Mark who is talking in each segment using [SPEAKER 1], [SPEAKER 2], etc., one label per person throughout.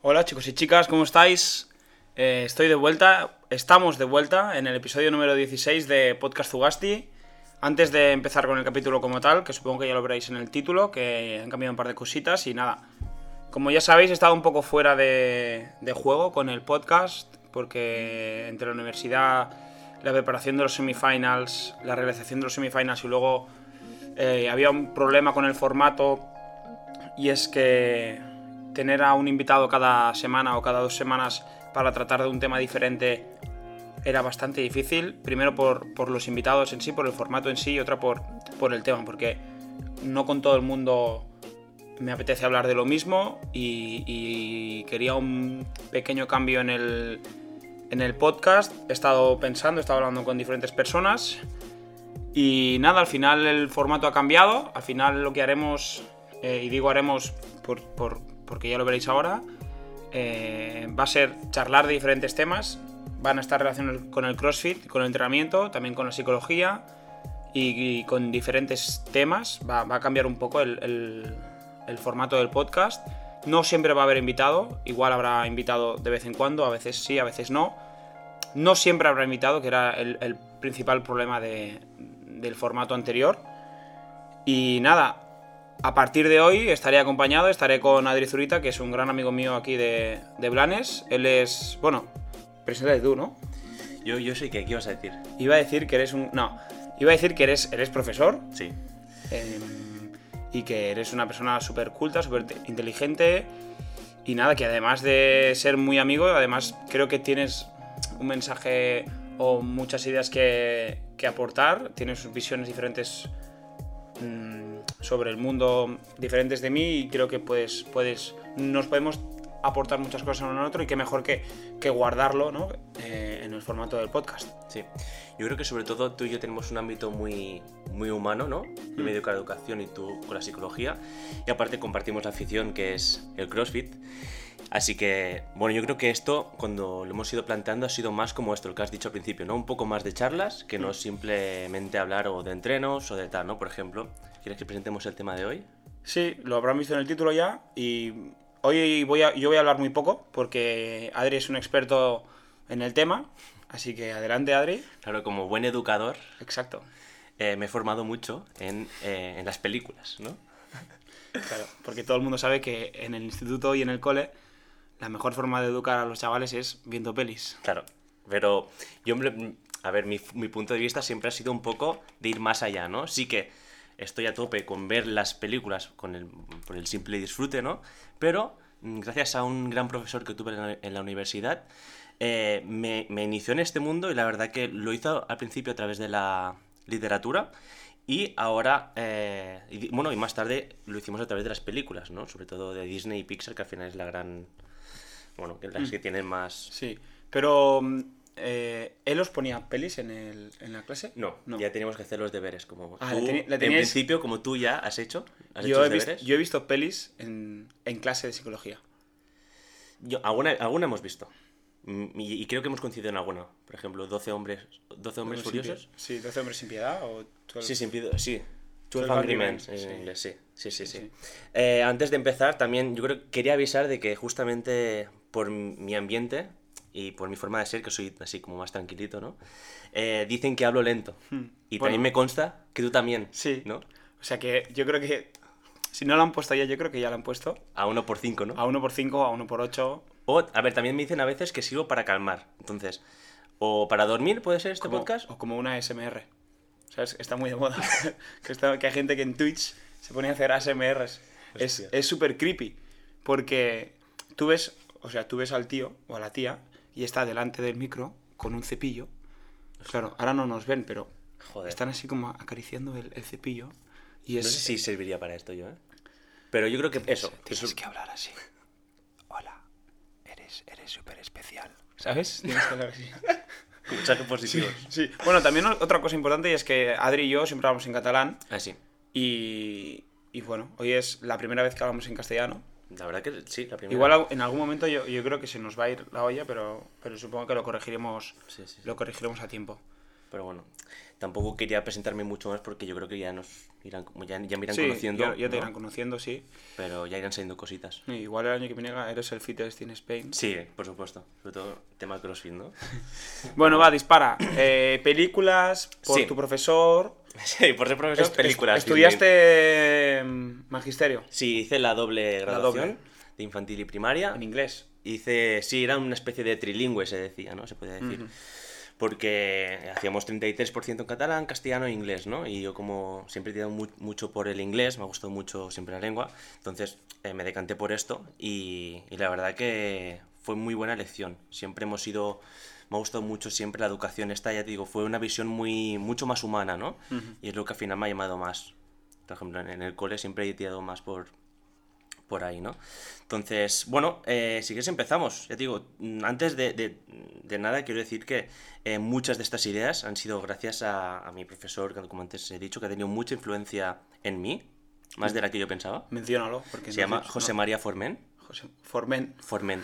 [SPEAKER 1] Hola chicos y chicas, ¿cómo estáis? Eh, estoy de vuelta, estamos de vuelta en el episodio número 16 de Podcast Zugasti. Antes de empezar con el capítulo como tal, que supongo que ya lo veréis en el título, que han cambiado un par de cositas y nada. Como ya sabéis, he estado un poco fuera de, juego con el podcast, porque entre la universidad, la preparación de los semifinals, la realización de los semifinals y luego eh, había un problema con el formato y es que tener a un invitado cada semana o cada dos semanas para tratar de un tema diferente era bastante difícil. Primero por, por los invitados en sí, por el formato en sí, y otra por, por el tema, porque no con todo el mundo me apetece hablar de lo mismo y, quería un pequeño cambio en el, en el podcast. He estado pensando, he estado hablando con diferentes personas y nada, al final el formato ha cambiado. Al final lo que haremos, eh, y digo haremos por, porque ya lo veréis ahora, eh, va a ser charlar de diferentes temas. Van a estar relacionados con el CrossFit, con el entrenamiento, también con la psicología y, con diferentes temas. Va, a cambiar un poco el, formato del podcast. No siempre va a haber invitado, igual habrá invitado de vez en cuando, a veces sí, a veces no. No siempre habrá invitado, que era el, principal problema de, del formato anterior. Y nada, a partir de hoy estaré acompañado, estaré con Adri Zurita, que es un gran amigo mío aquí de, de Blanes. Él es, bueno, preséntate tú, ¿no?
[SPEAKER 2] Yo, yo soy que, ¿qué ibas a decir?
[SPEAKER 1] Iba a decir que eres un... No, iba a decir que eres, eres profesor.
[SPEAKER 2] Sí.
[SPEAKER 1] Eh, y que eres una persona súper culta, súper inteligente. Y nada, que además de ser muy amigo, además creo que tienes un mensaje o muchas ideas que, que aportar, tienes visiones diferentes mmm, sobre el mundo diferentes de mí y creo que puedes, puedes, nos podemos aportar muchas cosas uno al otro y qué mejor que, que guardarlo ¿no? eh, en el formato del podcast.
[SPEAKER 2] Sí, yo creo que sobre todo tú y yo tenemos un ámbito muy, muy humano, ¿no? Yo me dedico a la educación y tú con la psicología y aparte compartimos la afición que es el CrossFit. Así que, bueno, yo creo que esto, cuando lo hemos ido planteando, ha sido más como esto, lo que has dicho al principio, ¿no? Un poco más de charlas, que no simplemente hablar o de entrenos o de tal, ¿no? Por ejemplo, ¿quieres que presentemos el tema de hoy?
[SPEAKER 1] Sí, lo habrán visto en el título ya y hoy voy a, yo voy a hablar muy poco porque Adri es un experto en el tema, así que adelante Adri.
[SPEAKER 2] Claro, como buen educador.
[SPEAKER 1] Exacto.
[SPEAKER 2] Eh, me he formado mucho en, eh, en las películas, ¿no?
[SPEAKER 1] Claro, porque todo el mundo sabe que en el instituto y en el cole la mejor forma de educar a los chavales es viendo pelis.
[SPEAKER 2] Claro, pero yo, a ver, mi, mi, punto de vista siempre ha sido un poco de ir más allá, ¿no? Sí que estoy a tope con ver las películas con el, por el simple disfrute, ¿no? Pero gracias a un gran profesor que tuve en la, universidad, eh, me, me inició en este mundo y la verdad que lo hizo al principio a través de la literatura y ahora, eh, y, bueno, y más tarde lo hicimos a través de las películas, ¿no? Sobre todo de Disney y Pixar, que al final es la gran bueno, las que tienen más...
[SPEAKER 1] Sí, pero eh, ¿él os ponía pelis en, el, en la clase?
[SPEAKER 2] No, no, ya teníamos que hacer los deberes, como
[SPEAKER 1] ah,
[SPEAKER 2] tú,
[SPEAKER 1] la
[SPEAKER 2] en principio, como tú ya has hecho. ¿Has
[SPEAKER 1] yo,
[SPEAKER 2] hecho
[SPEAKER 1] he visto, yo he visto pelis en, en clase de psicología.
[SPEAKER 2] Yo, alguna, alguna hemos visto. Y, y, creo que hemos coincidido en alguna. Por ejemplo, 12 hombres, 12 hombres furiosos.
[SPEAKER 1] Sí, 12 hombres sin piedad o
[SPEAKER 2] 12... Sí, sin piedad, sí. 12 Angry Men, en sí. inglés, sí. Sí, sí, sí. sí. Eh, antes de empezar, también yo creo quería avisar de que justamente por mi ambiente y por mi forma de ser, que soy así como más tranquilito, ¿no? Eh, dicen que hablo lento. Hmm. Y bueno, también me consta que tú también,
[SPEAKER 1] sí.
[SPEAKER 2] ¿no?
[SPEAKER 1] O sea que yo creo que si no lo han puesto ya, yo creo que ya lo han puesto.
[SPEAKER 2] A 1 por 5, ¿no?
[SPEAKER 1] A 1 por 5, a 1 por 8.
[SPEAKER 2] O, a ver, también me dicen a veces que sirvo para calmar. Entonces, o para dormir, ¿puede ser este
[SPEAKER 1] como,
[SPEAKER 2] podcast?
[SPEAKER 1] O como una SMR. ¿Sabes? Está muy de moda. que, está, que hay gente que en Twitch se pone a hacer ASMRs. Hostia. Es súper creepy. Porque tú ves, o sea, tú ves al tío o a la tía y está delante del micro con un cepillo. Claro, ahora no nos ven, pero
[SPEAKER 2] Joder.
[SPEAKER 1] están así como acariciando el, el cepillo. Y es,
[SPEAKER 2] no sé si serviría para esto yo, ¿eh? Pero yo creo que
[SPEAKER 1] tienes,
[SPEAKER 2] eso.
[SPEAKER 1] Tienes eso... que hablar así. Hola, eres eres súper especial. ¿Sabes? Tienes que hablar así.
[SPEAKER 2] Mensajes positivos.
[SPEAKER 1] Sí, sí, Bueno, también otra cosa importante es que Adri y yo siempre hablamos en catalán.
[SPEAKER 2] Ah, sí.
[SPEAKER 1] Y, y bueno, hoy es la primera vez que hablamos en castellano.
[SPEAKER 2] La verdad que sí, la primera.
[SPEAKER 1] Igual en algún momento yo, yo creo que se nos va a ir la olla, pero, pero supongo que lo corregiremos,
[SPEAKER 2] sí, sí, sí.
[SPEAKER 1] lo corregiremos a tiempo.
[SPEAKER 2] Pero bueno, tampoco quería presentarme mucho más porque yo creo que ya nos irán, ya, ya me irán conociendo.
[SPEAKER 1] ya, ya te
[SPEAKER 2] ¿no?
[SPEAKER 1] irán conociendo, sí.
[SPEAKER 2] Pero ya irán saliendo cositas.
[SPEAKER 1] Igual el año que viene eres el fittest in Spain.
[SPEAKER 2] Sí, por supuesto. Sobre todo tema crossfit, ¿no?
[SPEAKER 1] Bueno, va, dispara. Eh, películas, por tu profesor.
[SPEAKER 2] sí, por ser profesor,
[SPEAKER 1] Est-
[SPEAKER 2] películas.
[SPEAKER 1] est- Estudiaste mm, magisterio
[SPEAKER 2] Sí, hice la doble graduación
[SPEAKER 1] doble.
[SPEAKER 2] de infantil y primaria.
[SPEAKER 1] en inglés.
[SPEAKER 2] Hice, sí, era una especie de trilingüe, se decía, ¿no? Se podía decir.
[SPEAKER 1] Ujú.
[SPEAKER 2] Porque hacíamos 33% en catalán, castellano e inglés, ¿no? Y yo como siempre he tirado mu- mucho por el inglés, me ha gustado mucho siempre la lengua, entonces eh, me decanté por esto y, y la verdad que fue muy buena elección. Siempre hemos sido, me ha gustado mucho siempre la educación esta, ya te digo, fue una visión muy, mucho más humana, ¿no? Y es lo que al final me ha llamado más. Por ejemplo, en, el cole siempre he tirado más por, por ahí, ¿no? Entonces, bueno, eh, si quieres empezamos. Ya te digo, mm, antes de, de- de nada quiero decir que eh, muchas de estas ideas han sido gracias a, a mi profesor, que como antes he dicho, que ha tenido mucha influencia en mí, más de la que yo pensaba.
[SPEAKER 1] Menciónalo. Porque
[SPEAKER 2] Se llama
[SPEAKER 1] entonces,
[SPEAKER 2] José
[SPEAKER 1] ¿no?
[SPEAKER 2] María Formen.
[SPEAKER 1] José Formen.
[SPEAKER 2] Formen,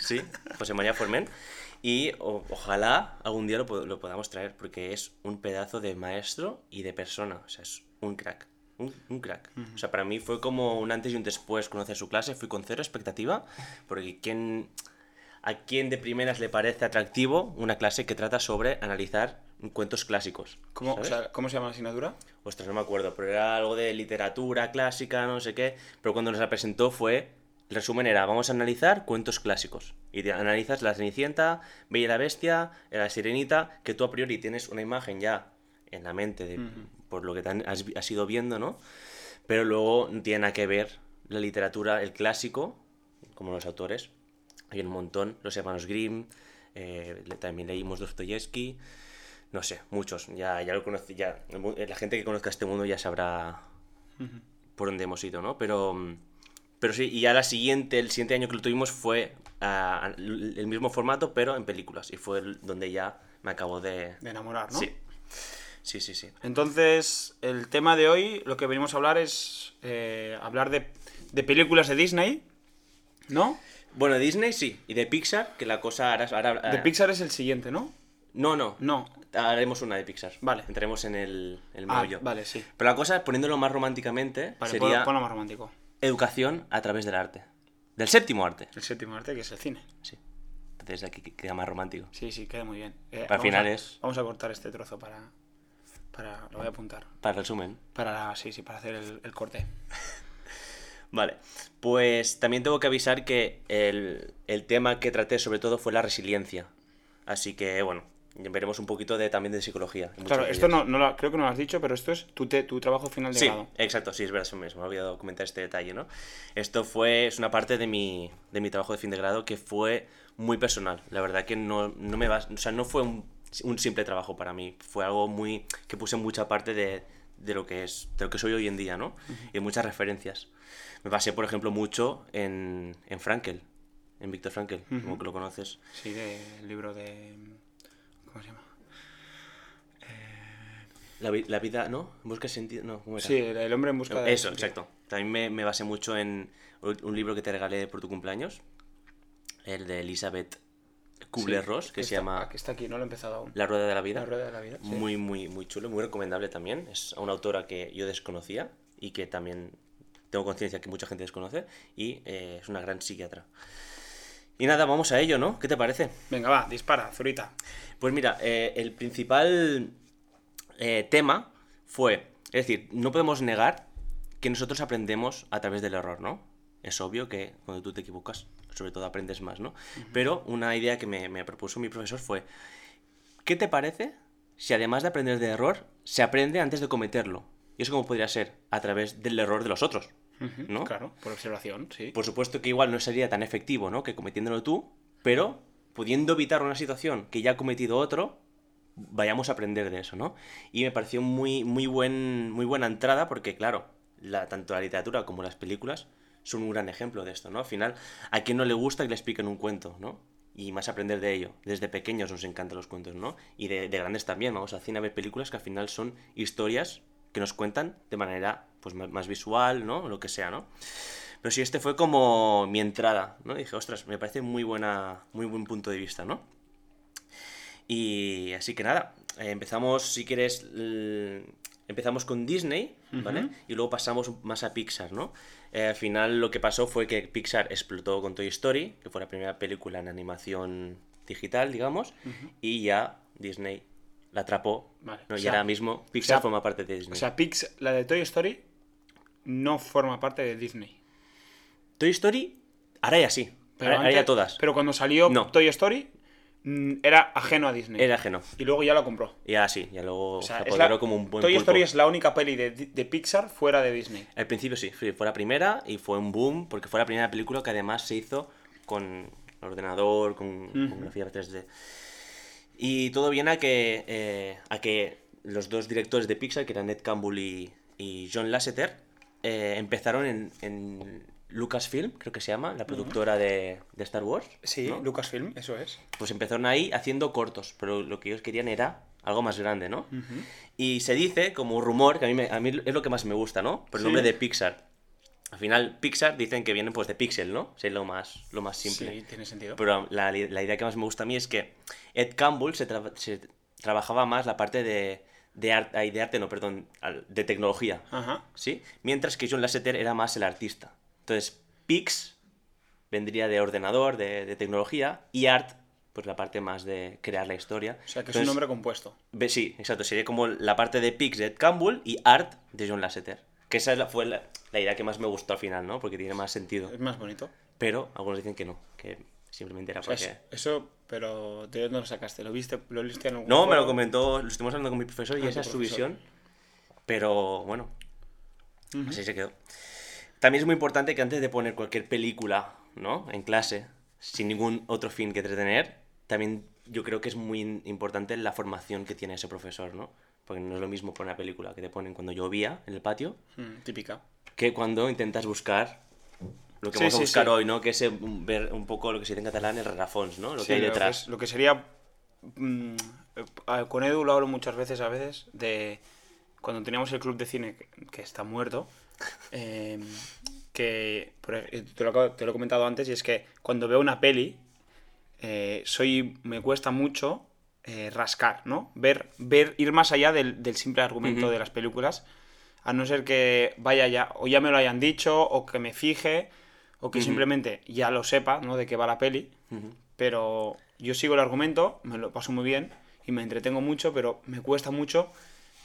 [SPEAKER 2] sí, José María Formen. Y o- ojalá algún día lo, po- lo podamos traer, porque es un pedazo de maestro y de persona. O sea, es un crack. Un, un crack. O sea, para mí fue como un antes y un después conocer su clase. Fui con cero expectativa, porque ¿quién, ¿a quién de primeras le parece atractivo una clase que trata sobre analizar cuentos clásicos?
[SPEAKER 1] ¿Cómo, o
[SPEAKER 2] ¿sabes?
[SPEAKER 1] sea, ¿Cómo se llama la asignatura?
[SPEAKER 2] Ostras, no me acuerdo, pero era algo de literatura clásica, no sé qué. Pero cuando nos la presentó fue. El resumen era: vamos a analizar cuentos clásicos. Y te analizas La Cenicienta, Bella y la Bestia, La Sirenita, que tú a priori tienes una imagen ya en la mente de, por lo que has, has ido viendo, ¿no? Pero luego no tiene nada que ver la literatura, el clásico, como los autores. Hay un montón, los hermanos Grimm, eh, también leímos Dostoyevsky, no sé, muchos, ya, ya lo conocí, ya, mu- la gente que conozca este mundo ya sabrá por dónde hemos ido, ¿no? Pero, mm, pero sí, y ya la siguiente, el siguiente año que lo tuvimos fue ah, el mismo formato, pero en películas, y fue el- donde ya me acabó de...
[SPEAKER 1] De enamorar, ¿no?
[SPEAKER 2] Sí, sí, sí, sí.
[SPEAKER 1] Entonces, el tema de hoy, lo que venimos a hablar es eh, hablar de, de películas de Disney, ¿no?
[SPEAKER 2] Bueno, Disney sí, y de Pixar, que la cosa ahora... ahora-
[SPEAKER 1] De
[SPEAKER 2] ah,
[SPEAKER 1] Pixar es el siguiente, ¿no?
[SPEAKER 2] No, no,
[SPEAKER 1] No.
[SPEAKER 2] haremos una de Pixar.
[SPEAKER 1] Vale.
[SPEAKER 2] Entraremos en el, el
[SPEAKER 1] Ah, vale, sí.
[SPEAKER 2] Pero la cosa, poniéndolo más románticamente,
[SPEAKER 1] Vale,
[SPEAKER 2] sería
[SPEAKER 1] ponlo más romántico.
[SPEAKER 2] Educación a través del arte. Del séptimo arte.
[SPEAKER 1] El séptimo arte, que es el cine.
[SPEAKER 2] Sí. Entonces aquí queda más romántico.
[SPEAKER 1] Sí, sí, queda muy bien. Eh,
[SPEAKER 2] Al
[SPEAKER 1] vamos
[SPEAKER 2] final
[SPEAKER 1] a-
[SPEAKER 2] es-
[SPEAKER 1] Vamos a cortar este trozo para... para lo voy a apuntar.
[SPEAKER 2] Para el resumen.
[SPEAKER 1] Para, sí, sí, para hacer el, el corte.
[SPEAKER 2] Vale, pues también tengo que avisar que el, el tema que traté sobre todo fue la resiliencia. Así que, bueno, veremos un poquito de, también de psicología.
[SPEAKER 1] Claro, esto no, no lo- creo que no lo has dicho, pero esto es tu, te- tu trabajo final de
[SPEAKER 2] Sí,
[SPEAKER 1] grado.
[SPEAKER 2] exacto, sí, es verdad, eso mismo, me he olvidado comentar este detalle, ¿no? Esto fue, es una parte de mi, de mi trabajo de fin de grado que fue muy personal. La verdad que no, no me va, o sea, no fue un, un simple trabajo para mí, fue algo muy, que puse mucha parte de, de lo que es, de lo que soy hoy en día, ¿no? Y muchas referencias. Me basé, por ejemplo, mucho en, en Frankel, en Víctor Frankel, como que lo conoces.
[SPEAKER 1] Sí, del libro de... ¿Cómo se llama?
[SPEAKER 2] La, vi- la vida, ¿no? Busca sentido, no, ¿cómo era?
[SPEAKER 1] Sí, el hombre en busca de...
[SPEAKER 2] Eso, exacto. También me, me basé mucho en un libro que te regalé por tu cumpleaños, el de Elizabeth Kubler-Ross, que se
[SPEAKER 1] está-
[SPEAKER 2] llama
[SPEAKER 1] que está aquí, no lo he empezado aún.
[SPEAKER 2] La Rueda de la Vida.
[SPEAKER 1] La rueda de la vida. sí.
[SPEAKER 2] Muy, muy, muy chulo, muy recomendable también. Es una autora que yo desconocía y que también tengo conciencia que mucha gente desconoce y eh, es una gran psiquiatra. Y nada, vamos a ello, ¿no? ¿Qué te parece?
[SPEAKER 1] Venga, va, dispara, Zurita.
[SPEAKER 2] Pues mira, eh, el principal eh, tema fue, es decir, no podemos negar que nosotros aprendemos a través del error, ¿no? Es obvio que cuando tú te equivocas, sobre todo aprendes más, ¿no? Pero una idea que me, me propuso mi profesor fue, ¿qué te parece si además de aprender de error, se aprende antes de cometerlo? ¿Y eso cómo podría ser? A través del error de los otros, ¿no?
[SPEAKER 1] Claro, por observación, sí.
[SPEAKER 2] Por supuesto que igual no sería tan efectivo, ¿no? Que cometiéndolo tú, pero pudiendo evitar una situación que ya ha cometido otro, vayamos a aprender de eso, ¿no? Y me pareció muy, muy, buen, muy buena entrada porque, claro, la, tanto la literatura como las películas son un gran ejemplo de esto, ¿no? Al final, ¿a quién no le gusta que le expliquen un cuento, ¿no? Y más aprender de ello. Desde pequeños nos encantan los cuentos, ¿no? Y de, de grandes también. Vamos al cine a ver películas que al final son historias que nos cuentan de manera pues más, visual, ¿no? Lo que sea, ¿no? Pero sí, este fue como mi entrada, ¿no? Dije, ostras, me parece muy buena, muy buen punto de vista, ¿no? Y así que nada, eh, empezamos, si quieres, empezamos con Disney, ¿vale? Y luego pasamos más a Pixar, ¿no? Eh, al final lo que pasó fue que Pixar explotó con Toy Story, que fue la primera película en animación digital, digamos, y ya Disney la atrapó.
[SPEAKER 1] Vale,
[SPEAKER 2] ¿no?
[SPEAKER 1] o
[SPEAKER 2] y
[SPEAKER 1] sea-
[SPEAKER 2] ahora mismo Pixar
[SPEAKER 1] sea-
[SPEAKER 2] forma parte de Disney.
[SPEAKER 1] O sea, Pix, la de Toy Story no forma parte de Disney.
[SPEAKER 2] Toy Story, ahora ya sí. ahora, ahora
[SPEAKER 1] antes-
[SPEAKER 2] ya todas.
[SPEAKER 1] Pero cuando salió
[SPEAKER 2] No.
[SPEAKER 1] Toy Story mm, era ajeno a Disney.
[SPEAKER 2] Era ajeno.
[SPEAKER 1] Y luego ya la compró.
[SPEAKER 2] Ya sí, ya luego
[SPEAKER 1] O sea,
[SPEAKER 2] se
[SPEAKER 1] es
[SPEAKER 2] apoderó
[SPEAKER 1] la-
[SPEAKER 2] como un buen
[SPEAKER 1] Toy
[SPEAKER 2] pulpo.
[SPEAKER 1] Story es la única peli de, de Pixar fuera de Disney.
[SPEAKER 2] Al principio sí, fue la primera y fue un boom porque fue la primera película que además se hizo con ordenador, con, con grafía 3D. Y todo viene a que, eh, a que los dos directores de Pixar, que eran Ned Campbell y, y John Lasseter, eh, empezaron en, en Lucasfilm, creo que se llama, la productora de, de Star Wars.
[SPEAKER 1] Sí,
[SPEAKER 2] ¿no?
[SPEAKER 1] Lucasfilm, eso es.
[SPEAKER 2] Pues empezaron ahí haciendo cortos, pero lo que ellos querían era algo más grande, ¿no? Y se dice, como rumor, que a mí, me- a mí es lo que más me gusta, ¿no? Por el
[SPEAKER 1] Sí.
[SPEAKER 2] nombre de Pixar. Al final, Pixar dicen que viene pues de Pixel, ¿no? O sea, es lo más, lo más simple.
[SPEAKER 1] Sí, tiene sentido.
[SPEAKER 2] Pero la, la idea que más me gusta a mí es que Ed Campbell se, tra- se trabajaba más la parte de, de, arte, de arte, no, perdón, de tecnología,
[SPEAKER 1] Ajá.
[SPEAKER 2] ¿sí? Mientras que John Lasseter era más el artista. Entonces, Pix vendría de ordenador, de, de tecnología, y Art, pues la parte más de crear la historia.
[SPEAKER 1] O sea, que es un nombre compuesto.
[SPEAKER 2] ve- Sí, exacto, sería como la parte de Pix de Ed Campbell y Art de John Lasseter. Que esa fue la, la idea que más me gustó al final, ¿no? Porque tiene más sentido.
[SPEAKER 1] Es más bonito.
[SPEAKER 2] Pero algunos dicen que no, que simplemente era
[SPEAKER 1] O sea,
[SPEAKER 2] porque...
[SPEAKER 1] es- eso, pero ¿de dónde lo sacaste? ¿Lo viste? ¿Lo viste en algún
[SPEAKER 2] No, me lo comentó, lo estuvimos hablando con mi profesor y
[SPEAKER 1] Ah,
[SPEAKER 2] esa es su visión. Pero bueno, así se quedó. También es muy importante que antes de poner cualquier película, ¿no? En clase, sin ningún otro fin que entretener, también yo creo que es muy importante la formación que tiene ese profesor, ¿no? Porque no es lo mismo poner una película que te ponen cuando llovía en el patio
[SPEAKER 1] Mm, típica.
[SPEAKER 2] que cuando intentas buscar lo que
[SPEAKER 1] Sí,
[SPEAKER 2] vamos a
[SPEAKER 1] sí,
[SPEAKER 2] buscar
[SPEAKER 1] sí.
[SPEAKER 2] hoy, ¿no? Que es eh, ver un poco lo que se dice en catalán el rarafons, ¿no? Lo que hay detrás.
[SPEAKER 1] lo que sería. mm, eh, con Edu lo hablo muchas veces, a veces, de cuando teníamos el club de cine que, está muerto. eh, que por ej- te lo, acabo- te lo he comentado antes, y es que cuando veo una peli, eh, soy me cuesta mucho eh, rascar, ¿no? Ver, ver, ir más allá del, del simple argumento de las películas, a no ser que vaya ya, o ya me lo hayan dicho, o que me fije, o que simplemente ya lo sepa, ¿no? De qué va la peli pero yo sigo el argumento, me lo paso muy bien y me entretengo mucho, pero me cuesta mucho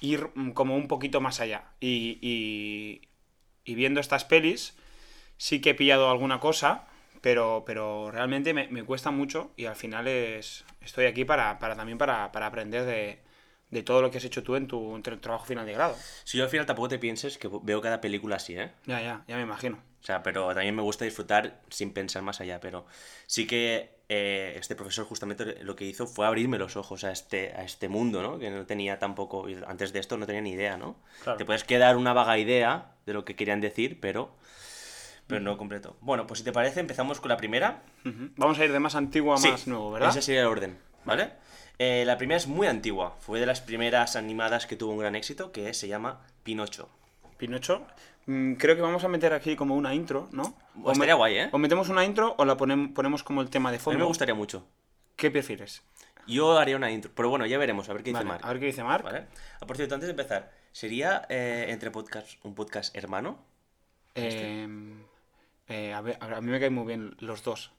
[SPEAKER 1] ir mm, como un poquito más allá. Y, y- y viendo estas pelis, sí que he pillado alguna cosa, pero, pero realmente me, me cuesta mucho y al final es, estoy aquí para, para también para, para aprender de, de todo lo que has hecho tú en tu, en tu trabajo final de grado.
[SPEAKER 2] Si yo al final tampoco te pienses que veo cada película así, ¿eh?
[SPEAKER 1] Ya, ya, ya me imagino.
[SPEAKER 2] O sea, pero también me gusta disfrutar sin pensar más allá. Pero sí que eh, este profesor justamente lo que hizo fue abrirme los ojos a este, a este mundo, ¿no? Que no tenía tampoco, antes de esto no tenía ni idea, ¿no?
[SPEAKER 1] Claro.
[SPEAKER 2] Te puedes quedar una vaga idea de lo que querían decir, pero, pero no completo. Bueno, pues si te parece, empezamos con la primera.
[SPEAKER 1] Vamos a ir de más antiguo a
[SPEAKER 2] Sí,
[SPEAKER 1] más nuevo, ¿verdad?
[SPEAKER 2] Ese sería el orden, ¿vale? Eh, la primera es muy antigua. Fue de las primeras animadas que tuvo un gran éxito, que se llama Pinocho.
[SPEAKER 1] Pinocho. Mm, creo que vamos a meter aquí como una intro, ¿no?
[SPEAKER 2] Pues estaría guay, ¿eh?
[SPEAKER 1] O metemos una intro o la ponem- ponemos como el tema de
[SPEAKER 2] A mí
[SPEAKER 1] fondo.
[SPEAKER 2] me gustaría mucho.
[SPEAKER 1] ¿Qué prefieres?
[SPEAKER 2] Yo haría una intro, pero bueno, ya veremos, a ver qué dice
[SPEAKER 1] Vale,
[SPEAKER 2] Marc.
[SPEAKER 1] a ver qué dice Marc.
[SPEAKER 2] ¿Vale? Ah, por cierto, antes de empezar, ¿sería eh, entre podcast un podcast hermano?
[SPEAKER 1] Eh, eh, a, ver, a mí me caen muy bien los dos,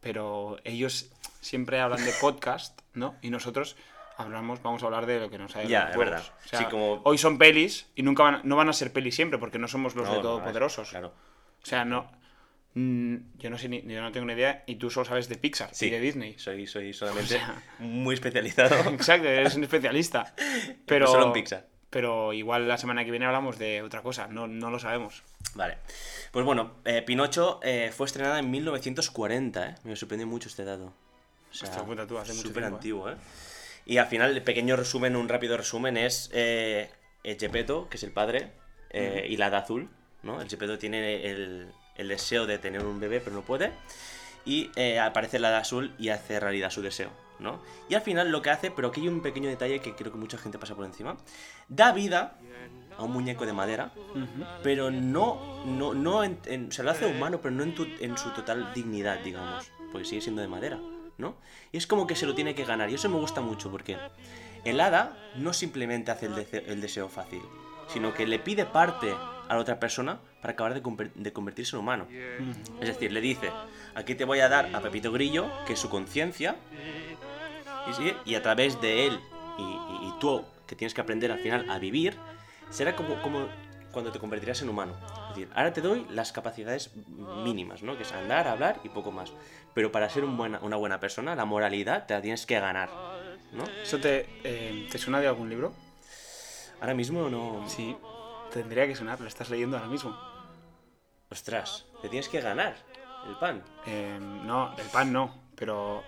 [SPEAKER 1] pero ellos siempre hablan de podcast, ¿no? Y nosotros hablamos, vamos a hablar de lo que nos ha
[SPEAKER 2] Ya, es verdad. Sí, como-
[SPEAKER 1] Hoy son pelis y nunca van, no van a ser pelis siempre porque no somos los
[SPEAKER 2] No,
[SPEAKER 1] de
[SPEAKER 2] no,
[SPEAKER 1] todopoderosos.
[SPEAKER 2] Claro.
[SPEAKER 1] O sea, no. mm, Yo no sé ni, yo no tengo ni idea y tú solo sabes de Pixar
[SPEAKER 2] Sí,
[SPEAKER 1] y de Disney.
[SPEAKER 2] Soy, soy solamente
[SPEAKER 1] sea-
[SPEAKER 2] muy especializado.
[SPEAKER 1] Exacto, eres un especialista. Pero,
[SPEAKER 2] solo en Pixar.
[SPEAKER 1] Pero igual la semana que viene hablamos de otra cosa, no, no lo sabemos.
[SPEAKER 2] Vale. Pues bueno, eh, Pinocho eh, fue estrenada en 1940, ¿eh? Me sorprendió mucho este dato. O sea,
[SPEAKER 1] Hostia puta, tú, hace mucho
[SPEAKER 2] súper
[SPEAKER 1] ¿eh?
[SPEAKER 2] antiguo, ¿eh? Y al final, el pequeño resumen, un rápido resumen, es eh, Gepetto, que es el padre, y la hada azul, ¿no? El Gepetto tiene el, el deseo de tener un bebé, pero no puede. Y aparece la hada azul y hace realidad su deseo, ¿no? Y al final lo que hace, pero aquí hay un pequeño detalle que creo que mucha gente pasa por encima, da vida a un muñeco de madera, pero no, no, no en, en- se lo hace humano, pero no en, tu- en su total dignidad, digamos, porque sigue siendo de madera. ¿no? Y es como que se lo tiene que ganar. Y eso me gusta mucho porque el hada no simplemente hace el, dese- el deseo fácil, sino que le pide parte a la otra persona para acabar de, conver- de convertirse en humano. Es decir, le dice, aquí te voy a dar a Pepito Grillo, que es su conciencia, sí, y a través de él y, y- y tú, que tienes que aprender al final a vivir, será como, como cuando te convertirás en humano. Es decir, ahora te doy las capacidades mínimas, ¿no? Que es andar, hablar y poco más. Pero para ser un buena- una buena persona, la moralidad te la tienes que ganar, ¿no?
[SPEAKER 1] ¿Eso te, eh, te suena de algún libro?
[SPEAKER 2] Ahora mismo no...
[SPEAKER 1] Sí, tendría que sonar, lo estás leyendo ahora mismo.
[SPEAKER 2] Ostras, te tienes que ganar el pan.
[SPEAKER 1] Eh, no, el pan no, pero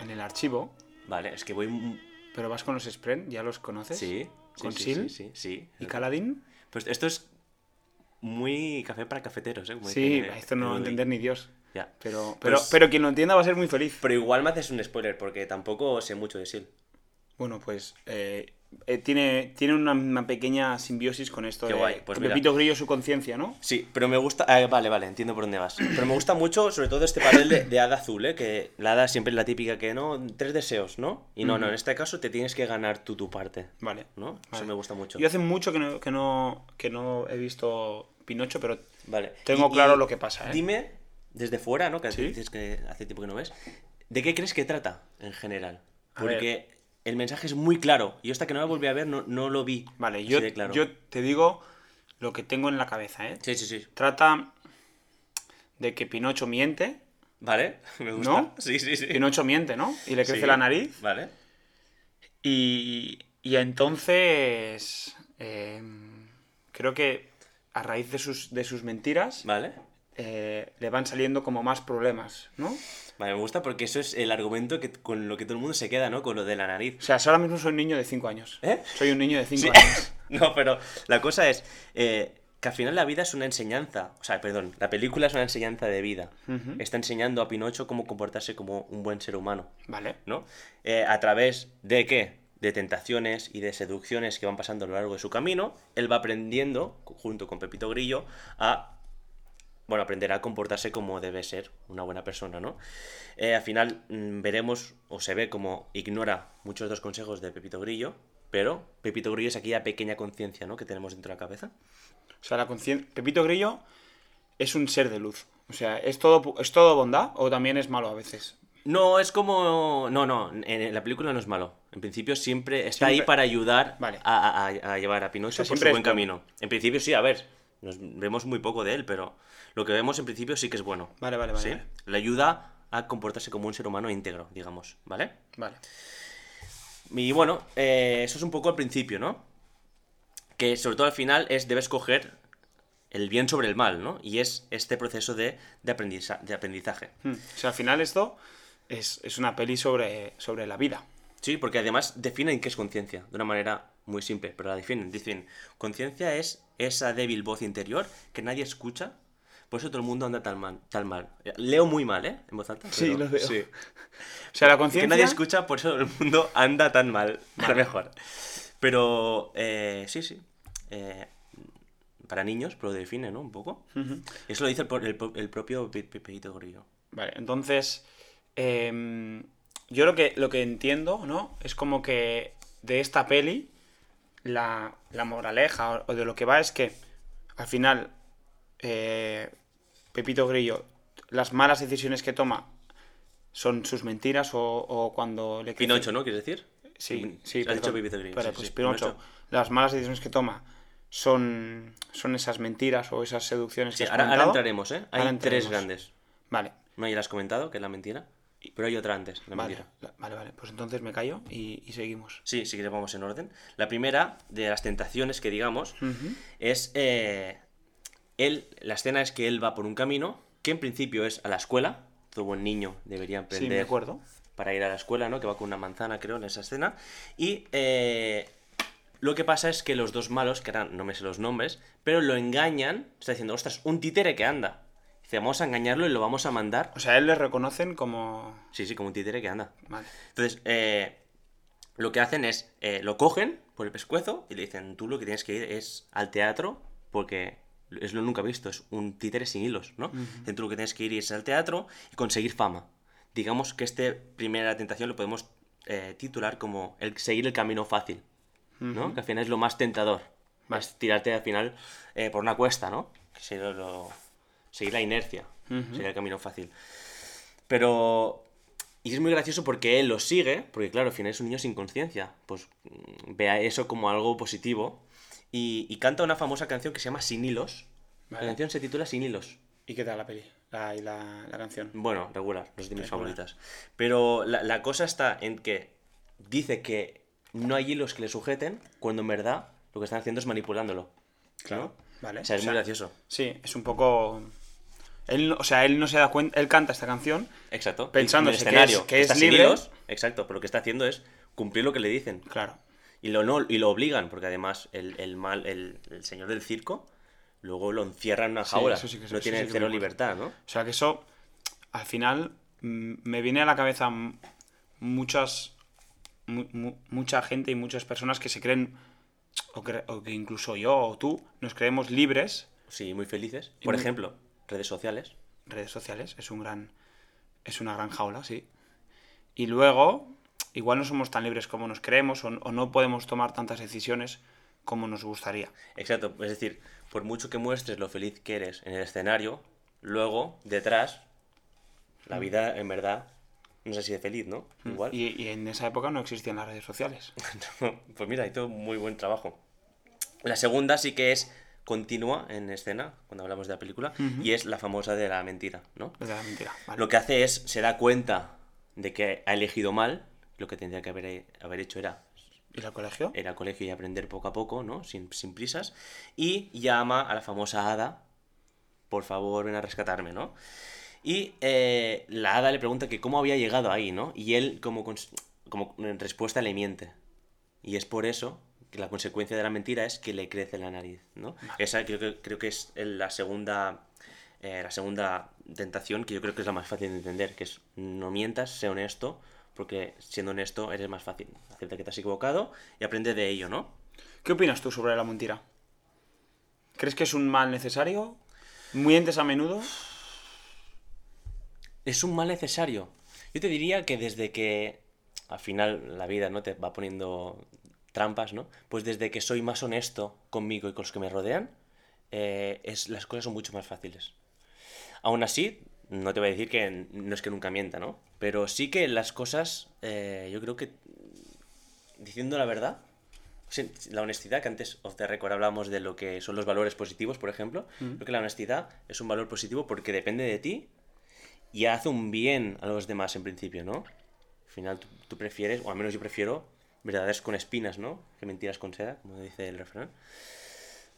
[SPEAKER 1] en el archivo.
[SPEAKER 2] Vale, es que voy...
[SPEAKER 1] Pero vas con los Spren, ¿ya los conoces?
[SPEAKER 2] Sí.
[SPEAKER 1] ¿Con
[SPEAKER 2] sí,
[SPEAKER 1] Sil?
[SPEAKER 2] Sí, sí, sí.
[SPEAKER 1] ¿Y Caladín?
[SPEAKER 2] Pues esto es muy café para cafeteros, ¿eh?
[SPEAKER 1] Sí, esto no lo va a entender ni Dios.
[SPEAKER 2] Ya.
[SPEAKER 1] Pero, pero,
[SPEAKER 2] Pues-
[SPEAKER 1] pero quien lo entienda va a ser muy feliz.
[SPEAKER 2] Pero igual me haces un spoiler, porque tampoco sé mucho de Sil.
[SPEAKER 1] Bueno, pues eh, eh, tiene, tiene una, una pequeña simbiosis con esto
[SPEAKER 2] Qué
[SPEAKER 1] de
[SPEAKER 2] guay, pues
[SPEAKER 1] que. Pepito Grillo su conciencia, ¿no?
[SPEAKER 2] Sí, pero me gusta... ah, vale, vale, entiendo por dónde vas. Pero me gusta mucho, sobre todo, este papel de, de hada azul, ¿eh? Que la hada siempre es la típica que, ¿no? Tres deseos, ¿no? Y no, no, en este caso te tienes que ganar tú tu parte,
[SPEAKER 1] Vale.
[SPEAKER 2] ¿no? Eso me gusta mucho.
[SPEAKER 1] Yo hace mucho que no, que no, que no he visto Pinocho, pero
[SPEAKER 2] Vale.
[SPEAKER 1] tengo claro lo que pasa, ¿eh?
[SPEAKER 2] Dime, desde fuera, ¿no? Que
[SPEAKER 1] Sí.
[SPEAKER 2] dices que hace tiempo que no ves. ¿De qué crees que trata en general? Porque el mensaje es muy claro. Yo hasta que no la volví a ver no, no lo vi.
[SPEAKER 1] Vale, yo,
[SPEAKER 2] de claro.
[SPEAKER 1] yo te digo lo que tengo en la cabeza, ¿eh?
[SPEAKER 2] Sí, sí, sí.
[SPEAKER 1] Trata de que Pinocho miente,
[SPEAKER 2] Vale, me gusta.
[SPEAKER 1] ¿no?
[SPEAKER 2] Sí, sí, sí.
[SPEAKER 1] Pinocho miente, ¿no? Y le crece
[SPEAKER 2] Sí.
[SPEAKER 1] la nariz.
[SPEAKER 2] Vale.
[SPEAKER 1] Y, y entonces eh, creo que a raíz de sus, de sus mentiras
[SPEAKER 2] Vale.
[SPEAKER 1] eh, le van saliendo como más problemas, ¿no?
[SPEAKER 2] Vale, me gusta porque eso es el argumento que, con lo que todo el mundo se queda, ¿no? Con lo de la
[SPEAKER 1] O
[SPEAKER 2] nariz.
[SPEAKER 1] sea, si ahora mismo soy un niño de 5 años.
[SPEAKER 2] ¿Eh?
[SPEAKER 1] Soy un niño de 5
[SPEAKER 2] Sí.
[SPEAKER 1] años.
[SPEAKER 2] no, pero la cosa es eh, que al final la vida es una enseñanza. O sea, perdón, la película es una enseñanza de vida. Está enseñando a Pinocho cómo comportarse como un buen ser humano.
[SPEAKER 1] Vale.
[SPEAKER 2] ¿no? Eh, a través de qué? De tentaciones y de seducciones que van pasando a lo largo de su camino, él va aprendiendo, junto con Pepito Grillo, a bueno, aprenderá a comportarse como debe ser una buena persona, ¿no? Eh, al final mm, veremos, o se ve como ignora muchos de los consejos de Pepito Grillo, pero Pepito Grillo es aquella pequeña conciencia, ¿no? Que tenemos dentro de la cabeza.
[SPEAKER 1] O sea, la conciencia. Pepito Grillo es un ser de luz. O sea, ¿es todo, ¿es todo bondad o también es malo a veces?
[SPEAKER 2] No, es como... No, no, en la película no es malo. En principio siempre está ahí para ayudar
[SPEAKER 1] Vale.
[SPEAKER 2] a, a- a llevar a Pinocho
[SPEAKER 1] O sea,
[SPEAKER 2] por su
[SPEAKER 1] siempre
[SPEAKER 2] buen camino. En principio sí, a ver, nos vemos muy poco de él, pero lo que vemos en principio sí que es bueno.
[SPEAKER 1] Vale, vale, vale.
[SPEAKER 2] ¿sí?
[SPEAKER 1] Vale.
[SPEAKER 2] Le ayuda a comportarse como un ser humano íntegro, digamos, ¿vale?
[SPEAKER 1] Vale.
[SPEAKER 2] Y bueno, eh, eso es un poco al principio, ¿no? Que sobre todo al final es debes coger el bien sobre el mal, ¿no? Y es este proceso de, de, aprendiza- de aprendizaje.
[SPEAKER 1] Hmm. O sea, al final esto es, es una peli sobre, sobre la vida.
[SPEAKER 2] Sí, porque además definen qué es conciencia de una manera muy simple, pero la definen. Dicen, conciencia es esa débil voz interior que nadie escucha, por eso todo el mundo anda tan mal. Tan mal. Leo muy mal, ¿eh? En voz alta.
[SPEAKER 1] Sí, lo veo.
[SPEAKER 2] sí.
[SPEAKER 1] O sea, la
[SPEAKER 2] Que
[SPEAKER 1] conciencia.
[SPEAKER 2] nadie escucha, por eso todo el mundo anda tan mal. A lo mejor. Pero, eh, sí, sí. Eh, para niños, pero lo define, ¿no? Un poco.
[SPEAKER 1] Ujú.
[SPEAKER 2] Eso lo dice el, pro- el pro- el propio Pe- Pepeito Grillo.
[SPEAKER 1] Vale, entonces. em, yo lo que, lo que entiendo, ¿no? Es como que de esta peli. La, la moraleja o, o de lo que va es que al final. eh, Pepito Grillo, las malas decisiones que toma son sus mentiras o, o cuando le crece-
[SPEAKER 2] Pinocho, ¿no? ¿Quieres decir?
[SPEAKER 1] Sí, sí,
[SPEAKER 2] Ha dicho. Pepito Grillo.
[SPEAKER 1] Vale,
[SPEAKER 2] sí,
[SPEAKER 1] pues
[SPEAKER 2] sí,
[SPEAKER 1] Pinocho, las malas decisiones que toma son, son esas mentiras o esas seducciones
[SPEAKER 2] Sí,
[SPEAKER 1] que has
[SPEAKER 2] ahora, ahora
[SPEAKER 1] comentado.
[SPEAKER 2] entraremos, ¿eh? Hay
[SPEAKER 1] Ahora
[SPEAKER 2] tres
[SPEAKER 1] entraremos.
[SPEAKER 2] grandes.
[SPEAKER 1] Vale,
[SPEAKER 2] Una ya la has comentado, que es la mentira. Pero hay otra antes, la
[SPEAKER 1] vale,
[SPEAKER 2] mentira.
[SPEAKER 1] vale, vale. Pues entonces me callo y, y seguimos.
[SPEAKER 2] Sí, sí que vamos en orden. La primera de las tentaciones que digamos es eh, él, la escena es que él va por un camino que en principio es a la escuela. Todo buen niño debería
[SPEAKER 1] Sí, me
[SPEAKER 2] aprender
[SPEAKER 1] acuerdo.
[SPEAKER 2] para ir a la escuela, ¿no? Que va con una manzana, creo, en esa escena. Y eh, lo que pasa es que los dos malos, que eran, no me sé los nombres, pero lo engañan. Está diciendo, ostras, un títere que anda. Dice, vamos a engañarlo y lo vamos a mandar.
[SPEAKER 1] O sea, a él le reconocen como...
[SPEAKER 2] Sí, sí, como un títere que anda.
[SPEAKER 1] Vale.
[SPEAKER 2] Entonces, eh, lo que hacen es, eh, lo cogen por el pescuezo y le dicen, tú lo que tienes que ir es al teatro porque es lo nunca visto, es un títere sin hilos, ¿no? Dicen, tú lo que tienes que ir es al teatro y conseguir fama. digamos que este primera tentación lo podemos eh, titular como el seguir el camino fácil, ¿no? Que al final es lo más tentador. Es tirarte al final eh, por una cuesta, ¿no? Que sería lo- seguir la inercia, sería el camino fácil. Pero... Y es muy gracioso porque él lo sigue, porque claro, al final es un niño sin conciencia. Pues mm, vea eso como algo positivo. Y, y canta una famosa canción que se llama Sin hilos.
[SPEAKER 1] Vale.
[SPEAKER 2] La canción se titula Sin hilos.
[SPEAKER 1] ¿Y qué tal la peli? La, y la, la canción.
[SPEAKER 2] Bueno, regular, no es de mis
[SPEAKER 1] Regular.
[SPEAKER 2] favoritas. Pero la, la cosa está en que dice que no hay hilos que le sujeten, cuando en verdad lo que están haciendo es manipulándolo.
[SPEAKER 1] Claro. Vale.
[SPEAKER 2] O sea, es muy gracioso.
[SPEAKER 1] Sí, es un poco. Él, o sea, él no se da cuenta. Él canta esta canción.
[SPEAKER 2] Exacto.
[SPEAKER 1] Pensándose
[SPEAKER 2] En el
[SPEAKER 1] que es-
[SPEAKER 2] escenario,
[SPEAKER 1] que es libre.
[SPEAKER 2] hilos, exacto, pero lo que está haciendo es cumplir lo que le dicen.
[SPEAKER 1] Claro.
[SPEAKER 2] Y lo, no, y lo obligan, porque además el, el mal, el, el señor del circo, luego lo encierra en una
[SPEAKER 1] Sí,
[SPEAKER 2] jaula.
[SPEAKER 1] sí que-
[SPEAKER 2] no tiene
[SPEAKER 1] sí
[SPEAKER 2] cero libertad, ¿no?
[SPEAKER 1] O sea que eso, al final, me viene a la cabeza muchas, mu- mu- mucha gente y muchas personas que se creen, o que, o que incluso yo o tú, nos creemos libres.
[SPEAKER 2] Sí, muy felices. Por
[SPEAKER 1] muy-
[SPEAKER 2] ejemplo, redes sociales.
[SPEAKER 1] Redes sociales, es un gran, es una gran jaula, sí. Y luego, igual no somos tan libres como nos creemos o, o no podemos tomar tantas decisiones como nos gustaría.
[SPEAKER 2] Exacto, es decir, por mucho que muestres lo feliz que eres en el escenario, luego, detrás, la vida en verdad no es así de feliz, ¿no? Igual.
[SPEAKER 1] Y, y en esa época no existían las redes sociales.
[SPEAKER 2] pues mira, hizo muy buen trabajo. La segunda sí que es continua en escena, cuando hablamos de la película, y es la famosa de la mentira, ¿no?
[SPEAKER 1] De la mentira. ¿vale?
[SPEAKER 2] Lo que hace es, se da cuenta de que ha elegido mal, lo que tendría que haber, haber hecho era
[SPEAKER 1] ¿Y el colegio?
[SPEAKER 2] ir al colegio y aprender poco a poco, ¿no? Sin, sin prisas. Y llama a la famosa hada, por favor, ven a rescatarme, ¿no? Y eh, la hada le pregunta que cómo había llegado ahí, ¿no? Y él, como, como en respuesta, le miente. Y es por eso la consecuencia de la mentira es que le crece la nariz, ¿no? Esa creo que, creo que es la segunda, eh, la segunda tentación que yo creo que es la más fácil de entender, que es no mientas, sé honesto, porque siendo honesto eres más fácil. Acepta que te has equivocado y aprende de ello, ¿no?
[SPEAKER 1] ¿Qué opinas tú sobre la mentira? ¿Crees que es un mal necesario? ¿Mientes a menudo?
[SPEAKER 2] Es un mal necesario. Yo te diría que desde que al final la vida no te va poniendo trampas, ¿no? Pues desde que soy más honesto conmigo y con los que me rodean, eh, es, las cosas son mucho más fáciles. Aún así, no te voy a decir que no es que nunca mienta, ¿no? Pero sí que las cosas, eh, yo creo que diciendo la verdad, la honestidad, que antes of the record hablábamos de lo que son los valores positivos, por ejemplo, creo que la honestidad es un valor positivo porque depende de ti y hace un bien a los demás en principio, ¿no? Al final tú, tú prefieres, o al menos yo prefiero, verdades con espinas, ¿no? Que mentiras con seda, como dice el refrán.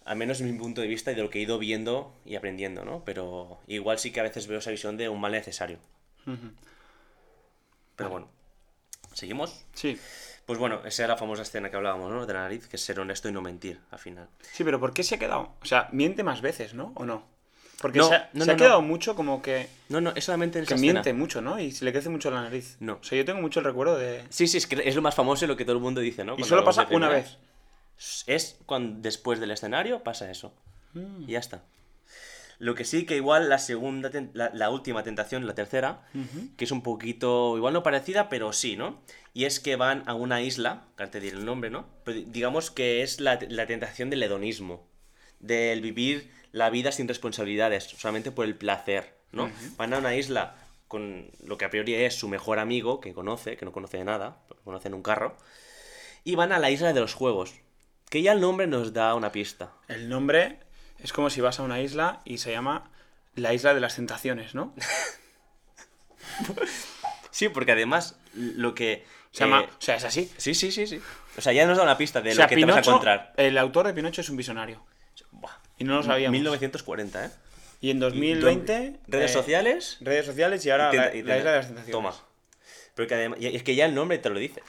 [SPEAKER 2] Al menos en mi punto de vista y de lo que he ido viendo y aprendiendo, ¿no? Pero igual sí que a veces veo esa visión de un mal necesario. Pero bueno, ¿seguimos?
[SPEAKER 1] Sí.
[SPEAKER 2] Pues bueno, esa era la famosa escena que hablábamos, ¿no? De la nariz, que es ser honesto y no mentir, al final.
[SPEAKER 1] Sí, pero ¿por qué se ha quedado? O sea, miente más veces, ¿no? ¿O no? Porque
[SPEAKER 2] No,
[SPEAKER 1] se ha,
[SPEAKER 2] no,
[SPEAKER 1] se
[SPEAKER 2] no,
[SPEAKER 1] ha
[SPEAKER 2] no.
[SPEAKER 1] quedado mucho como que,
[SPEAKER 2] No, no, es solamente en
[SPEAKER 1] que miente
[SPEAKER 2] escena.
[SPEAKER 1] mucho, ¿no? Y se le crece mucho la nariz.
[SPEAKER 2] No.
[SPEAKER 1] O sea, yo tengo mucho el recuerdo de...
[SPEAKER 2] Sí, sí, es que es lo más famoso y lo que todo el mundo dice, ¿no?
[SPEAKER 1] Y solo pasa una vez.
[SPEAKER 2] Es cuando después del escenario pasa eso.
[SPEAKER 1] Mm.
[SPEAKER 2] Y ya está. Lo que sí que igual la segunda, la, la última tentación, la tercera, que es un poquito, igual no parecida, pero sí, ¿no? Y es que van a una isla, que te diré el nombre, ¿no? Pero digamos que es la, la tentación del hedonismo, del vivir la vida sin responsabilidades, solamente por el placer, ¿no? Van a una isla con lo que a priori es su mejor amigo, que conoce, que no conoce de nada, pero conoce en un carro, y van a la isla de los juegos, que ya el nombre nos da una pista.
[SPEAKER 1] El nombre es como si vas a una isla y se llama la isla de las tentaciones, ¿no?
[SPEAKER 2] Sí, porque además lo que...
[SPEAKER 1] Se llama...
[SPEAKER 2] eh,
[SPEAKER 1] O sea, es así.
[SPEAKER 2] Sí, sí, sí, sí. O sea, ya nos da una pista de
[SPEAKER 1] o sea,
[SPEAKER 2] lo que te vas a
[SPEAKER 1] Pinocho-
[SPEAKER 2] encontrar.
[SPEAKER 1] el autor de Pinocho es un visionario. Y no lo sabíamos.
[SPEAKER 2] 1940, ¿eh?
[SPEAKER 1] Y en 2020...
[SPEAKER 2] Redes
[SPEAKER 1] eh,
[SPEAKER 2] sociales.
[SPEAKER 1] Redes sociales y ahora
[SPEAKER 2] y
[SPEAKER 1] la,
[SPEAKER 2] tenta- y
[SPEAKER 1] la
[SPEAKER 2] tenta-
[SPEAKER 1] isla de las tentaciones.
[SPEAKER 2] Toma. Pero que además, y es que ya el nombre te lo dice.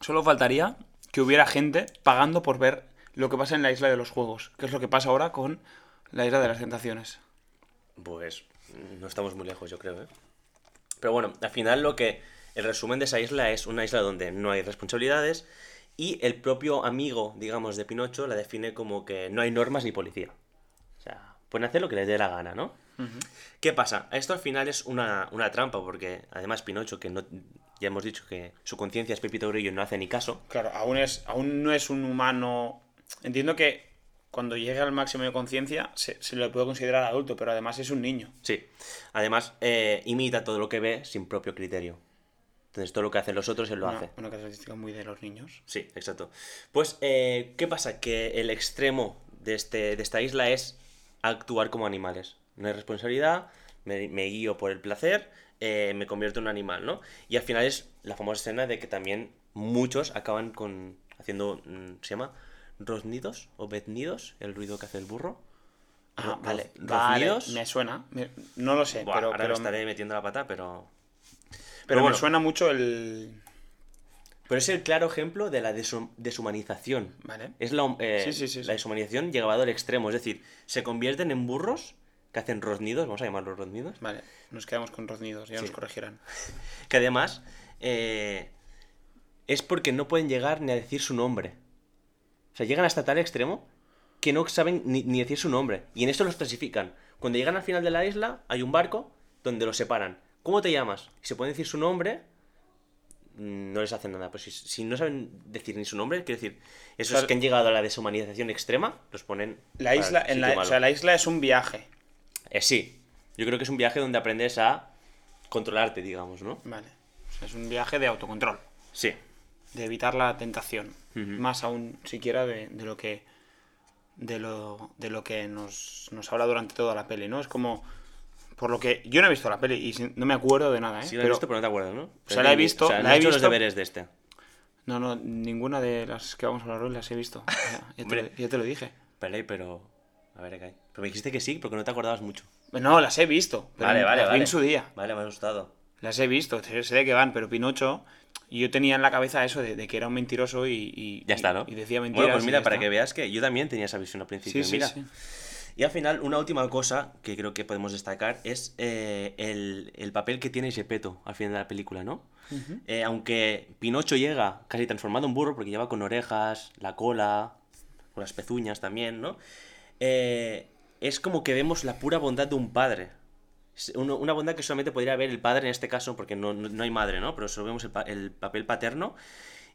[SPEAKER 1] Solo faltaría que hubiera gente pagando por ver lo que pasa en la isla de los juegos, que es lo que pasa ahora con la isla de las tentaciones.
[SPEAKER 2] Pues no estamos muy lejos, yo creo, ¿eh? Pero bueno, al final lo que... El resumen de esa isla es una isla donde no hay responsabilidades y el propio amigo, digamos, de Pinocho la define como que no hay normas ni policía. O sea, pueden hacer lo que les dé la gana, ¿no? ¿Qué pasa? Esto al final es una, una trampa, porque además Pinocho, que no, ya hemos dicho que su conciencia es Pepito Grillo y no hace ni caso.
[SPEAKER 1] Claro, aún, es, aún no es un humano. Entiendo que cuando llegue al máximo de conciencia se, se le puede considerar adulto, pero además es un niño.
[SPEAKER 2] Sí. Además, eh, imita todo lo que ve sin propio criterio. Entonces, todo lo que hacen los otros, él lo
[SPEAKER 1] una,
[SPEAKER 2] hace.
[SPEAKER 1] una característica muy de los niños.
[SPEAKER 2] Sí, exacto. Pues, eh, ¿qué pasa? Que el extremo de, este, de esta isla es actuar como animales. No hay responsabilidad, me, me guío por el placer, eh, me convierto en un animal, ¿no? Y al final es la famosa escena de que también muchos acaban con haciendo, mm, ¿se llama? ¿Roznidos o beznidos? El ruido que hace el burro.
[SPEAKER 1] Ah,
[SPEAKER 2] Ro-
[SPEAKER 1] vale, vale, me suena. me- no lo sé,
[SPEAKER 2] Buah,
[SPEAKER 1] pero,
[SPEAKER 2] ahora
[SPEAKER 1] pero,
[SPEAKER 2] me estaré metiendo la pata, pero...
[SPEAKER 1] pero
[SPEAKER 2] bueno.
[SPEAKER 1] me suena mucho el.
[SPEAKER 2] Pero es el claro ejemplo de la deshu- deshumanización.
[SPEAKER 1] Vale.
[SPEAKER 2] Es la, eh,
[SPEAKER 1] Sí, sí, sí,
[SPEAKER 2] la deshumanización llegada al extremo. Es decir, se convierten en burros que hacen roznidos, vamos a llamarlos roznidos,
[SPEAKER 1] Vale, nos quedamos con roznidos, ya nos corregirán.
[SPEAKER 2] que además eh, es porque no pueden llegar ni a decir su nombre. O sea, llegan hasta tal extremo que no saben ni, ni decir su nombre. Y en esto los clasifican. Cuando llegan al final de la isla, hay un barco donde los separan. ¿Cómo te llamas? Y se pueden decir su nombre, no les hacen nada. Pues si, si no saben decir ni su nombre, quiere decir, esos
[SPEAKER 1] Claro.
[SPEAKER 2] que han llegado a la deshumanización extrema, los ponen.
[SPEAKER 1] La isla, en la, o sea, la isla es un viaje.
[SPEAKER 2] Eh, sí, yo creo que es un viaje donde aprendes a controlarte, digamos, ¿no?
[SPEAKER 1] Vale. O sea, es un viaje de autocontrol.
[SPEAKER 2] Sí.
[SPEAKER 1] De evitar la tentación. Más aún siquiera de, de lo que. De lo, de lo que nos, nos habla durante toda la peli, ¿no? Es como. Por lo que. Yo no he visto la peli y no me acuerdo de nada, ¿eh?
[SPEAKER 2] Sí lo he
[SPEAKER 1] Pero-
[SPEAKER 2] visto, pero no te acuerdas, ¿no?
[SPEAKER 1] sea, la he visto,
[SPEAKER 2] O sea, no
[SPEAKER 1] la he
[SPEAKER 2] hecho los
[SPEAKER 1] visto-
[SPEAKER 2] deberes de este.
[SPEAKER 1] No, no, ninguna de las que vamos a hablar hoy las he visto. Ya, ya te, ya te lo dije.
[SPEAKER 2] Vale, pero. A ver, acá. Pero me dijiste que sí, porque no te acordabas mucho.
[SPEAKER 1] No, las he visto. Pero las vi en su día.
[SPEAKER 2] Vale, me ha asustado.
[SPEAKER 1] Las he visto, sé de qué van, pero Pinocho. Yo tenía en la cabeza eso de, de que era un mentiroso y. y-
[SPEAKER 2] Ya está, ¿no?
[SPEAKER 1] Y decía mentiras.
[SPEAKER 2] Bueno, pues mira, para
[SPEAKER 1] está.
[SPEAKER 2] que veas que yo también tenía esa visión al principio.
[SPEAKER 1] Sí, sí,
[SPEAKER 2] mira.
[SPEAKER 1] sí.
[SPEAKER 2] Y al final, una última cosa que creo que podemos destacar es eh, el, el papel que tiene Gepetto al final de la película, ¿no? Eh, aunque Pinocho llega casi transformado en burro, porque lleva con orejas, la cola, con las pezuñas también, ¿no? Eh, es como que vemos la pura bondad de un padre. Una bondad que solamente podría ver el padre en este caso, porque no, no- no hay madre, ¿no? Pero solo vemos el, pa- el papel paterno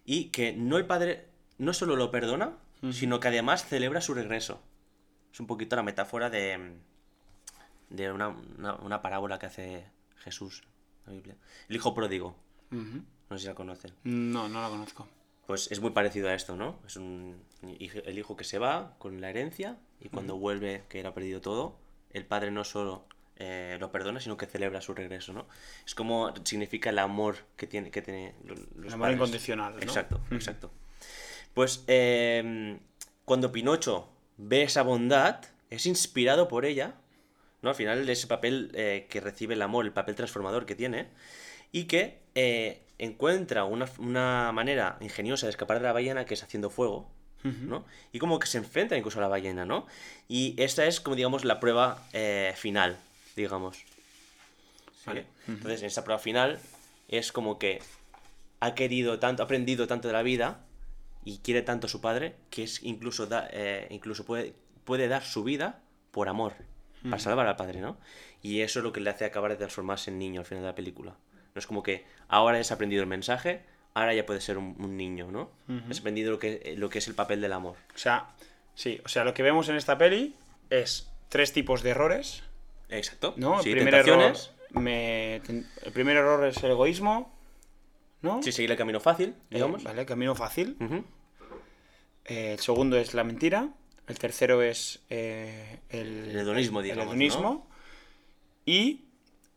[SPEAKER 2] y que no el padre no solo lo perdona, sino que además celebra su regreso. Es un poquito la metáfora de, de una, una- una parábola que hace Jesús la Biblia. El hijo pródigo. No sé si la conocen.
[SPEAKER 1] No, no la conozco.
[SPEAKER 2] Pues es muy parecido a esto, ¿no? Es un el hijo que se va con la herencia y cuando vuelve, que era perdido todo, el padre no solo eh, lo perdona, sino que celebra su regreso, ¿no? Es como significa el amor que tiene que tiene lo- los
[SPEAKER 1] El amor
[SPEAKER 2] padres.
[SPEAKER 1] incondicional, ¿no?
[SPEAKER 2] Exacto, exacto. Pues eh, cuando Pinocho ve esa bondad, es inspirado por ella, ¿no? Al final ese papel eh, que recibe el amor, el papel transformador que tiene, y que eh, encuentra una, una manera ingeniosa de escapar de la ballena que es haciendo fuego, ¿no? Y como que se enfrenta incluso a la ballena, ¿no? Y esta es como digamos la prueba eh, final, digamos. ¿Sí?
[SPEAKER 1] Vale.
[SPEAKER 2] Entonces en esa prueba final es como que ha querido tanto, ha aprendido tanto de la vida y quiere tanto a su padre que es incluso da, eh, incluso puede, puede dar su vida por amor para salvar al padre, ¿no? Y eso es lo que le hace acabar de transformarse en niño al final de la película. No es como que ahora has aprendido el mensaje, ahora ya puedes ser un, un niño, ¿no? Has aprendido lo que, lo que es el papel del amor.
[SPEAKER 1] O sea, sí, o sea, lo que vemos en esta peli es tres tipos de errores,
[SPEAKER 2] Exacto.
[SPEAKER 1] ¿no?
[SPEAKER 2] Sí,
[SPEAKER 1] el, primer error, me- el primer error es el egoísmo, ¿no?
[SPEAKER 2] Sí, seguir el camino fácil,
[SPEAKER 1] Eh,
[SPEAKER 2] digamos.
[SPEAKER 1] vale, camino fácil.
[SPEAKER 2] Ujú.
[SPEAKER 1] Eh, el segundo es la mentira. El tercero es eh, el,
[SPEAKER 2] El hedonismo, digamos,
[SPEAKER 1] el hedonismo. Y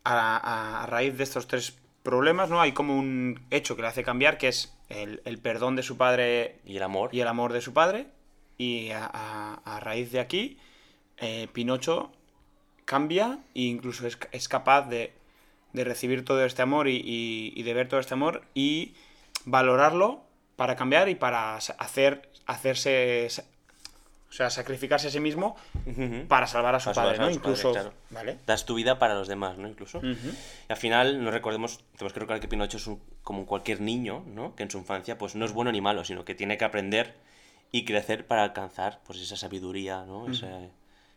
[SPEAKER 1] a, a- a raíz de estos tres problemas, ¿no? Hay como un hecho que le hace cambiar, que es el, el perdón de su padre
[SPEAKER 2] Y el amor.
[SPEAKER 1] y el amor de su padre. Y a, raíz de aquí, eh, Pinocho cambia e incluso es, es capaz de, de recibir todo este amor y, y- y de ver todo este amor y valorarlo para cambiar y para hacer, hacerse, o sea, sacrificarse a sí mismo para salvar a su
[SPEAKER 2] Para
[SPEAKER 1] padre, ¿no?
[SPEAKER 2] padre,
[SPEAKER 1] Incluso,
[SPEAKER 2] claro.
[SPEAKER 1] ¿vale?
[SPEAKER 2] Das tu vida para los demás, ¿no? Incluso. Y al final, no recordemos, tenemos que recordar que Pinocho es un- como cualquier niño, ¿no? Que en su infancia, pues no es bueno ni malo, sino que tiene que aprender y crecer para alcanzar, pues esa sabiduría, ¿no? Ese,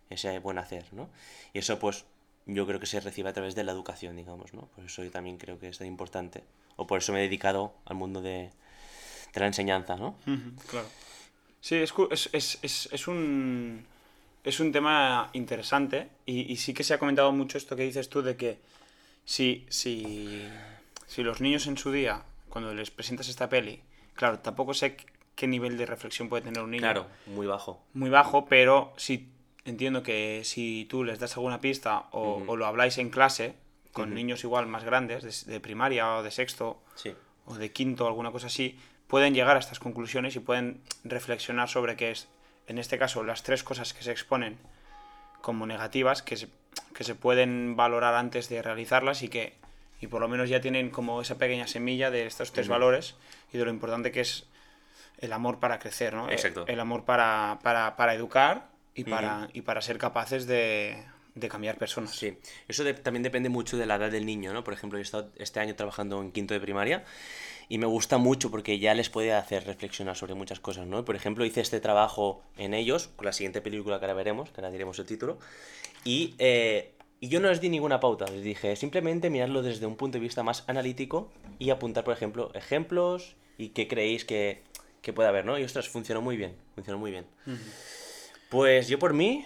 [SPEAKER 2] ese buen hacer, ¿no? Y eso, pues, yo creo que se recibe a través de la educación, digamos, ¿no? Por eso yo también creo que es tan importante. O por eso me he dedicado al mundo de, de la enseñanza, ¿no?
[SPEAKER 1] Claro. Sí, es, es, es, es, un, es un tema interesante y, y sí que se ha comentado mucho esto que dices tú de que si, si, si los niños en su día, cuando les presentas esta peli, claro, tampoco sé qué nivel de reflexión puede tener un niño.
[SPEAKER 2] Claro, muy bajo.
[SPEAKER 1] Muy bajo, pero sí entiendo que si tú les das alguna pista o, o lo habláis en clase con niños igual más grandes, de, de primaria o de sexto,
[SPEAKER 2] Sí.
[SPEAKER 1] o de quinto, alguna cosa así, pueden llegar a estas conclusiones y pueden reflexionar sobre qué es, en este caso, las tres cosas que se exponen como negativas, que se, que se pueden valorar antes de realizarlas y que y por lo menos ya tienen como esa pequeña semilla de estos tres valores y de lo importante que es el amor para crecer, ¿no?
[SPEAKER 2] Exacto.
[SPEAKER 1] El amor para, para, para educar y para, y para ser capaces de, de cambiar personas.
[SPEAKER 2] Sí, eso de- también depende mucho de la edad del niño, ¿no? Por ejemplo, yo he estado este año trabajando en quinto de primaria y me gusta mucho porque ya les puede hacer reflexionar sobre muchas cosas, ¿no? Por ejemplo, hice este trabajo en ellos, con la siguiente película que ahora veremos, que ahora diremos el título, y, eh, y yo no les di ninguna pauta, les dije simplemente mirarlo desde un punto de vista más analítico y apuntar, por ejemplo, ejemplos y qué creéis que, que puede haber, ¿no? Y ostras, funcionó muy bien, funcionó muy bien. Pues yo por mí,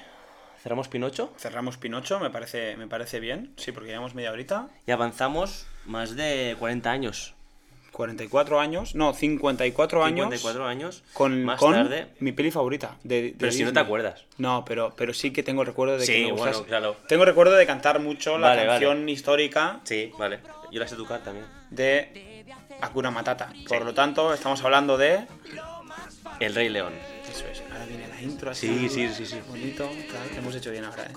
[SPEAKER 2] cerramos Pinocho.
[SPEAKER 1] Cerramos Pinocho, me parece, me parece bien, sí, porque llevamos media horita.
[SPEAKER 2] Y avanzamos más de 40 años.
[SPEAKER 1] 44 años, no, 54 años
[SPEAKER 2] 54 años.
[SPEAKER 1] con,
[SPEAKER 2] más
[SPEAKER 1] con
[SPEAKER 2] tarde.
[SPEAKER 1] mi peli favorita. De, de
[SPEAKER 2] Pero si no te acuerdas.
[SPEAKER 1] No, pero, pero sí que tengo recuerdo de que
[SPEAKER 2] Sí,
[SPEAKER 1] me
[SPEAKER 2] bueno, claro.
[SPEAKER 1] Tengo recuerdo de cantar mucho la
[SPEAKER 2] Vale,
[SPEAKER 1] canción histórica
[SPEAKER 2] Sí, vale. Yo la sé tocar también.
[SPEAKER 1] de Akuna Matata. Por lo tanto, estamos hablando de...
[SPEAKER 2] El Rey León.
[SPEAKER 1] Eso es, ahora viene la intro así.
[SPEAKER 2] Sí, sí, sí, sí.
[SPEAKER 1] Bonito, que hemos hecho bien ahora, ¿eh?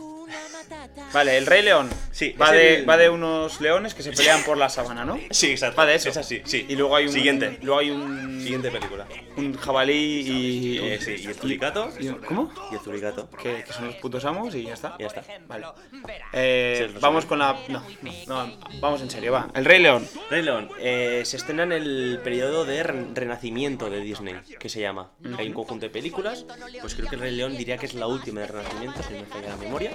[SPEAKER 1] Vale, el Rey León.
[SPEAKER 2] Sí,
[SPEAKER 1] va de,
[SPEAKER 2] el-
[SPEAKER 1] va de unos leones que se pelean por la sabana, ¿no?
[SPEAKER 2] Sí, exacto.
[SPEAKER 1] Va de eso.
[SPEAKER 2] Es así, sí.
[SPEAKER 1] Y luego hay un...
[SPEAKER 2] Siguiente.
[SPEAKER 1] Luego hay un...
[SPEAKER 2] Siguiente película.
[SPEAKER 1] Un jabalí y...
[SPEAKER 2] Eh, sí, y el zuricato.
[SPEAKER 1] y- ¿Cómo?
[SPEAKER 2] Y el zuricato.
[SPEAKER 1] Que, que son los putos amos y ya está.
[SPEAKER 2] Y ya está.
[SPEAKER 1] Vale. Eh,
[SPEAKER 2] Sí,
[SPEAKER 1] vamos con la. No, no, no, vamos en serio, va. El Rey León.
[SPEAKER 2] Rey León eh, se estrena en el periodo de re- renacimiento de Disney, que se llama. Hay un conjunto de películas, pues creo que el Rey León diría que es la última de renacimiento, si no me falla la memoria.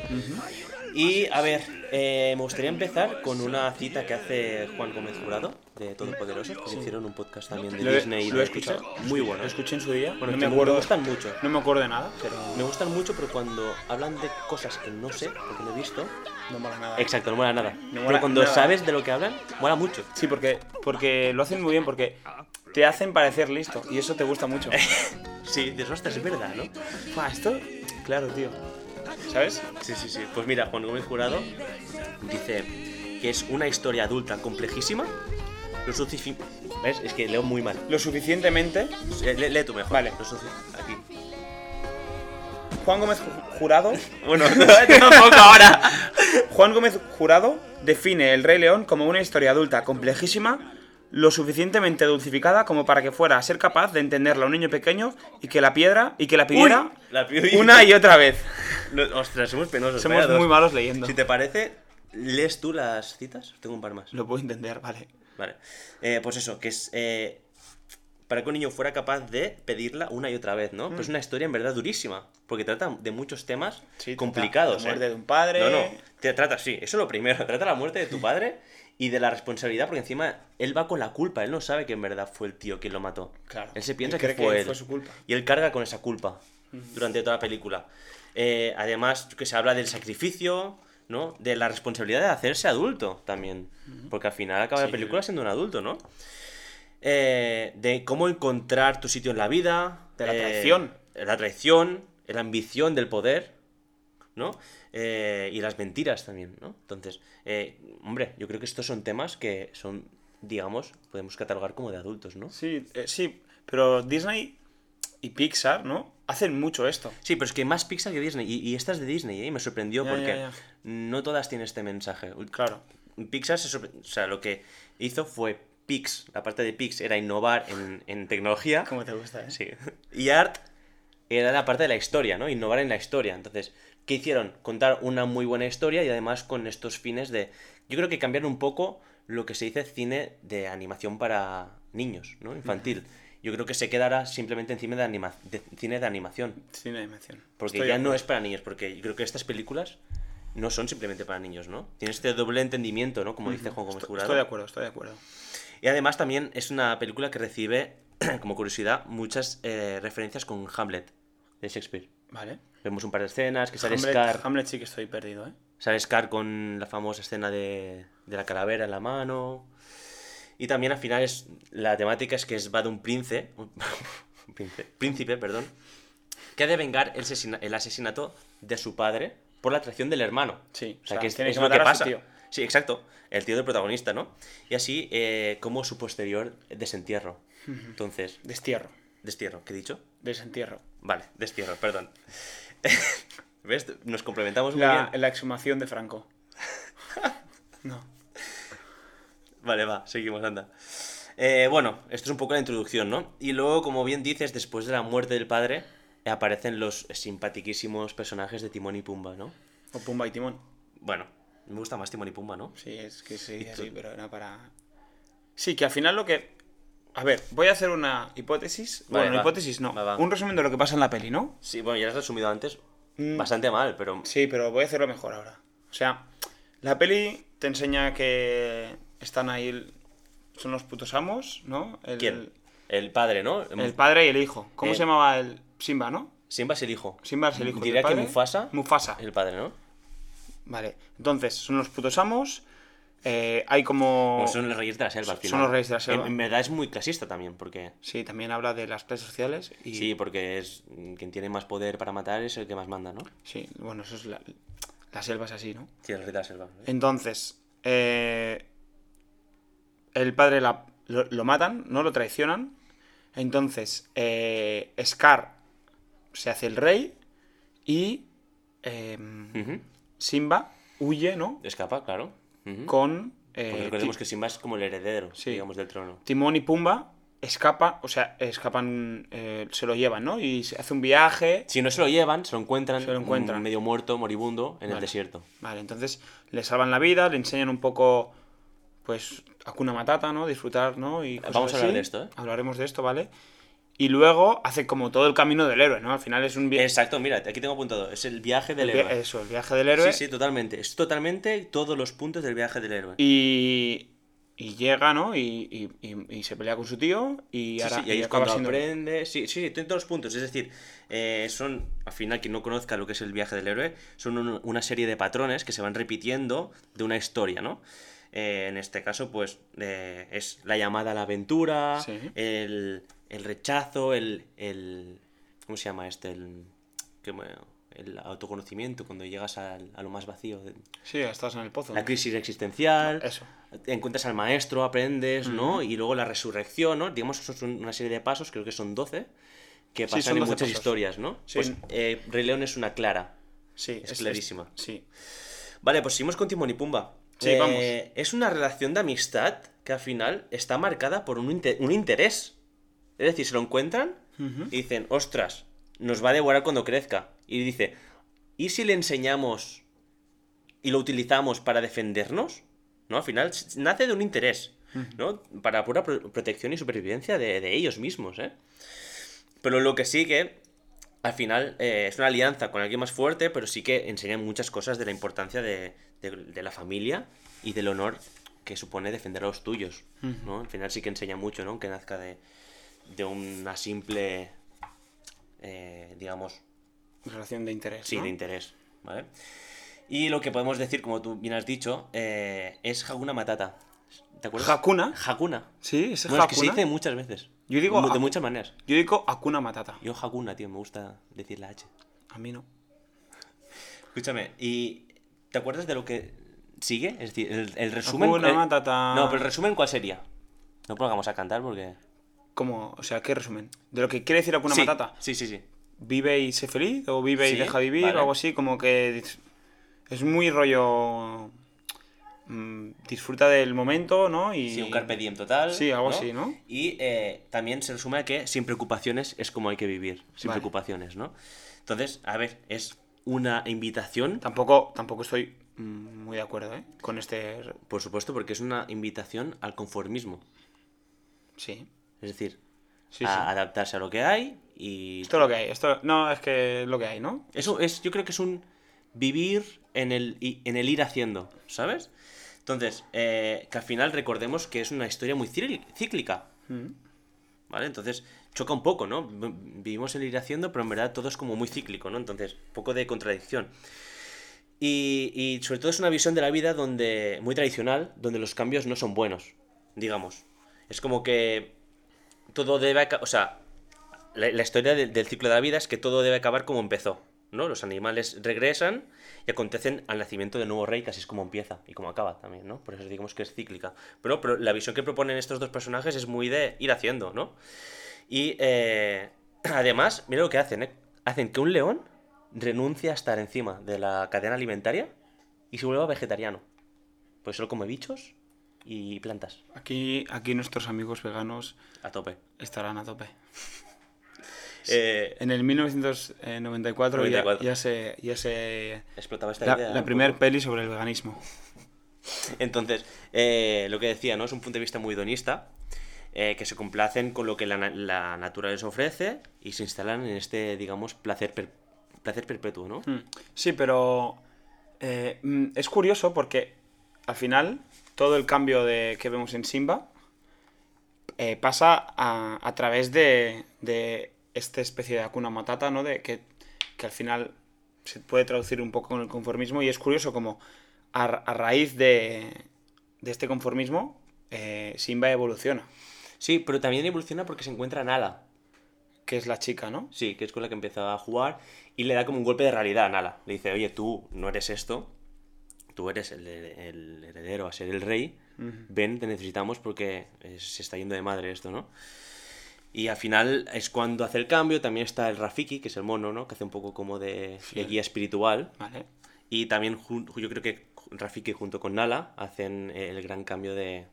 [SPEAKER 2] Y a ver, eh, me gustaría empezar con una cita que hace Juan Gómez Jurado, de Todopoderosos, que hicieron un podcast también de
[SPEAKER 1] Lo
[SPEAKER 2] Disney
[SPEAKER 1] lo he
[SPEAKER 2] de Pixar.
[SPEAKER 1] escuchado.
[SPEAKER 2] Muy bueno.
[SPEAKER 1] Lo escuché en su día.
[SPEAKER 2] Bueno,
[SPEAKER 1] no me acuerdo.
[SPEAKER 2] me gustan mucho.
[SPEAKER 1] No me acuerdo de nada, pero.
[SPEAKER 2] Me gustan mucho, pero cuando hablan de cosas que no sé, porque no he visto.
[SPEAKER 1] No mola nada.
[SPEAKER 2] Exacto, no mola nada.
[SPEAKER 1] mola
[SPEAKER 2] pero cuando
[SPEAKER 1] nada.
[SPEAKER 2] sabes de lo que hablan, mola mucho.
[SPEAKER 1] Sí, porque, porque lo hacen muy bien, porque te hacen parecer listo y eso te gusta mucho.
[SPEAKER 2] Sí, dices, ostras, es verdad, ¿no?
[SPEAKER 1] Fua, esto. Claro, tío. ¿Sabes?
[SPEAKER 2] Sí, sí, sí. Pues mira, Juan Gómez Jurado dice que es una historia adulta complejísima. Lo. Es que leo muy mal.
[SPEAKER 1] Lo suficientemente.
[SPEAKER 2] Lee, tú mejor.
[SPEAKER 1] Vale.
[SPEAKER 2] Lo Aquí.
[SPEAKER 1] Juan Gómez Ju- Jurado.
[SPEAKER 2] Bueno, tampoco ahora.
[SPEAKER 1] Juan Gómez Jurado define El Rey León como una historia adulta complejísima, lo suficientemente dulcificada como para que fuera a ser capaz de entenderla a un niño pequeño y que la piedra y que la pidiera
[SPEAKER 2] Uy, la
[SPEAKER 1] una y otra vez.
[SPEAKER 2] No, ostras, somos penosos.
[SPEAKER 1] Somos
[SPEAKER 2] vaya
[SPEAKER 1] muy malos leyendo.
[SPEAKER 2] Si te parece, ¿lees tú las citas? Tengo un par más.
[SPEAKER 1] Lo puedo entender, vale.
[SPEAKER 2] Vale. Eh, pues eso, que es. eh, para que un niño fuera capaz de pedirla una y otra vez, ¿no? Pues es una historia en verdad durísima. Porque trata de muchos temas
[SPEAKER 1] Mm. Sí,
[SPEAKER 2] complicados.
[SPEAKER 1] la muerte
[SPEAKER 2] ¿eh?
[SPEAKER 1] de un padre.
[SPEAKER 2] No, no. Te trata, sí, eso es lo primero. Trata la muerte de tu padre y de la responsabilidad, porque encima él va con la culpa. Él no sabe que en verdad fue el tío quien lo mató.
[SPEAKER 1] Claro.
[SPEAKER 2] Él se piensa
[SPEAKER 1] Y
[SPEAKER 2] que
[SPEAKER 1] cree
[SPEAKER 2] fue
[SPEAKER 1] que
[SPEAKER 2] él.
[SPEAKER 1] fue su culpa.
[SPEAKER 2] Y él carga con esa culpa durante toda la película. Eh, además, que se habla del sacrificio, ¿no? De la responsabilidad de hacerse adulto también. Porque al final acaba
[SPEAKER 1] Sí,
[SPEAKER 2] la película siendo un adulto, ¿no? Eh, de cómo encontrar tu sitio en la vida.
[SPEAKER 1] De la
[SPEAKER 2] eh,
[SPEAKER 1] traición.
[SPEAKER 2] La traición, la ambición del poder, ¿no? Eh, y las mentiras también, ¿no? Entonces, eh, hombre, yo creo que estos son temas que son, digamos, podemos catalogar como de adultos, ¿no?
[SPEAKER 1] Sí, eh, sí, pero Disney y Pixar, ¿no? Hacen mucho esto.
[SPEAKER 2] Sí, pero es que más Pixar que Disney. Y, y esta es de Disney, ¿eh? Y me sorprendió
[SPEAKER 1] Ya,
[SPEAKER 2] porque
[SPEAKER 1] ya, ya.
[SPEAKER 2] no todas tienen este mensaje.
[SPEAKER 1] Claro.
[SPEAKER 2] Pixar se sorpre- O sea, lo que hizo fue Pix. La parte de Pix era innovar en, en tecnología.
[SPEAKER 1] Como te gusta, ¿eh?
[SPEAKER 2] Sí. Y Art era la parte de la historia, ¿no? Innovar en la historia. Entonces, ¿qué hicieron? Contar una muy buena historia y además con estos fines de... Yo creo que cambiar un poco lo que se dice cine de animación para niños, ¿no? Infantil. Yo creo que se quedará simplemente encima de, anima de cine de animación.
[SPEAKER 1] Cine de animación.
[SPEAKER 2] Porque
[SPEAKER 1] Estoy
[SPEAKER 2] ya no es para niños, porque yo creo que estas películas no son simplemente para niños, ¿no? Tiene este doble entendimiento, ¿no? Como dice Juan Gómez
[SPEAKER 1] Estoy,
[SPEAKER 2] Jurado.
[SPEAKER 1] estoy de acuerdo, estoy de acuerdo.
[SPEAKER 2] Y además también es una película que recibe, como curiosidad, muchas eh, referencias con Hamlet de Shakespeare.
[SPEAKER 1] Vale.
[SPEAKER 2] Vemos un par de escenas, que sale
[SPEAKER 1] Hamlet,
[SPEAKER 2] Scar,
[SPEAKER 1] Hamlet sí que estoy perdido, ¿eh?
[SPEAKER 2] sale Scar con la famosa escena de, de la calavera en la mano. Y también al final es, la temática es que es, va de un príncipe, un príncipe, príncipe, perdón, que ha de vengar el, el asesinato de su padre por la traición del hermano.
[SPEAKER 1] Sí,
[SPEAKER 2] o sea,
[SPEAKER 1] o sea,
[SPEAKER 2] que es, es lo que pasa.
[SPEAKER 1] tío.
[SPEAKER 2] Sí, exacto, el tío del protagonista, ¿no? Y así eh, como su posterior desentierro. Entonces,
[SPEAKER 1] Destierro.
[SPEAKER 2] Destierro, ¿qué he dicho?
[SPEAKER 1] Desentierro.
[SPEAKER 2] Vale, destierro, perdón. ¿Ves? Nos complementamos muy
[SPEAKER 1] La,
[SPEAKER 2] bien.
[SPEAKER 1] la exhumación de Franco. no.
[SPEAKER 2] Vale, va, seguimos, anda. Eh, bueno, esto es un poco la introducción, ¿no? Y luego, como bien dices, después de la muerte del padre, aparecen los simpatiquísimos personajes de Timón y Pumba, ¿no?
[SPEAKER 1] O Pumba y Timón.
[SPEAKER 2] Bueno, me gusta más Timón y Pumba, ¿no?
[SPEAKER 1] Sí, es que sí, así, pero era para. Sí, que al final lo que. A ver, voy a hacer una hipótesis.
[SPEAKER 2] Vale,
[SPEAKER 1] bueno,
[SPEAKER 2] va.
[SPEAKER 1] hipótesis no.
[SPEAKER 2] Va, va.
[SPEAKER 1] Un resumen de lo que pasa en la peli, ¿no?
[SPEAKER 2] Sí, bueno, ya lo has resumido antes
[SPEAKER 1] Mm.
[SPEAKER 2] bastante mal, pero...
[SPEAKER 1] Sí, pero voy a hacerlo mejor ahora. O sea, la peli te enseña que están ahí. el- Son los putos amos, ¿no? El,
[SPEAKER 2] ¿Quién? El padre, ¿no?
[SPEAKER 1] El padre y el hijo. ¿Cómo
[SPEAKER 2] Eh,
[SPEAKER 1] se llamaba el. Simba, ¿no?
[SPEAKER 2] Simba es el hijo.
[SPEAKER 1] Simba es el hijo.
[SPEAKER 2] Diría que. Mufasa.
[SPEAKER 1] Mufasa.
[SPEAKER 2] El padre, ¿no?
[SPEAKER 1] Vale. Entonces, son los putos amos. Eh, hay como.
[SPEAKER 2] Bueno, son los reyes de la selva al
[SPEAKER 1] Son
[SPEAKER 2] final.
[SPEAKER 1] los reyes de la selva.
[SPEAKER 2] En, en verdad es muy clasista también, porque...
[SPEAKER 1] Sí, también habla de las clases sociales. Y...
[SPEAKER 2] Sí, porque es quien tiene más poder para matar es el que más manda, ¿no?
[SPEAKER 1] Sí, bueno, eso es la, la selva es así, ¿no?
[SPEAKER 2] Sí, el rey de la selva.
[SPEAKER 1] Entonces, eh, el padre la- lo, lo matan, ¿no? Lo traicionan. Entonces, eh, Scar se hace el rey y eh,
[SPEAKER 2] Ujú.
[SPEAKER 1] Simba huye, ¿no?
[SPEAKER 2] Escapa, claro.
[SPEAKER 1] Con
[SPEAKER 2] Porque
[SPEAKER 1] eh,
[SPEAKER 2] recordemos
[SPEAKER 1] Ti-
[SPEAKER 2] que Simba es como el heredero,
[SPEAKER 1] Sí.
[SPEAKER 2] digamos, del trono.
[SPEAKER 1] Timón y Pumba escapa, o sea, escapan, eh, se lo llevan, ¿no? Y se hace un viaje.
[SPEAKER 2] Si no se lo llevan, se lo encuentran,
[SPEAKER 1] Se lo encuentran.
[SPEAKER 2] medio muerto, moribundo, en el desierto.
[SPEAKER 1] Vale, entonces le salvan la vida, le enseñan un poco, pues, Hakuna Matata, ¿no? Disfrutar, ¿no? Y
[SPEAKER 2] Vamos a hablar
[SPEAKER 1] así.
[SPEAKER 2] de esto, ¿eh?
[SPEAKER 1] Hablaremos de esto, ¿vale? Y luego hace como todo el camino del héroe, ¿no? Al final es un viaje.
[SPEAKER 2] Exacto, mira, aquí tengo apuntado. Es el viaje del héroe.
[SPEAKER 1] Eso, el viaje del héroe.
[SPEAKER 2] Sí, sí, totalmente. Es totalmente todos los puntos del viaje del héroe.
[SPEAKER 1] Y, y llega, ¿no? Y, y- y- y se pelea con su tío y
[SPEAKER 2] Sí,
[SPEAKER 1] ahora
[SPEAKER 2] sí, y ahí es cuando
[SPEAKER 1] siendo...
[SPEAKER 2] aprende. Sí, sí, tiene todos los puntos. Es decir, eh, son, al final, quien no conozca lo que es el viaje del héroe, son un- una serie de patrones que se van repitiendo de una historia, ¿no? Eh, en este caso, pues, eh, es la llamada a la aventura,
[SPEAKER 1] Sí.
[SPEAKER 2] el, el rechazo, el, el. ¿Cómo se llama este? El, el autoconocimiento, cuando llegas al- a lo más vacío.
[SPEAKER 1] Sí, estás en el pozo.
[SPEAKER 2] La crisis existencial
[SPEAKER 1] Eso.
[SPEAKER 2] encuentras al maestro, aprendes, ¿no? Y luego la resurrección, ¿no? Digamos, eso son una serie de pasos, creo que son 12, que pasan en
[SPEAKER 1] 12
[SPEAKER 2] muchas
[SPEAKER 1] pasos.
[SPEAKER 2] historias, ¿no?
[SPEAKER 1] Sí.
[SPEAKER 2] Pues eh, Rey León es una clara.
[SPEAKER 1] Sí,
[SPEAKER 2] Es clarísima.
[SPEAKER 1] sí.
[SPEAKER 2] Vale, pues seguimos con Timón y Pumba.
[SPEAKER 1] Sí,
[SPEAKER 2] Eh,
[SPEAKER 1] vamos.
[SPEAKER 2] Es una relación de amistad que al final está marcada por un, inte- un interés. Es decir, se lo encuentran y dicen, ostras, nos va a devorar cuando crezca. Y dice, ¿y si le enseñamos y lo utilizamos para defendernos? ¿No? Al final nace de un interés, ¿no? Para pura pro- protección y supervivencia de, de ellos mismos, ¿eh? Pero lo que sí que, al final, eh, es una alianza con alguien más fuerte, pero sí que enseña muchas cosas de la importancia de, de- de la familia y del honor que supone defender a los tuyos, ¿no? Al final sí que enseña mucho, ¿no? Que nazca de, de una simple, eh, digamos,
[SPEAKER 1] Relación de interés.
[SPEAKER 2] sí,
[SPEAKER 1] ¿no?
[SPEAKER 2] de interés, ¿vale? Y lo que podemos decir, como tú bien has dicho, eh, es Hakuna Matata. ¿Te acuerdas?
[SPEAKER 1] ¿Hakuna?
[SPEAKER 2] Hakuna.
[SPEAKER 1] Sí, ese es
[SPEAKER 2] Bueno, es que se
[SPEAKER 1] Hakuna.
[SPEAKER 2] dice muchas veces.
[SPEAKER 1] Yo digo
[SPEAKER 2] de muchas maneras.
[SPEAKER 1] Yo digo Hakuna Matata.
[SPEAKER 2] Yo Hakuna, tío, me gusta decir la H.
[SPEAKER 1] A mí no.
[SPEAKER 2] Escúchame, ¿y te acuerdas de lo que sigue? Es decir, el, el resumen...
[SPEAKER 1] Hakuna
[SPEAKER 2] el-
[SPEAKER 1] Matata.
[SPEAKER 2] No, pero el resumen, ¿cuál sería? No pongamos a cantar porque...
[SPEAKER 1] ¿Cómo? O sea, ¿qué resumen? ¿De lo que quiere decir Hakuna
[SPEAKER 2] sí,
[SPEAKER 1] Matata?
[SPEAKER 2] Sí, sí, sí.
[SPEAKER 1] ¿Vive y sé feliz? ¿O vive y deja vivir?
[SPEAKER 2] vale.
[SPEAKER 1] O algo así, como que... Es muy rollo... mm, disfruta del momento, ¿no? Y...
[SPEAKER 2] Sí, un carpe diem total.
[SPEAKER 1] Sí, algo así, ¿no?
[SPEAKER 2] Y eh, también se resume a que sin preocupaciones es como hay que vivir. Sin
[SPEAKER 1] Vale.
[SPEAKER 2] preocupaciones, ¿no? Entonces, a ver, es una invitación,
[SPEAKER 1] Tampoco, tampoco estoy mm, muy de acuerdo, ¿eh? Con este...
[SPEAKER 2] por supuesto, porque es una invitación al conformismo.
[SPEAKER 1] Sí.
[SPEAKER 2] Es decir,
[SPEAKER 1] Sí,
[SPEAKER 2] a
[SPEAKER 1] sí.
[SPEAKER 2] adaptarse a lo que hay y...
[SPEAKER 1] Esto es lo que hay. Esto... No, es que es lo que hay, ¿no?
[SPEAKER 2] Eso es, yo creo que es un vivir en el, en el ir haciendo, ¿sabes? Entonces, eh, que al final recordemos que es una historia muy cícli- cíclica, ¿vale? Entonces, choca un poco, ¿no? Vivimos el ir haciendo, pero en verdad todo es como muy cíclico, ¿no? Entonces, poco de contradicción. Y, y sobre todo es una visión de la vida donde muy tradicional, donde los cambios no son buenos, digamos. Es como que todo debe o sea, la, la historia del, ciclo de la vida es que todo debe acabar como empezó, ¿no? Los animales regresan y acontecen al nacimiento del nuevo rey, que así es como empieza y como acaba también, ¿no? Por eso digamos que es cíclica. Pero, pero la visión que proponen estos dos personajes es muy de ir haciendo, ¿no? Y eh, además, mira lo que hacen, ¿eh? Hacen que un león renuncie a estar encima de la cadena alimentaria y se vuelva vegetariano. Pues solo come bichos y plantas,
[SPEAKER 1] Aquí, aquí nuestros amigos veganos
[SPEAKER 2] a tope.
[SPEAKER 1] estarán a tope.
[SPEAKER 2] Eh,
[SPEAKER 1] En el 1994 ya-
[SPEAKER 2] 94.
[SPEAKER 1] Ya, se, ya se
[SPEAKER 2] explotaba esta
[SPEAKER 1] la,
[SPEAKER 2] idea.
[SPEAKER 1] la
[SPEAKER 2] un
[SPEAKER 1] primer
[SPEAKER 2] poco.
[SPEAKER 1] peli sobre el veganismo.
[SPEAKER 2] Entonces, eh, lo que decía, ¿no? Es un punto de vista muy hedonista, eh, que se complacen con lo que la, na- la naturaleza ofrece y se instalan en este, digamos, placer, per- placer perpetuo, ¿no?
[SPEAKER 1] Mm. Sí, pero mm, es curioso porque al final todo el cambio de, que vemos en Simba eh, pasa a, a través de, de esta especie de Hakuna Matata, ¿no? De que, que al final se puede traducir un poco con el conformismo y es curioso como a, a raíz de, de este conformismo eh, Simba evoluciona,
[SPEAKER 2] Sí, pero también evoluciona porque se encuentra en Nala.
[SPEAKER 1] que es la chica, ¿no?
[SPEAKER 2] Sí, que es con la que empieza a jugar y le da como un golpe de realidad a Nala. Le dice, oye, tú no eres esto, tú eres el, el heredero a ser el rey, ven, te necesitamos porque eh, se está yendo de madre esto, ¿no? Y al final es cuando hace el cambio, también está el Rafiki, que es el mono, ¿no? Que hace un poco como de, de guía espiritual.
[SPEAKER 1] Vale.
[SPEAKER 2] Y también yo creo que Rafiki junto con Nala hacen el gran cambio de,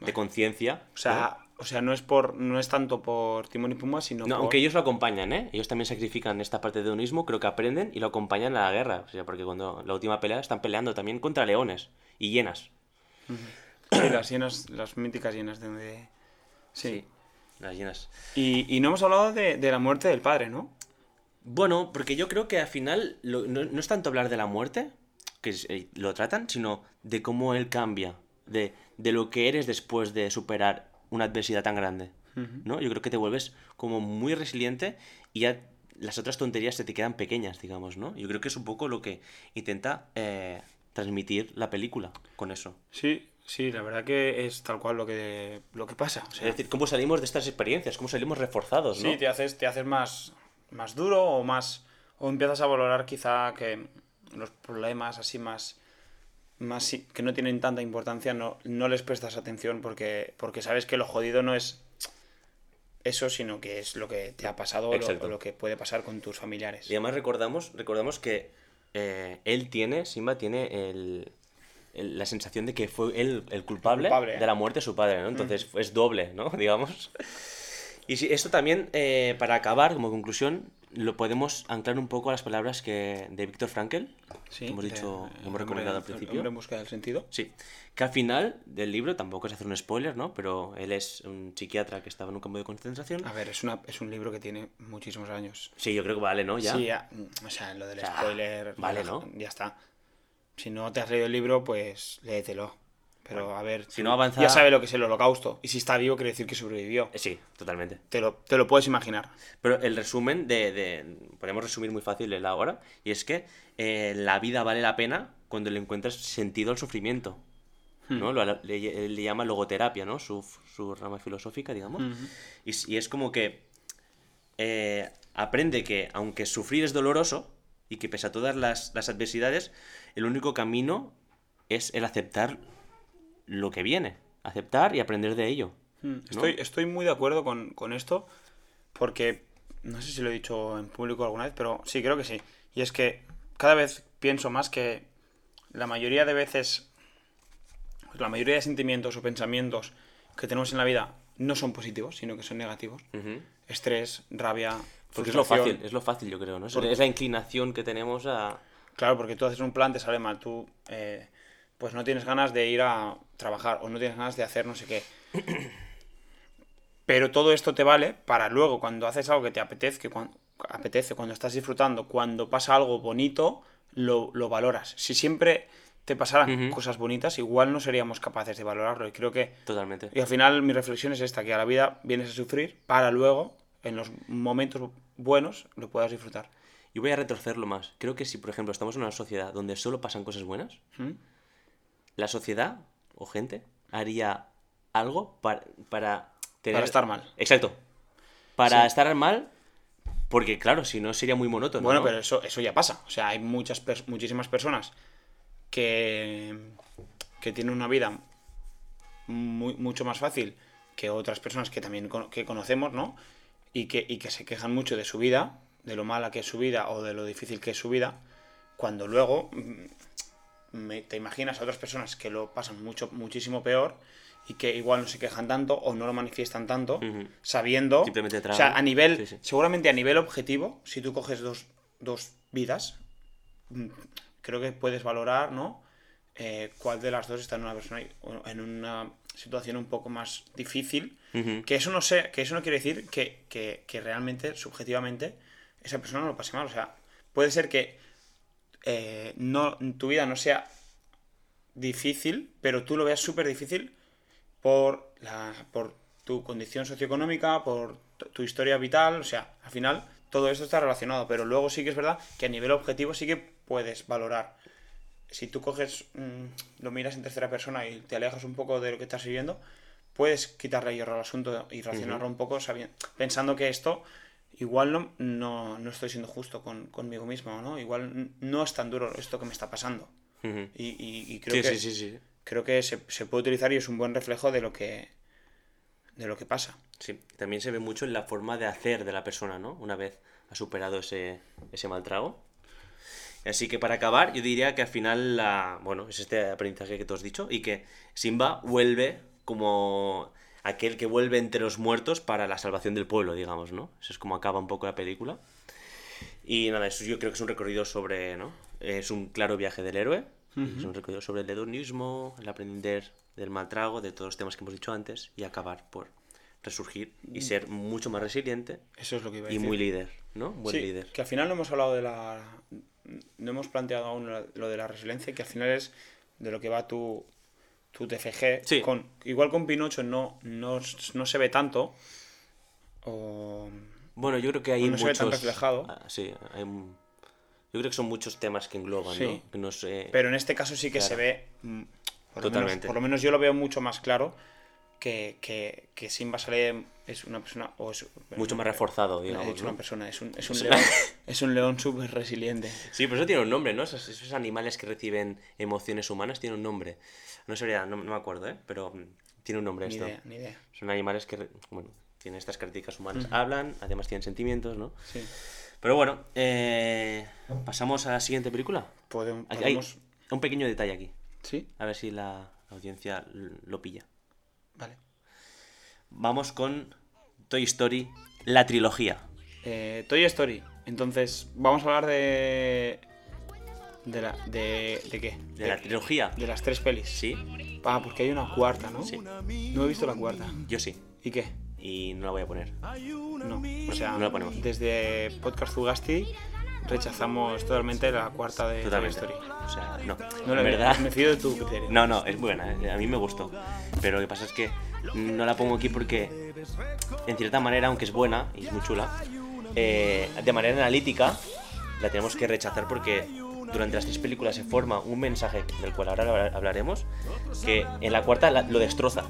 [SPEAKER 2] de conciencia.
[SPEAKER 1] O sea, o sea, no es por no es tanto por Timón y Pumba, sino
[SPEAKER 2] No,
[SPEAKER 1] por...
[SPEAKER 2] aunque ellos lo acompañan, ¿eh? Ellos también sacrifican esta parte de hedonismo, creo que aprenden y lo acompañan a la guerra. O sea, porque cuando la última pelea están peleando también contra leones y hienas.
[SPEAKER 1] Sí, las hienas, las míticas hienas de donde... Sí.
[SPEAKER 2] Las hienas.
[SPEAKER 1] Y, y no hemos hablado de, de la muerte del padre, ¿no?
[SPEAKER 2] Bueno, porque yo creo que al final lo- no, no es tanto hablar de la muerte, que es- eh, lo tratan, sino de cómo él cambia, de, de lo que eres después de superar una adversidad tan grande. ¿no? Yo creo que te vuelves como muy resiliente y ya las otras tonterías se te quedan pequeñas, digamos, ¿no? Yo creo que es un poco lo que intenta eh, transmitir la película con eso.
[SPEAKER 1] Sí, sí, la verdad que es tal cual lo que, lo que pasa. O
[SPEAKER 2] Es decir, cómo salimos de estas experiencias, cómo salimos reforzados, ¿no?
[SPEAKER 1] sí, te haces, te haces más, más duro o más... O empiezas a valorar quizá que los problemas así más... más que no tienen tanta importancia no, no les prestas atención porque, porque sabes que lo jodido no es eso, sino que es lo que te ha pasado o lo, que puede pasar con tus familiares.
[SPEAKER 2] Y además recordamos, recordamos que eh, él tiene, Simba tiene el, el- la sensación de que fue él el culpable,
[SPEAKER 1] culpable, ¿eh?
[SPEAKER 2] de la muerte de su padre, ¿no? Entonces es doble, ¿no? Digamos. Y sí, esto también, eh, para acabar, como conclusión, lo podemos anclar un poco a las palabras que de Víctor Frankl,
[SPEAKER 1] Sí,
[SPEAKER 2] que hemos dicho, hemos
[SPEAKER 1] hombre-
[SPEAKER 2] recomendado al principio.
[SPEAKER 1] hombre en busca del sentido.
[SPEAKER 2] Sí, que al final del libro, tampoco es hacer un spoiler, ¿no? Pero él es un psiquiatra que estaba en un campo de concentración.
[SPEAKER 1] A ver, es, una, es un libro que tiene muchísimos años.
[SPEAKER 2] Sí, yo creo que vale, ¿no? Ya.
[SPEAKER 1] Sí, ya, o sea, lo del
[SPEAKER 2] O sea,
[SPEAKER 1] spoiler.
[SPEAKER 2] vale,
[SPEAKER 1] ya,
[SPEAKER 2] ¿no?
[SPEAKER 1] Ya está. Si no te has leído el libro, pues léetelo. Pero a ver,
[SPEAKER 2] si no avanza-
[SPEAKER 1] ya sabe lo que es el holocausto. Y si está vivo, quiere decir que sobrevivió.
[SPEAKER 2] Sí, totalmente.
[SPEAKER 1] Te lo, te lo puedes imaginar.
[SPEAKER 2] Pero el resumen de, de- Podemos resumir muy fácil el ahora. Y es que eh, la vida vale la pena cuando le encuentras sentido al sufrimiento. ¿no? Lo- le, le llama logoterapia, ¿no? Su, su rama filosófica, digamos. y, s- y es como que eh, aprende que aunque sufrir es doloroso y que pese a todas las, las adversidades, el único camino es el aceptar lo que viene. Aceptar y aprender de ello.
[SPEAKER 1] Mm,
[SPEAKER 2] ¿no?
[SPEAKER 1] Estoy, estoy muy de acuerdo con, con esto. Porque no sé si lo he dicho en público alguna vez, pero sí, creo que sí. Y es que cada vez pienso más que la mayoría de veces, pues la mayoría de sentimientos o pensamientos que tenemos en la vida no son positivos, sino que son negativos.
[SPEAKER 2] Ujú.
[SPEAKER 1] Estrés, rabia,
[SPEAKER 2] Porque es lo fácil, es lo fácil, yo creo, ¿no? Es,
[SPEAKER 1] Porque-
[SPEAKER 2] es la inclinación que tenemos a.
[SPEAKER 1] Claro, porque tú haces un plan, te sale mal. Tú, eh, pues no tienes ganas de ir a trabajar o no tienes ganas de hacer no sé qué. Pero todo esto te vale para luego, cuando haces algo que te apetece, cuando, apetece, cuando estás disfrutando, cuando pasa algo bonito, lo, lo valoras. Si siempre te pasaran cosas bonitas, igual no seríamos capaces de valorarlo. Y creo que
[SPEAKER 2] Totalmente.
[SPEAKER 1] y al final mi reflexión es esta, que a la vida vienes a sufrir para luego, en los momentos buenos, lo puedas disfrutar.
[SPEAKER 2] Y voy a retorcerlo más. Creo que si, por ejemplo, estamos en una sociedad donde solo pasan cosas buenas,
[SPEAKER 1] ¿Mm?
[SPEAKER 2] La sociedad o gente haría algo para, para tener...
[SPEAKER 1] Para estar mal.
[SPEAKER 2] Exacto. Para
[SPEAKER 1] Sí.
[SPEAKER 2] estar mal, porque claro, si no sería muy monótono.
[SPEAKER 1] Bueno,
[SPEAKER 2] ¿no?
[SPEAKER 1] pero eso, eso ya pasa. O sea, hay muchas muchísimas personas que, que tienen una vida muy- mucho más fácil que otras personas que también cono- que conocemos, ¿no? Y que, y que se quejan mucho de su vida, de lo mala que es su vida o de lo difícil que es su vida, cuando luego mm, me- te imaginas a otras personas que lo pasan mucho, muchísimo peor y que igual no se quejan tanto o no lo manifiestan tanto, sabiendo...
[SPEAKER 2] Simplemente
[SPEAKER 1] o sea, a nivel,
[SPEAKER 2] Sí, sí.
[SPEAKER 1] seguramente a nivel objetivo, si tú coges dos, dos vidas, mm, creo que puedes valorar, ¿no? Eh, cuál de las dos está en una persona en una situación un poco más difícil. Que eso no sé, que eso no quiere decir que, que- que realmente, subjetivamente, esa persona no lo pase mal. O sea, puede ser que eh, no, tu vida no sea difícil, pero tú lo veas súper difícil por, la, por tu condición socioeconómica, por tu- historia vital, o sea, al final todo esto está relacionado, pero luego sí que es verdad que a nivel objetivo sí que puedes valorar. Si tú coges, mm, lo miras en tercera persona y te alejas un poco de lo que estás viviendo, puedes quitarle hierro al asunto y racionarlo un poco sabiendo, pensando que esto igual no, no, no estoy siendo justo con, conmigo mismo, ¿no? Igual no es tan duro esto que me está pasando. Y, y- y creo
[SPEAKER 2] Sí,
[SPEAKER 1] que
[SPEAKER 2] sí, sí, sí.
[SPEAKER 1] creo que se, se puede utilizar y es un buen reflejo de lo que de lo que pasa.
[SPEAKER 2] Sí, también se ve mucho en la forma de hacer de la persona, ¿no? Una vez ha superado ese, ese mal trago. Así que para acabar, yo diría que al final, la, bueno, es este aprendizaje que tú has dicho y que Simba vuelve como aquel que vuelve entre los muertos para la salvación del pueblo, digamos, ¿no? Eso es como acaba un poco la película. Y nada, eso yo creo que es un recorrido sobre, ¿no? Es un claro viaje del héroe, es un recorrido sobre el hedonismo, el aprender del mal trago, de todos los temas que hemos dicho antes y acabar por resurgir y ser mucho más resiliente
[SPEAKER 1] Eso es lo que iba a
[SPEAKER 2] y
[SPEAKER 1] decir.
[SPEAKER 2] muy líder, ¿no? Buen
[SPEAKER 1] Sí,
[SPEAKER 2] líder.
[SPEAKER 1] que al final no hemos hablado de la no hemos planteado aún lo- lo de la resiliencia, que al final es de lo que va tu tu TFG
[SPEAKER 2] Sí.
[SPEAKER 1] con igual con Pinocho no no, no se ve tanto o
[SPEAKER 2] Bueno, yo creo que hay
[SPEAKER 1] no se ve
[SPEAKER 2] muchos...
[SPEAKER 1] tan reflejado.
[SPEAKER 2] Ah, sí, hay... Yo creo que son muchos temas que engloban,
[SPEAKER 1] Sí.
[SPEAKER 2] ¿no? Que no sé...
[SPEAKER 1] Pero en este caso sí que se ve. mm, Por lo, menos,
[SPEAKER 2] Totalmente.
[SPEAKER 1] por lo menos yo lo veo mucho más claro que, que, que Simba sale es una persona. O es,
[SPEAKER 2] Mucho más reforzado,
[SPEAKER 1] He
[SPEAKER 2] digamos,
[SPEAKER 1] dicho
[SPEAKER 2] ¿no?
[SPEAKER 1] una persona, es un, es un león. es un león súper resiliente.
[SPEAKER 2] Sí, pero eso tiene un nombre, ¿no? Esos, esos animales que reciben emociones humanas tienen un nombre. No sabría, no, no me acuerdo, ¿eh? Pero mm, tiene un nombre
[SPEAKER 1] Ni
[SPEAKER 2] esto.
[SPEAKER 1] idea, ni idea.
[SPEAKER 2] Son animales que, bueno, tienen estas características humanas. Hablan, además tienen sentimientos, ¿no?
[SPEAKER 1] Sí.
[SPEAKER 2] Pero bueno, eh, pasamos a la siguiente película.
[SPEAKER 1] Podemos.
[SPEAKER 2] Hay- un pequeño detalle aquí.
[SPEAKER 1] Sí,
[SPEAKER 2] A ver si la audiencia lo pilla.
[SPEAKER 1] vale.
[SPEAKER 2] Vamos con Toy Story, la trilogía.
[SPEAKER 1] Eh, Toy Story. Entonces, vamos a hablar de. De la. ¿De, de qué?
[SPEAKER 2] De la trilogía.
[SPEAKER 1] De las tres pelis.
[SPEAKER 2] Sí,
[SPEAKER 1] Ah, porque hay una cuarta, ¿no?
[SPEAKER 2] Sí.
[SPEAKER 1] No he visto la cuarta.
[SPEAKER 2] yo sí.
[SPEAKER 1] ¿Y qué?
[SPEAKER 2] Y no la voy a poner.
[SPEAKER 1] No, o sea,
[SPEAKER 2] no la ponemos.
[SPEAKER 1] desde Podcast Zugasti rechazamos totalmente la cuarta de Toy
[SPEAKER 2] Totalmente.
[SPEAKER 1] Story.
[SPEAKER 2] O sea, no.
[SPEAKER 1] No la
[SPEAKER 2] verdad.
[SPEAKER 1] Me fío de tu criterio.
[SPEAKER 2] No, no, es buena, eh, a mí me gustó. Pero lo que pasa es que no la pongo aquí porque, en cierta manera, aunque es buena y es muy chula, eh, de manera analítica la tenemos que rechazar porque durante las tres películas se forma un mensaje del cual ahora habla- hablaremos que en la cuarta la- lo destroza.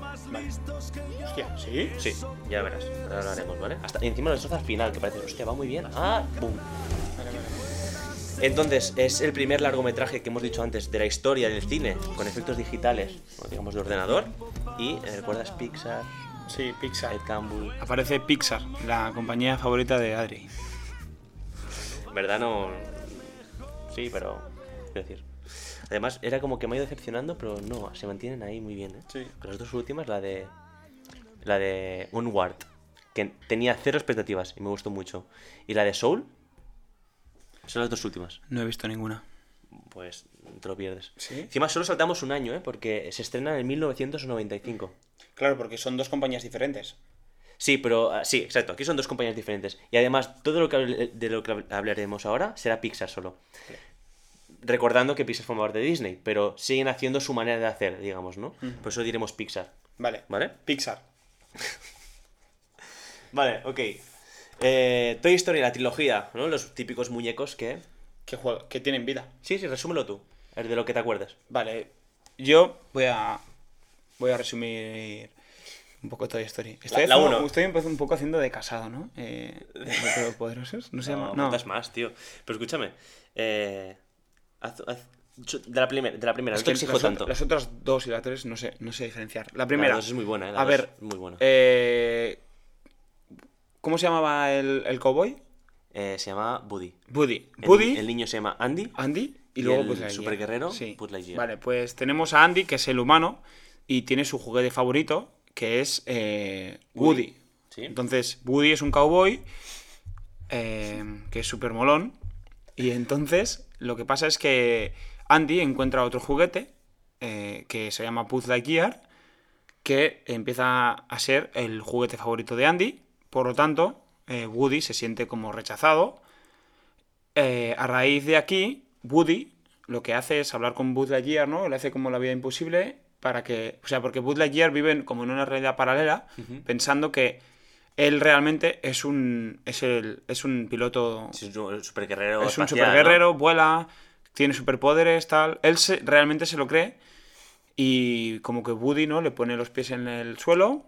[SPEAKER 1] Hostia, ¿sí?
[SPEAKER 2] Sí, ya verás, ahora hablaremos, ¿vale? Hasta encima lo destroza al final, que parece, hostia, va muy bien. Ah, boom. Entonces, es el primer largometraje que hemos dicho antes de la historia del cine, con efectos digitales, digamos de ordenador. Y eh, recuerdas Pixar,
[SPEAKER 1] Sí, Pixar.
[SPEAKER 2] Ed Campbell.
[SPEAKER 1] Aparece Pixar, la compañía favorita de Adri.
[SPEAKER 2] Verdad no. Sí, pero. Quiero decir. Además, era como que me ha ido decepcionando, pero no, se mantienen ahí muy bien, ¿eh?
[SPEAKER 1] Sí.
[SPEAKER 2] Las dos últimas, la de. La de Onward, que tenía cero expectativas y me gustó mucho. Y la de Soul, son las dos últimas.
[SPEAKER 1] No he visto ninguna.
[SPEAKER 2] Pues te lo pierdes.
[SPEAKER 1] ¿Sí?
[SPEAKER 2] Encima solo saltamos un año, ¿eh? Porque se estrena en 1995.
[SPEAKER 1] Claro, porque son dos compañías diferentes.
[SPEAKER 2] Sí, pero ah, sí, exacto. Aquí son dos compañías diferentes. Y además, todo lo que de lo que hablaremos ahora será Pixar solo. recordando que Pixar forma parte de Disney, pero siguen haciendo su manera de hacer, digamos, ¿no? Por eso diremos Pixar,
[SPEAKER 1] Vale.
[SPEAKER 2] ¿vale?
[SPEAKER 1] Pixar.
[SPEAKER 2] Vale, ok. Eh, Toy Story, la trilogía, ¿no? Los típicos muñecos que...
[SPEAKER 1] ¿Qué juego? Que tienen vida.
[SPEAKER 2] Sí, sí, resúmelo tú, es de lo que te acuerdas.
[SPEAKER 1] Vale. Yo voy a. Voy a resumir un poco Toy Story. Estoy,
[SPEAKER 2] La- la
[SPEAKER 1] haciendo-
[SPEAKER 2] uno.
[SPEAKER 1] estoy empezando un poco haciendo de casado, ¿no? Eh, de los poderosos. No se llama.
[SPEAKER 2] No,
[SPEAKER 1] No.
[SPEAKER 2] más, tío. Pero escúchame, eh, haz- haz- yo- de, la primer- de la primera,
[SPEAKER 1] Es
[SPEAKER 2] no te
[SPEAKER 1] que
[SPEAKER 2] exijo
[SPEAKER 1] las,
[SPEAKER 2] tanto.
[SPEAKER 1] las otras dos y la tres no sé, no sé diferenciar. La primera.
[SPEAKER 2] dos es muy buena, eh, la
[SPEAKER 1] a
[SPEAKER 2] dos
[SPEAKER 1] ver,
[SPEAKER 2] es muy buena.
[SPEAKER 1] eh, ¿cómo se llamaba el, el cowboy?
[SPEAKER 2] Eh, se llama Buddy.
[SPEAKER 1] Buddy.
[SPEAKER 2] El,
[SPEAKER 1] Buddy,
[SPEAKER 2] el niño se llama Andy.
[SPEAKER 1] Andy y,
[SPEAKER 2] y
[SPEAKER 1] luego
[SPEAKER 2] el
[SPEAKER 1] Buzz Lightyear.
[SPEAKER 2] superguerrero,
[SPEAKER 1] Sí. Vale, pues tenemos a Andy, que es el humano, y tiene su juguete favorito, que es eh,
[SPEAKER 2] Woody. Sí.
[SPEAKER 1] Entonces, Woody es un cowboy eh, que es súper molón. Y entonces, lo que pasa es que Andy encuentra otro juguete eh, que se llama Buzz Lightyear, que empieza a ser el juguete favorito de Andy. Por lo tanto, Woody se siente como rechazado. A raíz de aquí, Woody lo que hace es hablar con Buzz Lightyear, ¿no? Le hace como la vida imposible para que... O sea, porque Buzz Lightyear vive como en una realidad paralela, pensando que él realmente es un, es el, es un piloto...
[SPEAKER 2] Es un superguerrero.
[SPEAKER 1] es un
[SPEAKER 2] espacial,
[SPEAKER 1] superguerrero, vuela, tiene superpoderes, tal. Él se- realmente se lo cree y como que Woody, ¿no? Le pone los pies en el suelo.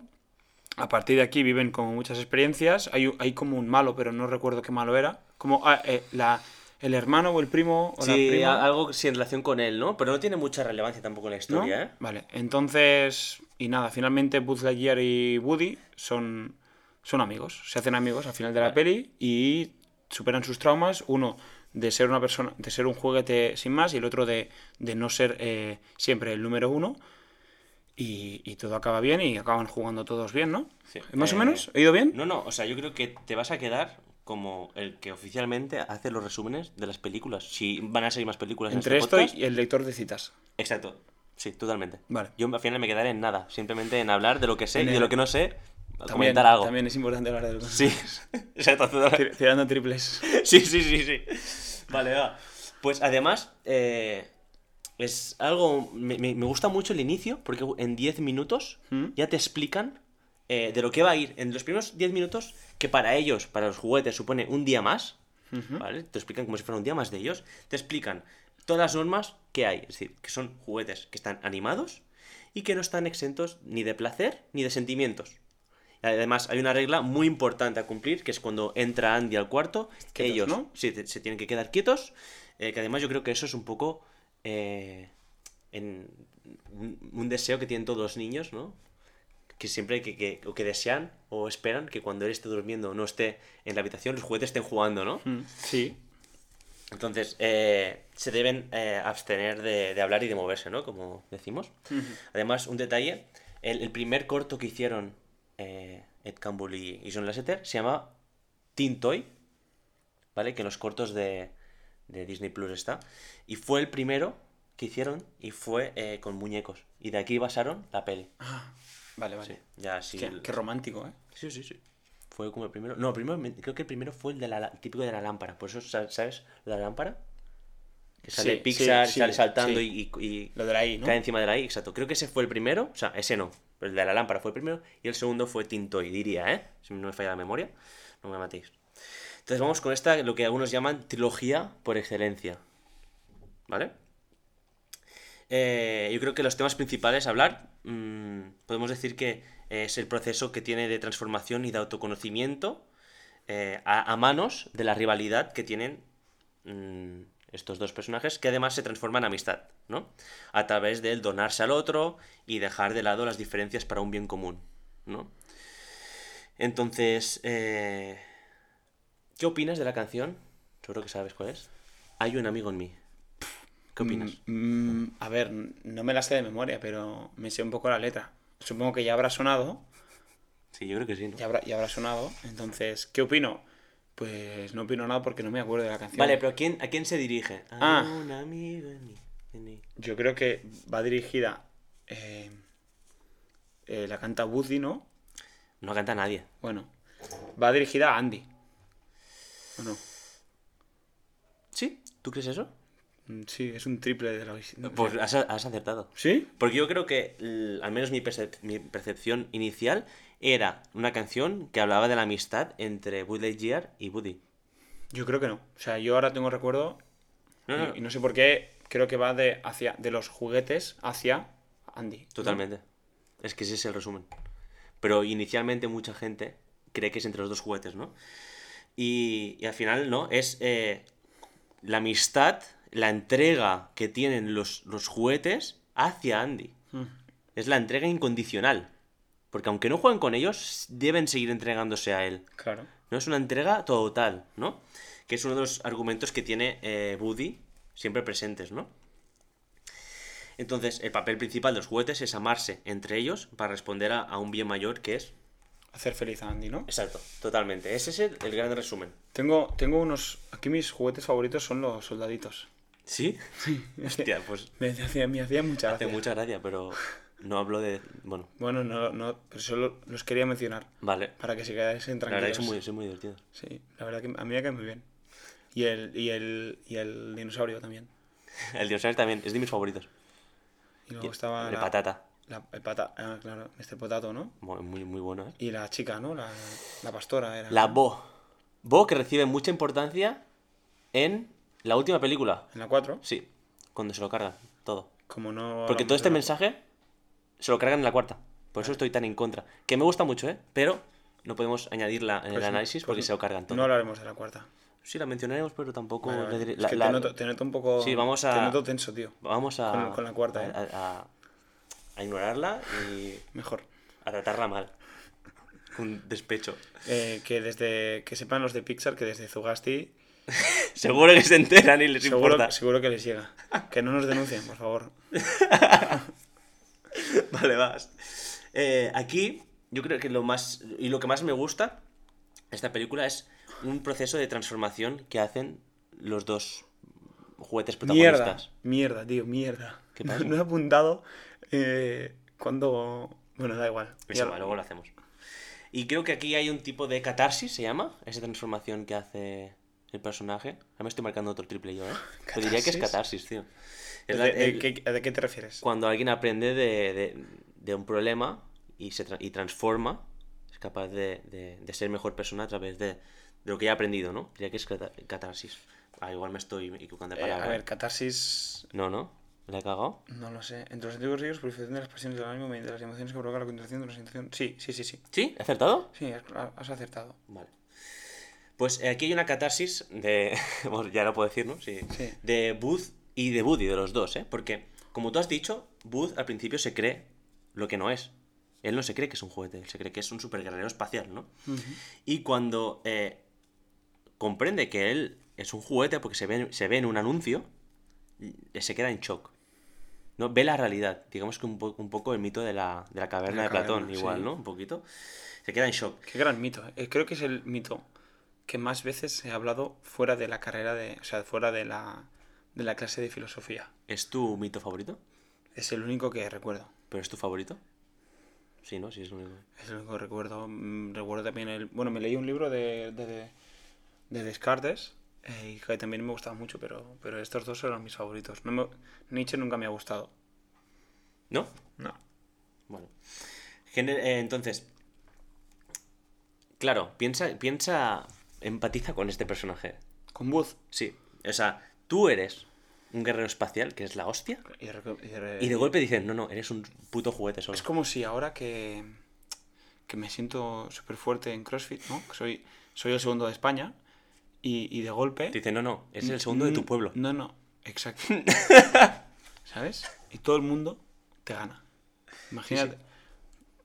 [SPEAKER 1] A partir de aquí viven como muchas experiencias. Hay, un- hay como un malo, pero no recuerdo qué malo era. Como ah, eh, la, el hermano o el primo o la
[SPEAKER 2] Sí,
[SPEAKER 1] prima,
[SPEAKER 2] a- algo sí en relación con él, ¿no? Pero no tiene mucha relevancia tampoco en la
[SPEAKER 1] ¿no?
[SPEAKER 2] historia, ¿eh?
[SPEAKER 1] Vale, entonces... Y nada, finalmente Buzz Lightyear y Woody son, son amigos. Se hacen amigos al final de la
[SPEAKER 2] Vale.
[SPEAKER 1] peli y superan sus traumas. Uno de ser una persona, de ser un juguete sin más y el otro de, de no ser eh, siempre el número uno. Y, y todo acaba bien y acaban jugando todos bien, ¿no?
[SPEAKER 2] Sí.
[SPEAKER 1] ¿Más o
[SPEAKER 2] Eh,
[SPEAKER 1] menos? ¿He ido bien?
[SPEAKER 2] No, no, o sea, yo creo que te vas a quedar como el que oficialmente hace los resúmenes de las películas. Si van a salir más películas
[SPEAKER 1] Entre
[SPEAKER 2] en este
[SPEAKER 1] esto
[SPEAKER 2] podcast.
[SPEAKER 1] y el lector de citas.
[SPEAKER 2] Exacto. Sí, totalmente.
[SPEAKER 1] Vale.
[SPEAKER 2] Yo al final me quedaré en nada, simplemente en hablar de lo que sé
[SPEAKER 1] En
[SPEAKER 2] y de
[SPEAKER 1] el-
[SPEAKER 2] lo que no sé,
[SPEAKER 1] También,
[SPEAKER 2] comentar algo.
[SPEAKER 1] también es importante hablar de los
[SPEAKER 2] Sí, exacto.
[SPEAKER 1] Tir- Tirando triples.
[SPEAKER 2] Sí, sí, sí, sí. Vale, va. Pues además, eh, es algo. Me, me- me gusta mucho el inicio, porque en 10 minutos
[SPEAKER 1] ¿Mm?
[SPEAKER 2] ya te explican eh, de lo que va a ir. En los primeros 10 minutos, que para ellos, para los juguetes, supone un día más, ¿vale? Te explican como si fuera un día más de ellos. Te explican todas las normas que hay. Es decir, que son juguetes que están animados y que no están exentos ni de placer ni de sentimientos. Además, hay una regla muy importante a cumplir, que es cuando entra Andy al cuarto, que ellos
[SPEAKER 1] ¿no?
[SPEAKER 2] se tienen que quedar quietos, eh, que además yo creo que eso es un poco eh, en un, un deseo que tienen todos los niños, ¿no? Que siempre que, que, o que desean o esperan que cuando él esté durmiendo o no esté en la habitación, los juguetes estén jugando, ¿no?
[SPEAKER 1] Mm, Sí.
[SPEAKER 2] Entonces, eh, se deben eh, abstener de, de hablar y de moverse, ¿no? Como decimos. Además, un detalle, el, el primer corto que hicieron eh, Ed Campbell y, y John Lasseter se llama Teen Toy, ¿vale? Que en los cortos de, de Disney Plus está. Y fue el primero que hicieron y fue eh, con muñecos. Y de aquí basaron la peli.
[SPEAKER 1] Ah, vale, vale.
[SPEAKER 2] Sí, ya sí.
[SPEAKER 1] Qué, qué romántico, ¿eh?
[SPEAKER 2] Sí, sí, sí. Fue como el primero. No, primero, me- creo que el primero fue el de la, típico de la lámpara. Por eso, sa- ¿sabes? Lo de la lámpara. Que sale
[SPEAKER 1] Sí,
[SPEAKER 2] Pixar,
[SPEAKER 1] sí,
[SPEAKER 2] sale saltando y-
[SPEAKER 1] Lo de la I, ¿no?
[SPEAKER 2] cae encima de la I. Exacto. Creo que ese fue el primero. O sea, ese no. El de la lámpara fue el primero. Y el segundo fue Tintoy, diría, ¿eh? Si no me falla la memoria. No me matéis. Entonces vamos con esta, lo que algunos llaman trilogía por excelencia. ¿Vale? Eh, yo creo que los temas principales a hablar, mm, podemos decir que es el proceso que tiene de transformación y de autoconocimiento eh, a, manos de la rivalidad que tienen mm, estos dos personajes, que además se transforman en amistad, ¿no? A través del donarse al otro y dejar de lado las diferencias para un bien común, ¿no? Entonces, eh, ¿qué opinas de la canción? Seguro que sabes cuál es. Hay un amigo en mí. ¿Qué opinas?
[SPEAKER 1] Mm, a ver, no me la sé de memoria, pero me sé un poco la letra. Supongo que ya habrá sonado.
[SPEAKER 2] Sí, yo creo que sí, ¿no?
[SPEAKER 1] Ya habrá, ya habrá sonado. Entonces, ¿qué opino? Pues no opino nada porque no me acuerdo de la canción.
[SPEAKER 2] Vale, pero ¿a quién, ¿a quién se dirige?
[SPEAKER 1] Ah.
[SPEAKER 2] un amigo mí. en mí.
[SPEAKER 1] Yo creo que va dirigida. eh, eh, la canta Woody, ¿no?
[SPEAKER 2] No canta nadie.
[SPEAKER 1] Bueno, va dirigida a Andy. ¿O no?
[SPEAKER 2] ¿Sí? ¿Tú crees eso?
[SPEAKER 1] Mm, Sí, es un triple de la
[SPEAKER 2] Pues has, has acertado.
[SPEAKER 1] ¿Sí?
[SPEAKER 2] Porque yo creo que, al menos mi, percep- mi percepción inicial, era una canción que hablaba de la amistad entre Buzz Lightyear y Woody.
[SPEAKER 1] Yo creo que no. O sea, yo ahora tengo recuerdo
[SPEAKER 2] No, no,
[SPEAKER 1] y, y no sé por qué, creo que va de, hacia, de los juguetes hacia Andy.
[SPEAKER 2] totalmente. Es que ese es el resumen. Pero inicialmente mucha gente cree que es entre los dos juguetes, ¿no? Y, y al final, ¿no? Es eh, la amistad, la entrega que tienen los, los juguetes hacia Andy.
[SPEAKER 1] Mm.
[SPEAKER 2] Es la entrega incondicional. Porque aunque no jueguen con ellos, deben seguir entregándose a él.
[SPEAKER 1] Claro.
[SPEAKER 2] ¿no? Es una entrega total, ¿no? Que es uno de los argumentos que tiene eh, Woody siempre presentes, ¿no? Entonces, el papel principal de los juguetes es amarse entre ellos para responder a, a un bien mayor que es...
[SPEAKER 1] Hacer feliz a Andy, ¿no?
[SPEAKER 2] Exacto, totalmente. Ese es el, el gran resumen.
[SPEAKER 1] Tengo, tengo unos... Aquí mis juguetes favoritos son los soldaditos.
[SPEAKER 2] ¿Sí? Hostia, pues
[SPEAKER 1] Me hacía, me hacía mucha
[SPEAKER 2] hace
[SPEAKER 1] gracia.
[SPEAKER 2] mucha gracia, pero no hablo de... Bueno,
[SPEAKER 1] Bueno, no, no, pero solo los quería mencionar.
[SPEAKER 2] vale.
[SPEAKER 1] Para que se quedasen
[SPEAKER 2] La verdad
[SPEAKER 1] tranquilos.
[SPEAKER 2] que son muy, son muy divertidos.
[SPEAKER 1] Sí, la verdad que a mí me cae muy bien. Y el, y el, y el dinosaurio también.
[SPEAKER 2] El dinosaurio también es de mis favoritos.
[SPEAKER 1] Y luego estaba
[SPEAKER 2] El
[SPEAKER 1] la,
[SPEAKER 2] patata.
[SPEAKER 1] la- el pata, ah, claro, este potato, ¿no?
[SPEAKER 2] Muy, muy, muy bueno, ¿eh?
[SPEAKER 1] Y la chica, ¿no? La, la pastora era.
[SPEAKER 2] La Bo. Bo que recibe mucha importancia en la última película.
[SPEAKER 1] En la 4,
[SPEAKER 2] Sí, cuando se lo cargan, todo.
[SPEAKER 1] como no.
[SPEAKER 2] Porque todo este
[SPEAKER 1] de
[SPEAKER 2] mensaje se lo cargan en la cuarta. Por eso estoy tan en contra. Que me gusta mucho, ¿eh? Pero no podemos añadirla en
[SPEAKER 1] Pues
[SPEAKER 2] el
[SPEAKER 1] no,
[SPEAKER 2] análisis porque
[SPEAKER 1] pues
[SPEAKER 2] se lo cargan todo.
[SPEAKER 1] No hablaremos de la cuarta.
[SPEAKER 2] Sí, la mencionaremos, pero tampoco...
[SPEAKER 1] Vale, vale.
[SPEAKER 2] le diré-
[SPEAKER 1] Es
[SPEAKER 2] la-
[SPEAKER 1] que
[SPEAKER 2] la-
[SPEAKER 1] te, noto, te noto un poco.
[SPEAKER 2] Sí, vamos a-
[SPEAKER 1] Te noto tenso, tío.
[SPEAKER 2] Vamos a...
[SPEAKER 1] con- con la cuarta,
[SPEAKER 2] a-
[SPEAKER 1] ¿eh?
[SPEAKER 2] A, a- a ignorarla y
[SPEAKER 1] Mejor.
[SPEAKER 2] a tratarla mal. Un despecho.
[SPEAKER 1] Eh, que desde. Que sepan los de Pixar que desde Zugasti.
[SPEAKER 2] Seguro que se enteran y les
[SPEAKER 1] Seguro,
[SPEAKER 2] importa.
[SPEAKER 1] seguro que les llega. Que no nos denuncien, por favor.
[SPEAKER 2] Vale, vas. Eh, aquí, yo creo que lo más. Y lo que más me gusta esta película es un proceso de transformación que hacen los dos juguetes
[SPEAKER 1] Mierda.
[SPEAKER 2] protagonistas.
[SPEAKER 1] Mierda, tío, mierda.
[SPEAKER 2] ¿Qué pasa?
[SPEAKER 1] No he apuntado eh, cuando. Bueno, da igual.
[SPEAKER 2] Eso va, luego lo hacemos. Y creo que aquí hay un tipo de catarsis, se llama, esa transformación que hace el personaje. Ahora me estoy marcando otro triple yo, ¿eh? Pero diría que es
[SPEAKER 1] ¿Catarsis?
[SPEAKER 2] tío.
[SPEAKER 1] ¿De,
[SPEAKER 2] Es la-
[SPEAKER 1] de
[SPEAKER 2] el-
[SPEAKER 1] qué, de qué te refieres?
[SPEAKER 2] Cuando alguien aprende de, de- de un problema y se tra- y transforma, es capaz de, de- de ser mejor persona a través de, de lo que ha aprendido, ¿no? Diría que es cata- catarsis. Ah, igual me estoy equivocando de
[SPEAKER 1] Eh,
[SPEAKER 2] palabra.
[SPEAKER 1] a ver, catarsis.
[SPEAKER 2] No, no, ¿me la he cagado?
[SPEAKER 1] No lo sé. Entre los antiguos ríos, purificación de las pasiones del ánimo mediante las emociones que provoca la contracción de una situación. Sí, sí, sí, sí.
[SPEAKER 2] ¿Sí? ¿He acertado?
[SPEAKER 1] Sí, has acertado.
[SPEAKER 2] Vale. Pues eh, aquí hay una catarsis de. ya lo puedo decir, ¿no? Sí.
[SPEAKER 1] Sí.
[SPEAKER 2] De Booth y de Woody, de los dos, ¿eh? Porque, como tú has dicho, Booth al principio se cree lo que no es. Él no se cree que es un juguete, él se cree que es un super guerrero espacial, ¿no? Y cuando eh, comprende que él es un juguete porque se ve, se ve en un anuncio, eh, se queda en shock. ¿no? Ve la realidad. Digamos que un, po- un poco el mito de la, de la caverna
[SPEAKER 1] La
[SPEAKER 2] de, Platón,
[SPEAKER 1] caverna,
[SPEAKER 2] igual,
[SPEAKER 1] sí.
[SPEAKER 2] ¿no? Un poquito. Se queda en shock.
[SPEAKER 1] Qué gran mito. Creo que es el mito que más veces ha hablado fuera de la carrera de. O sea, fuera de la, de la clase de filosofía.
[SPEAKER 2] ¿Es tu mito favorito?
[SPEAKER 1] Es el único que recuerdo.
[SPEAKER 2] ¿Pero es tu favorito? Sí, ¿no? Sí, es un...
[SPEAKER 1] Es el único que recuerdo. Mm, Recuerdo también el. Bueno, me leí un libro de, de, de, de Descartes. eh, y que también me gustaba mucho, pero, pero estos dos eran mis favoritos. No me- Nietzsche nunca me ha gustado.
[SPEAKER 2] ¿No?
[SPEAKER 1] No.
[SPEAKER 2] Bueno. Gener- eh, entonces, claro, piensa, piensa, empatiza con este personaje.
[SPEAKER 1] Con Booth.
[SPEAKER 2] Sí, o sea, tú eres un guerrero espacial, que es la hostia,
[SPEAKER 1] Y de, reco- y de-
[SPEAKER 2] y de golpe dicen, no, no, eres un puto juguete solo.
[SPEAKER 1] Es como si ahora que, que me siento súper fuerte en CrossFit, ¿no? Que soy, soy el segundo de España y, y de golpe...
[SPEAKER 2] Te dicen, no, no, es el segundo de tu pueblo.
[SPEAKER 1] No, no, exacto. ¿Sabes? Y todo el mundo te gana. Imagínate.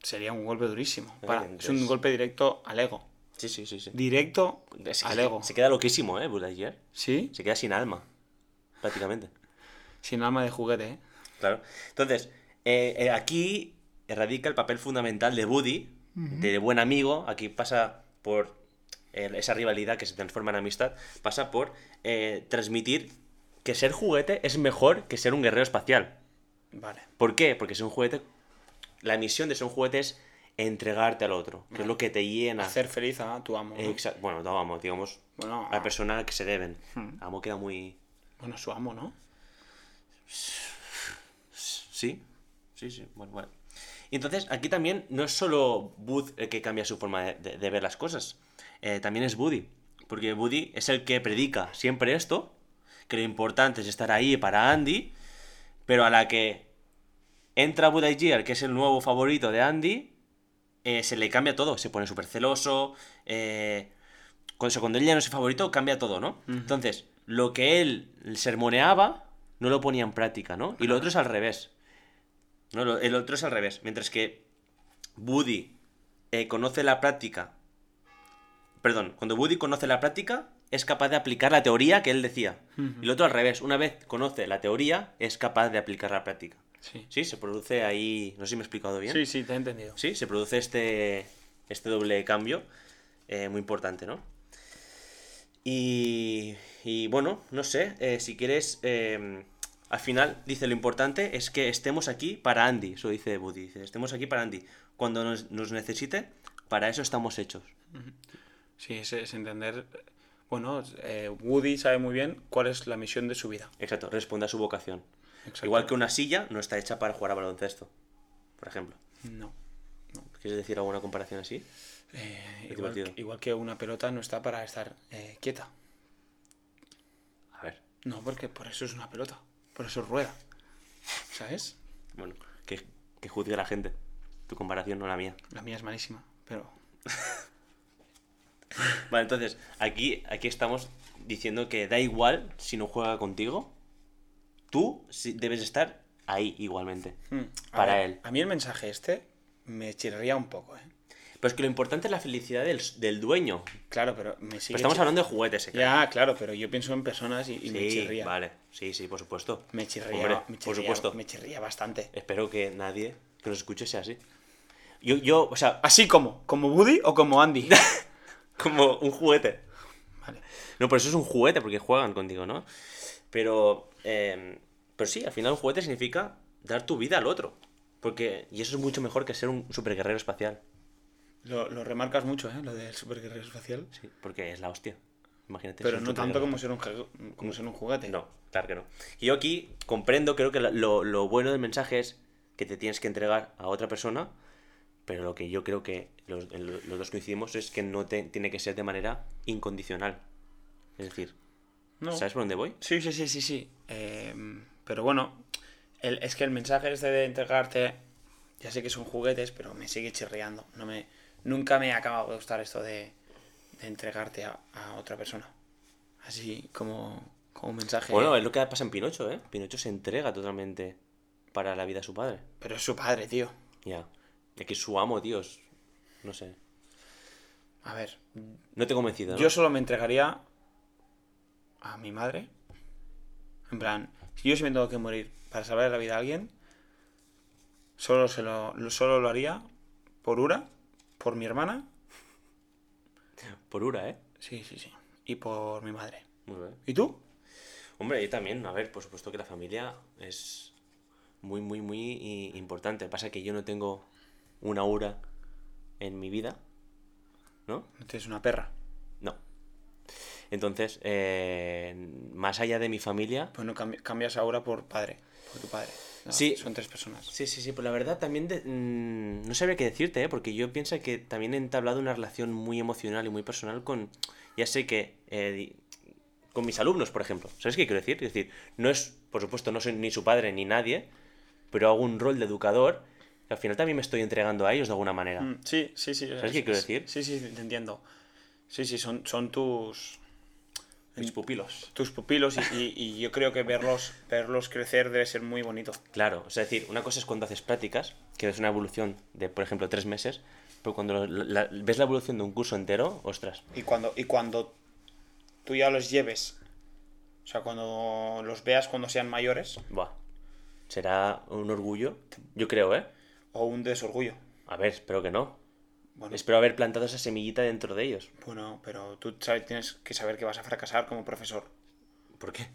[SPEAKER 1] Sería un golpe durísimo. Para- es un golpe directo al ego.
[SPEAKER 2] Sí, sí, sí. sí.
[SPEAKER 1] Directo
[SPEAKER 2] que
[SPEAKER 1] al
[SPEAKER 2] se-
[SPEAKER 1] ego.
[SPEAKER 2] Se queda loquísimo, ¿eh? Buzz Lightyear.
[SPEAKER 1] ¿Sí?
[SPEAKER 2] Se queda sin alma, prácticamente.
[SPEAKER 1] Sin alma de juguete, ¿eh?
[SPEAKER 2] Claro. Entonces, eh, eh, aquí radica el papel fundamental de Woody, de buen amigo. Aquí pasa por eh, esa rivalidad que se transforma en amistad, pasa por transmitir que ser juguete es mejor que ser un guerrero espacial.
[SPEAKER 1] Vale.
[SPEAKER 2] ¿Por qué? Porque ser un juguete, la misión de ser un juguete es entregarte al otro, que es lo que te llena.
[SPEAKER 1] Hacer feliz a tu amo. ¿no?
[SPEAKER 2] Exa- bueno, no, vamos, digamos,
[SPEAKER 1] Bueno,
[SPEAKER 2] a la persona a la que se deben.
[SPEAKER 1] Hmm.
[SPEAKER 2] Amo queda muy...
[SPEAKER 1] bueno, su amo, ¿no?
[SPEAKER 2] Sí, sí, sí. Bueno, bueno. Y entonces, aquí también no es solo Bud el que cambia su forma de, de- de ver las cosas. Eh, también es Buddy. Porque Buddy es el que predica siempre esto. Que lo importante es estar ahí para Andy. Pero a la que entra Bud Lightyear, que es el nuevo favorito de Andy, eh, se le cambia todo. Se pone súper celoso. Eh, cuando, cuando él ya no es el favorito, cambia todo, ¿no? Entonces, lo que él sermoneaba, no lo ponía en práctica, ¿no? Y lo otro es al revés. No, lo- el otro es al revés. Mientras que Woody eh, conoce la práctica. Perdón, cuando Woody conoce la práctica, es capaz de aplicar la teoría que él decía. Y el otro al revés. Una vez conoce la teoría, es capaz de aplicar la práctica.
[SPEAKER 1] Sí.
[SPEAKER 2] Sí, se produce ahí. No sé si me he explicado bien.
[SPEAKER 1] Sí, sí, te he entendido.
[SPEAKER 2] Sí, se produce este, este doble cambio eh, muy importante, ¿no? Y, y bueno, no sé, eh, si quieres, eh, al final dice lo importante es que estemos aquí para Andy, eso dice Buddy, dice, estemos aquí para Andy. Cuando nos, nos necesite, para eso estamos hechos.
[SPEAKER 1] Sí, es, es entender. Bueno, eh, Woody sabe muy bien cuál es la misión de su vida.
[SPEAKER 2] Exacto, responde a su vocación.
[SPEAKER 1] Exacto.
[SPEAKER 2] Igual que una silla no está hecha para jugar a baloncesto, por ejemplo.
[SPEAKER 1] No.
[SPEAKER 2] ¿Quieres decir alguna comparación así?
[SPEAKER 1] Eh,
[SPEAKER 2] Es
[SPEAKER 1] igual, que- igual que una pelota no está para estar eh, quieta.
[SPEAKER 2] A ver,
[SPEAKER 1] No, porque por eso es una pelota. Por eso rueda. ¿Sabes?
[SPEAKER 2] bueno, que, que juzgue la gente. Tu comparación, no la mía.
[SPEAKER 1] La mía es malísima, pero.
[SPEAKER 2] Vale, entonces, aquí, aquí estamos diciendo que da igual si no juega contigo. Tú debes estar ahí igualmente.
[SPEAKER 1] Hmm,
[SPEAKER 2] Para
[SPEAKER 1] ver,
[SPEAKER 2] él.
[SPEAKER 1] A mí el mensaje este me chirría un poco, ¿eh?
[SPEAKER 2] Pero es que lo importante es la felicidad del, del dueño.
[SPEAKER 1] Claro, pero me sigue.
[SPEAKER 2] Pero estamos hablando de juguetes, ¿eh?
[SPEAKER 1] Ya, claro, pero yo pienso en personas y, y me chirría.
[SPEAKER 2] vale. Sí, sí, por supuesto.
[SPEAKER 1] Me chirría,
[SPEAKER 2] Hombre,
[SPEAKER 1] me
[SPEAKER 2] por
[SPEAKER 1] chirría,
[SPEAKER 2] supuesto.
[SPEAKER 1] Me chirría bastante.
[SPEAKER 2] Espero que nadie que nos escuche sea así. Yo, yo, o sea,
[SPEAKER 1] Así como, como Woody o como Andy.
[SPEAKER 2] como un juguete.
[SPEAKER 1] vale.
[SPEAKER 2] No, por eso es un juguete, porque juegan contigo, ¿no? Pero, eh, pero sí, al final un juguete significa dar tu vida al otro. Porque, y eso es mucho mejor que ser un superguerrero espacial.
[SPEAKER 1] Lo, lo remarcas mucho, ¿eh? Lo del superguerrero espacial.
[SPEAKER 2] Sí, porque es la hostia. Imagínate.
[SPEAKER 1] Pero no tanto como ser un, como ser un juguete.
[SPEAKER 2] No, claro que no. Y yo aquí comprendo, creo que lo, lo bueno del mensaje es que te tienes que entregar a otra persona, pero lo que yo creo que los, los dos coincidimos es que no te, tiene que ser de manera incondicional. Es decir,
[SPEAKER 1] No.
[SPEAKER 2] ¿sabes por dónde voy?
[SPEAKER 1] Sí, sí, sí, sí, sí. Eh, pero bueno, el- es que el mensaje este de entregarte, ya sé que son juguetes, pero me sigue chirriando. No me, nunca me ha acabado de gustar esto de, de entregarte a, a otra persona. Así como, como un mensaje.
[SPEAKER 2] Bueno, es lo que pasa en Pinocho, ¿eh? Pinocho se entrega totalmente para la vida de su padre.
[SPEAKER 1] Pero es su padre, tío.
[SPEAKER 2] Ya. Y aquí su amo, Dios. No sé.
[SPEAKER 1] A ver,
[SPEAKER 2] No te he convencido, ¿no?
[SPEAKER 1] yo solo me entregaría a mi madre. En plan, si yo sí me tengo que morir para salvar la vida a alguien, solo, se lo, lo- solo lo haría por Ura, por mi hermana,
[SPEAKER 2] Por Ura, ¿eh?
[SPEAKER 1] sí, sí, sí, y por mi madre.
[SPEAKER 2] Muy bien.
[SPEAKER 1] ¿Y tú?
[SPEAKER 2] Hombre, y también, a ver, por supuesto que la familia es muy, muy, muy importante. Pasa que yo no tengo una Ura en mi vida, ¿no?
[SPEAKER 1] No tienes una perra.
[SPEAKER 2] Entonces, eh, más allá de mi familia,
[SPEAKER 1] Pues no cambi- cambias ahora por padre, por tu padre. No,
[SPEAKER 2] Sí.
[SPEAKER 1] Son tres personas.
[SPEAKER 2] Sí, sí, sí, pues la verdad también de- mm, no sabría qué decirte, ¿eh? porque yo pienso que también he entablado una relación muy emocional y muy personal con, ya sé que, eh, con mis alumnos, por ejemplo. ¿Sabes qué quiero decir? Es decir, no es, por supuesto, no soy ni su padre ni nadie, pero hago un rol de educador que al final también me estoy entregando a ellos de alguna manera.
[SPEAKER 1] Mm, Sí, sí, sí.
[SPEAKER 2] ¿Sabes qué quiero decir?
[SPEAKER 1] Sí, sí, te entiendo. Sí, sí, son, son tus,
[SPEAKER 2] Mis pupilos.
[SPEAKER 1] tus pupilos y, y- y yo creo que verlos, verlos crecer debe ser muy bonito.
[SPEAKER 2] Claro, o sea, es decir, una cosa es cuando haces prácticas, que es una evolución de, por ejemplo, tres meses, pero cuando la- la- ves la evolución de un curso entero, ostras,
[SPEAKER 1] Y cuando, y cuando tú ya los lleves, o sea, cuando los veas cuando sean mayores,
[SPEAKER 2] buah, será un orgullo, yo creo, ¿eh?
[SPEAKER 1] o un desorgullo.
[SPEAKER 2] A ver, espero que no.
[SPEAKER 1] Bueno,
[SPEAKER 2] Espero haber plantado esa semillita dentro de ellos.
[SPEAKER 1] bueno, pero tú sabes, tienes que saber que vas a fracasar como profesor,
[SPEAKER 2] ¿Por qué?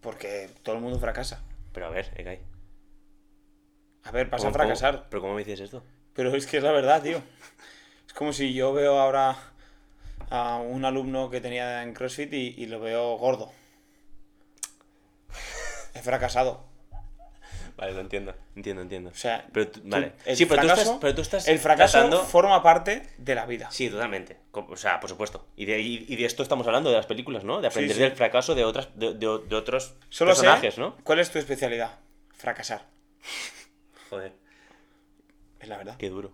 [SPEAKER 1] porque todo el mundo fracasa.
[SPEAKER 2] Pero a ver, Ekai.
[SPEAKER 1] A ver, vas a
[SPEAKER 2] ¿cómo-
[SPEAKER 1] fracasar,
[SPEAKER 2] cómo- ¿Pero cómo me dices esto?
[SPEAKER 1] pero es que es la verdad, tío. Es como si yo veo ahora a un alumno que tenía en CrossFit y, y lo veo gordo. He fracasado.
[SPEAKER 2] Vale, lo entiendo, entiendo, entiendo.
[SPEAKER 1] O sea,
[SPEAKER 2] pero tú-
[SPEAKER 1] tú-
[SPEAKER 2] vale.
[SPEAKER 1] el,
[SPEAKER 2] sí, pero, tú
[SPEAKER 1] fracaso,
[SPEAKER 2] estás, pero tú estás
[SPEAKER 1] el fracaso
[SPEAKER 2] tratando-
[SPEAKER 1] forma parte de la vida.
[SPEAKER 2] Sí, totalmente. O sea, por supuesto. Y de, y, y de esto estamos hablando de las películas, ¿no? De aprender
[SPEAKER 1] sí.
[SPEAKER 2] del fracaso de otras de, de- de otros
[SPEAKER 1] Solo
[SPEAKER 2] personajes,
[SPEAKER 1] sé
[SPEAKER 2] ¿no?
[SPEAKER 1] cuál es tu especialidad. Fracasar.
[SPEAKER 2] Joder,
[SPEAKER 1] Es la verdad.
[SPEAKER 2] qué duro.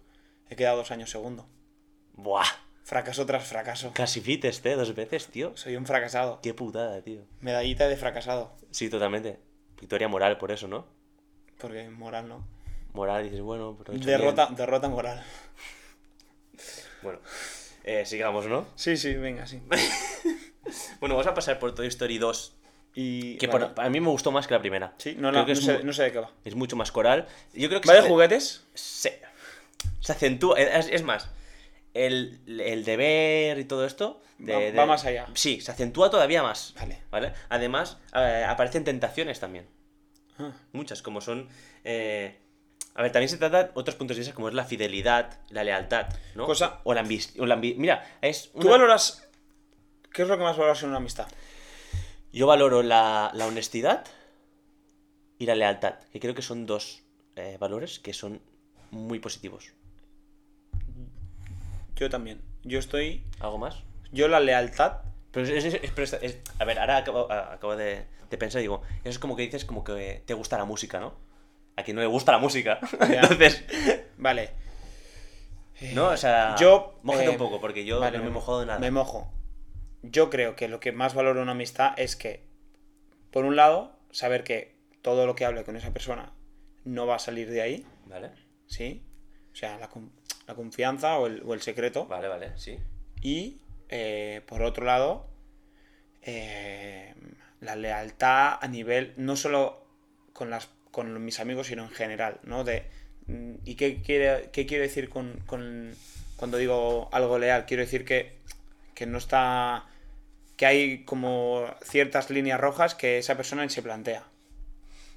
[SPEAKER 1] He quedado dos años segundo.
[SPEAKER 2] Buah.
[SPEAKER 1] Fracaso tras fracaso.
[SPEAKER 2] Casi fites, ¿eh? Dos veces, tío.
[SPEAKER 1] Soy un fracasado.
[SPEAKER 2] Qué putada, tío.
[SPEAKER 1] Medallita de fracasado.
[SPEAKER 2] Sí, totalmente. Victoria moral por eso, ¿no?
[SPEAKER 1] Porque moral no.
[SPEAKER 2] Moral, dices, bueno, pero he
[SPEAKER 1] Derrota, derrota moral.
[SPEAKER 2] Bueno, eh, sigamos, ¿no?
[SPEAKER 1] Sí, sí, venga, sí.
[SPEAKER 2] Bueno, vamos a pasar por Toy Story 2.
[SPEAKER 1] Y.
[SPEAKER 2] Que
[SPEAKER 1] vale.
[SPEAKER 2] por- a mí me gustó más que la primera.
[SPEAKER 1] Sí, no, no,
[SPEAKER 2] es,
[SPEAKER 1] sé, no sé de qué va.
[SPEAKER 2] es mucho más coral. Yo creo que
[SPEAKER 1] ¿Va de
[SPEAKER 2] se-
[SPEAKER 1] juguetes?
[SPEAKER 2] se, se acentúa. Es, es más, el, el deber y todo esto. de-
[SPEAKER 1] Va-
[SPEAKER 2] de-
[SPEAKER 1] va más allá.
[SPEAKER 2] Sí, se acentúa todavía más.
[SPEAKER 1] Vale.
[SPEAKER 2] Además, eh, aparecen tentaciones también. Muchas, como son. eh, a ver, también se trata otros puntos de vista como es la fidelidad, la lealtad, ¿no?
[SPEAKER 1] Cosa-
[SPEAKER 2] O la ambición. Mira, es.
[SPEAKER 1] ¿Tú valoras. ¿Qué es lo que más valoras en una amistad?
[SPEAKER 2] Yo valoro la, la honestidad y la lealtad, que creo que son dos eh, valores que son muy positivos.
[SPEAKER 1] Yo también. Yo estoy.
[SPEAKER 2] ¿Algo más?
[SPEAKER 1] Yo la lealtad.
[SPEAKER 2] Pero es, es- es- pero es- es- a ver, ahora acabo de, de pensar digo, eso es como que dices como que te gusta la música, ¿no? A quien no le gusta la música.
[SPEAKER 1] Ya.
[SPEAKER 2] Entonces,
[SPEAKER 1] Vale.
[SPEAKER 2] ¿no? O sea,
[SPEAKER 1] Yo.
[SPEAKER 2] mójate
[SPEAKER 1] eh,
[SPEAKER 2] un poco, porque yo
[SPEAKER 1] vale,
[SPEAKER 2] no me he mojado de nada.
[SPEAKER 1] Me mojo. Yo creo que lo que más valoro en una amistad es que, por un lado, saber que todo lo que hable con esa persona no va a salir de ahí,
[SPEAKER 2] Vale,
[SPEAKER 1] ¿sí? O sea, la, la confianza o el, o el secreto.
[SPEAKER 2] vale, vale, sí.
[SPEAKER 1] Y, eh, por otro lado, eh, la lealtad a nivel, no solo con, las, con mis amigos, sino en general, ¿no? De, mm, ¿Y qué, quiere, qué quiero decir con, con- cuando digo algo leal? Quiero decir que, que no está... que hay como ciertas líneas rojas que esa persona se plantea.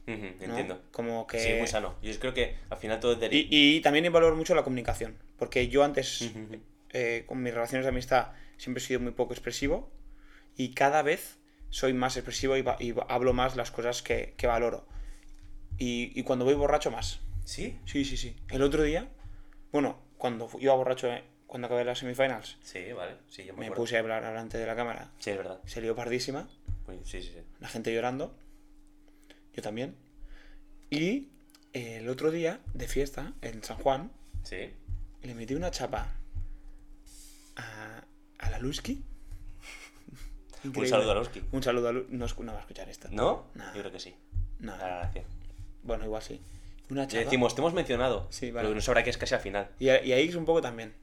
[SPEAKER 2] Ujú,
[SPEAKER 1] ¿no?
[SPEAKER 2] Entiendo.
[SPEAKER 1] Como que...
[SPEAKER 2] Sí, muy sano. Yo creo que al final todo es de...
[SPEAKER 1] Y, y también valoro mucho la comunicación, porque yo antes,
[SPEAKER 2] Ujú, ujú.
[SPEAKER 1] eh, con mis relaciones de amistad, siempre he sido muy poco expresivo y cada vez soy más expresivo y, y hablo más las cosas que, que valoro. Y, y cuando voy borracho más.
[SPEAKER 2] ¿Sí?
[SPEAKER 1] Sí, sí, sí. El otro día, bueno, cuando iba borracho, eh, cuando acabé las semifinals,
[SPEAKER 2] Sí, vale. Sí, yo me,
[SPEAKER 1] me puse a hablar delante de la cámara.
[SPEAKER 2] Sí, es verdad.
[SPEAKER 1] Se lió pardísima,
[SPEAKER 2] Sí, sí, sí.
[SPEAKER 1] la gente llorando, yo también. Y eh, el otro día, de fiesta, en San Juan,
[SPEAKER 2] Sí.
[SPEAKER 1] le metí una chapa a, a la Lusky.
[SPEAKER 2] Un saludo a Losky.
[SPEAKER 1] Un saludo a Lusky. No, no va a escuchar esto.
[SPEAKER 2] ¿No?
[SPEAKER 1] No.
[SPEAKER 2] Yo creo que sí.
[SPEAKER 1] No.
[SPEAKER 2] La gracia.
[SPEAKER 1] Bueno, igual sí. Una
[SPEAKER 2] Le decimos, te hemos mencionado.
[SPEAKER 1] Sí, vale.
[SPEAKER 2] Pero no sabrá que es casi al final.
[SPEAKER 1] Y, a- y ahí es un poco también.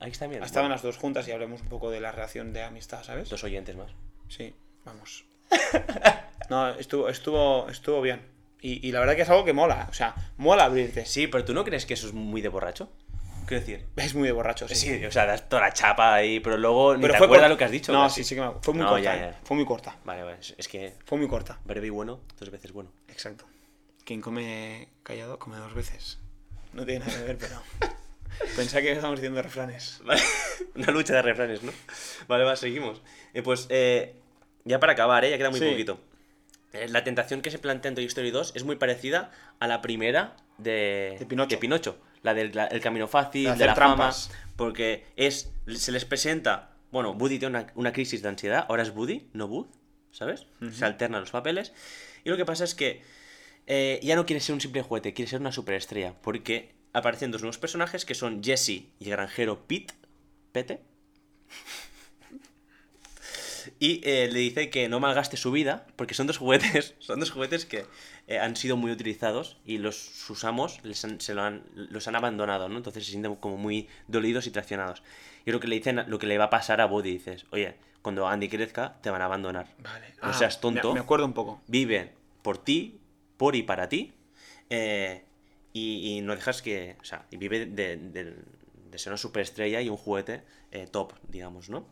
[SPEAKER 2] Ahí está bien.
[SPEAKER 1] Estaban
[SPEAKER 2] Bueno,
[SPEAKER 1] las dos juntas y hablemos un poco de la relación de amistad, ¿sabes?
[SPEAKER 2] Dos oyentes más.
[SPEAKER 1] Sí, vamos. No, estuvo, estuvo, estuvo bien. Y, y la verdad que es algo que mola. O sea, mola abrirte.
[SPEAKER 2] Sí, pero ¿tú no crees que eso es muy de borracho? Quiero decir.
[SPEAKER 1] Es muy de borracho, sí.
[SPEAKER 2] Sí, o sea, das toda la chapa ahí, pero luego ni
[SPEAKER 1] Pero
[SPEAKER 2] te
[SPEAKER 1] fue
[SPEAKER 2] acuerdas lo que has dicho.
[SPEAKER 1] No,
[SPEAKER 2] casi.
[SPEAKER 1] sí, sí que me acuerdo. Fue muy
[SPEAKER 2] No,
[SPEAKER 1] corta.
[SPEAKER 2] ya,
[SPEAKER 1] eh.
[SPEAKER 2] ya.
[SPEAKER 1] Fue muy corta.
[SPEAKER 2] Vale, vale. es- Es que
[SPEAKER 1] Fue muy corta.
[SPEAKER 2] breve y bueno, dos veces bueno.
[SPEAKER 1] Exacto. Quien come callado come dos veces. No tiene nada que ver, pero. Pensaba que estamos diciendo refranes.
[SPEAKER 2] Vale, Una lucha de refranes, ¿no? Vale, va, seguimos. Eh, pues, eh, ya para acabar, ¿eh? Ya queda muy
[SPEAKER 1] Sí.
[SPEAKER 2] poquito. Eh, la tentación que se plantea en Toy Story 2 es muy parecida a la primera de,
[SPEAKER 1] De Pinocho.
[SPEAKER 2] La del la- el camino fácil,
[SPEAKER 1] De
[SPEAKER 2] la
[SPEAKER 1] trampas.
[SPEAKER 2] fama. Porque es, se les presenta. Bueno, Woody tiene una, una crisis de ansiedad. Ahora es Woody, no Bud, ¿sabes? Se alternan los papeles. Y lo que pasa es que eh, ya no quiere ser un simple juguete, quiere ser una superestrella. Porque aparecen dos nuevos personajes que son Jesse y el granjero Pete. Pete. Y eh, le dice que no malgaste su vida, porque son dos juguetes, son dos juguetes que eh, han sido muy utilizados y los sus amos les han- se lo han, los han abandonado, ¿no? Entonces se sienten como muy dolidos y traicionados. Y lo que le dicen, lo que le va a pasar a Woody, dices, oye, cuando Andy crezca te van a abandonar.
[SPEAKER 1] Vale.
[SPEAKER 2] No seas tonto.
[SPEAKER 1] Me, acuerdo un poco.
[SPEAKER 2] Vive por ti, por y para ti, eh, y, y no dejas que, o sea, y vive de, de- de ser una superestrella y un juguete eh, top, digamos, ¿no?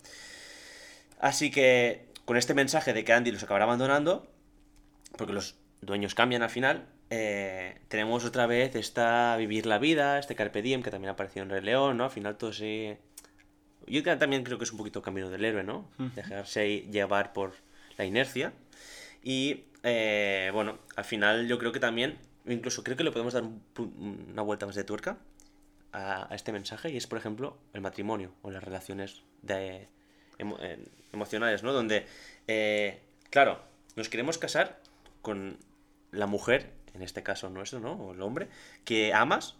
[SPEAKER 2] Así que con este mensaje de que Andy los acabará abandonando, porque los dueños cambian al final, eh, tenemos otra vez esta vivir la vida, este carpe diem que también apareció en Rey León, ¿no? Al final todo se... Yo también creo que es un poquito camino del héroe, ¿no? Dejarse llevar por la inercia. Y eh, bueno, al final yo creo que también incluso creo que le podemos dar un una vuelta más de tuerca a, a este mensaje y es, por ejemplo, el matrimonio o las relaciones de, emo- eh, emocionales, ¿no? Donde, eh, claro, nos queremos casar con la mujer, en este caso nuestro, ¿no? O el hombre, que amas,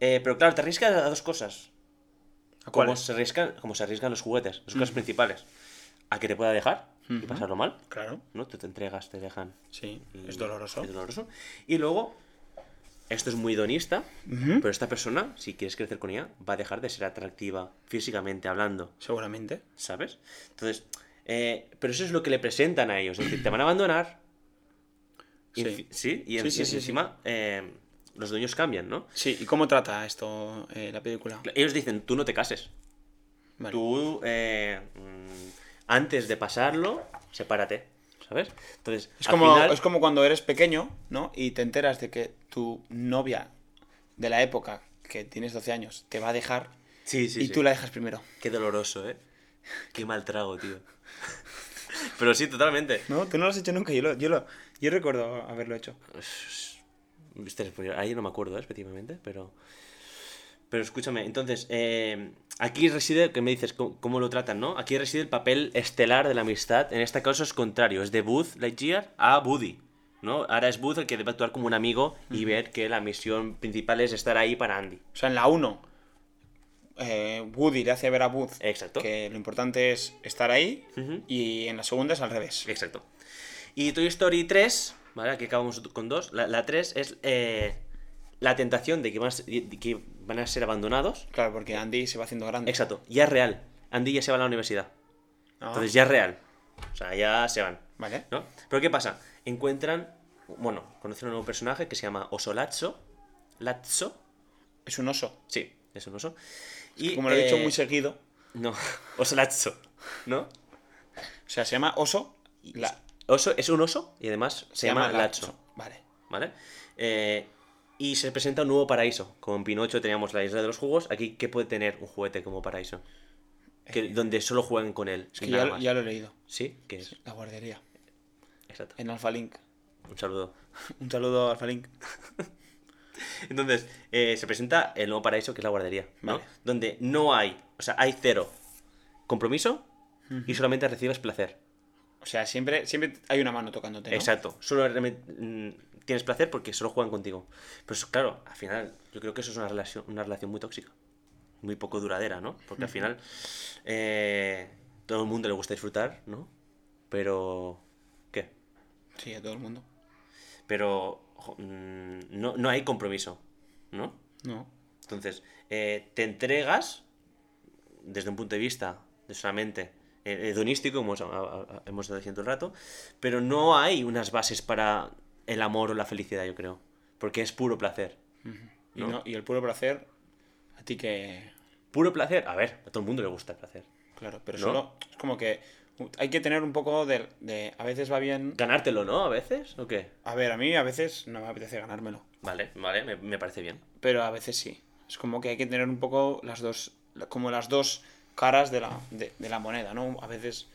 [SPEAKER 2] eh, pero claro, te arriesgas a dos cosas.
[SPEAKER 1] ¿A
[SPEAKER 2] Como se, arriesgan, como se arriesgan los juguetes, las cosas principales. A que te pueda dejar y pasarlo mal,
[SPEAKER 1] Claro,
[SPEAKER 2] ¿no? Te, te entregas, te dejan.
[SPEAKER 1] sí,
[SPEAKER 2] y-
[SPEAKER 1] es doloroso.
[SPEAKER 2] Es doloroso. Y luego, esto es muy hedonista,
[SPEAKER 1] Ujú.
[SPEAKER 2] pero esta persona, si quieres crecer con ella, va a dejar de ser atractiva físicamente hablando,
[SPEAKER 1] Seguramente.
[SPEAKER 2] ¿sabes? Entonces, eh, pero eso es lo que le presentan a ellos. Es decir, te van a abandonar.
[SPEAKER 1] Sí.
[SPEAKER 2] Sí, y, en-
[SPEAKER 1] Sí, sí,
[SPEAKER 2] y
[SPEAKER 1] sí,
[SPEAKER 2] encima eh, los dueños cambian, ¿no?
[SPEAKER 1] Sí, ¿y cómo trata esto eh, la película?
[SPEAKER 2] Ellos dicen, tú no te cases.
[SPEAKER 1] Vale.
[SPEAKER 2] Tú, mm, antes de pasarlo, sepárate, ¿sabes? Entonces,
[SPEAKER 1] Es como,
[SPEAKER 2] final-
[SPEAKER 1] es como cuando eres pequeño, ¿no? Y te enteras de que tu novia de la época, que tienes 12 años, te va a dejar
[SPEAKER 2] Sí, sí,
[SPEAKER 1] y
[SPEAKER 2] sí.
[SPEAKER 1] tú la dejas primero.
[SPEAKER 2] Qué doloroso, ¿eh? Qué mal trago, tío. Pero sí, totalmente.
[SPEAKER 1] No, tú no lo has hecho nunca, yo, lo, yo, lo, yo recuerdo haberlo hecho.
[SPEAKER 2] Pues ahí no me acuerdo, ¿eh? específicamente, pero... Pero escúchame, entonces, eh, aquí reside, que me dices, ¿cómo, cómo lo tratan, no? Aquí reside el papel estelar de la amistad. En este caso es contrario, es de Buzz Lightyear a Woody, ¿no? Ahora es Buzz el que debe actuar como un amigo y ver que la misión principal es estar ahí para Andy.
[SPEAKER 1] O sea, en la 1, eh, Woody le hace ver a Buzz
[SPEAKER 2] Exacto.
[SPEAKER 1] que lo importante es estar ahí, y en la segunda es al revés.
[SPEAKER 2] Exacto. Y Toy Story 3, ¿vale? Aquí acabamos con dos. La, la 3 es eh, la tentación de que, van a ser, de que van a ser abandonados.
[SPEAKER 1] Claro, porque Andy se va haciendo grande.
[SPEAKER 2] Exacto, ya es real. Andy ya se va a la universidad.
[SPEAKER 1] Ah,
[SPEAKER 2] Entonces ya es real. O sea, ya se van.
[SPEAKER 1] Vale.
[SPEAKER 2] ¿No? Pero ¿qué pasa? Encuentran, bueno, conocen a un nuevo personaje que se llama Oso Lazzo.
[SPEAKER 1] Es un oso.
[SPEAKER 2] sí, es un oso. Y,
[SPEAKER 1] Como lo he dicho
[SPEAKER 2] eh,
[SPEAKER 1] muy seguido.
[SPEAKER 2] No, Oso Lazzo, ¿no?
[SPEAKER 1] O sea, se llama oso. La,
[SPEAKER 2] Oso es un oso y además se, llama, Lazzo.
[SPEAKER 1] Vale.
[SPEAKER 2] ¿Vale? Eh, y se presenta un nuevo paraíso. Como en Pinocho teníamos la isla de los jugos, aquí ¿qué puede tener un juguete como paraíso? Que, donde solo jueguen con él.
[SPEAKER 1] Es que ya, lo he leído.
[SPEAKER 2] ¿Sí? ¿Qué es?
[SPEAKER 1] La guardería.
[SPEAKER 2] Exacto.
[SPEAKER 1] En Alpha Link.
[SPEAKER 2] Un saludo.
[SPEAKER 1] Un saludo a Alpha Link.
[SPEAKER 2] Entonces, eh, se presenta el nuevo paraíso que es la guardería, ¿no?
[SPEAKER 1] Vale.
[SPEAKER 2] Donde no hay, o sea, hay cero compromiso y solamente recibes placer.
[SPEAKER 1] O sea, siempre, siempre hay una mano tocándote. ¿no?
[SPEAKER 2] Exacto. Solo mm, tienes placer porque solo juegan contigo. Pero eso, claro, al final, yo creo que eso es una relación, una relación muy tóxica. Muy poco duradera, ¿no? Porque al final, eh, todo el mundo le gusta disfrutar, ¿no? Pero. ¿Qué?
[SPEAKER 1] Sí, a todo el mundo.
[SPEAKER 2] Pero jo, mm, no, no hay compromiso, ¿no?
[SPEAKER 1] No.
[SPEAKER 2] Entonces, eh, te entregas desde un punto de vista de solamente eh, hedonístico, como hemos estado diciendo el rato, pero no hay unas bases para el amor o la felicidad, yo creo. Porque es puro placer.
[SPEAKER 1] Y,
[SPEAKER 2] ¿No?
[SPEAKER 1] no- y el puro placer, a ti que.
[SPEAKER 2] Puro placer, a ver, a todo el mundo le gusta el placer.
[SPEAKER 1] Claro, pero
[SPEAKER 2] ¿No?
[SPEAKER 1] solo. Es como que uh, hay que tener un poco de, de. A veces va bien.
[SPEAKER 2] ¿Ganártelo, no? A veces, ¿o qué?
[SPEAKER 1] A ver, a mí a veces no me apetece ganármelo.
[SPEAKER 2] Vale, vale, me, me parece bien.
[SPEAKER 1] Pero a veces sí. Es como que hay que tener un poco las dos. Como las dos caras de la, de, de la moneda, ¿no? A veces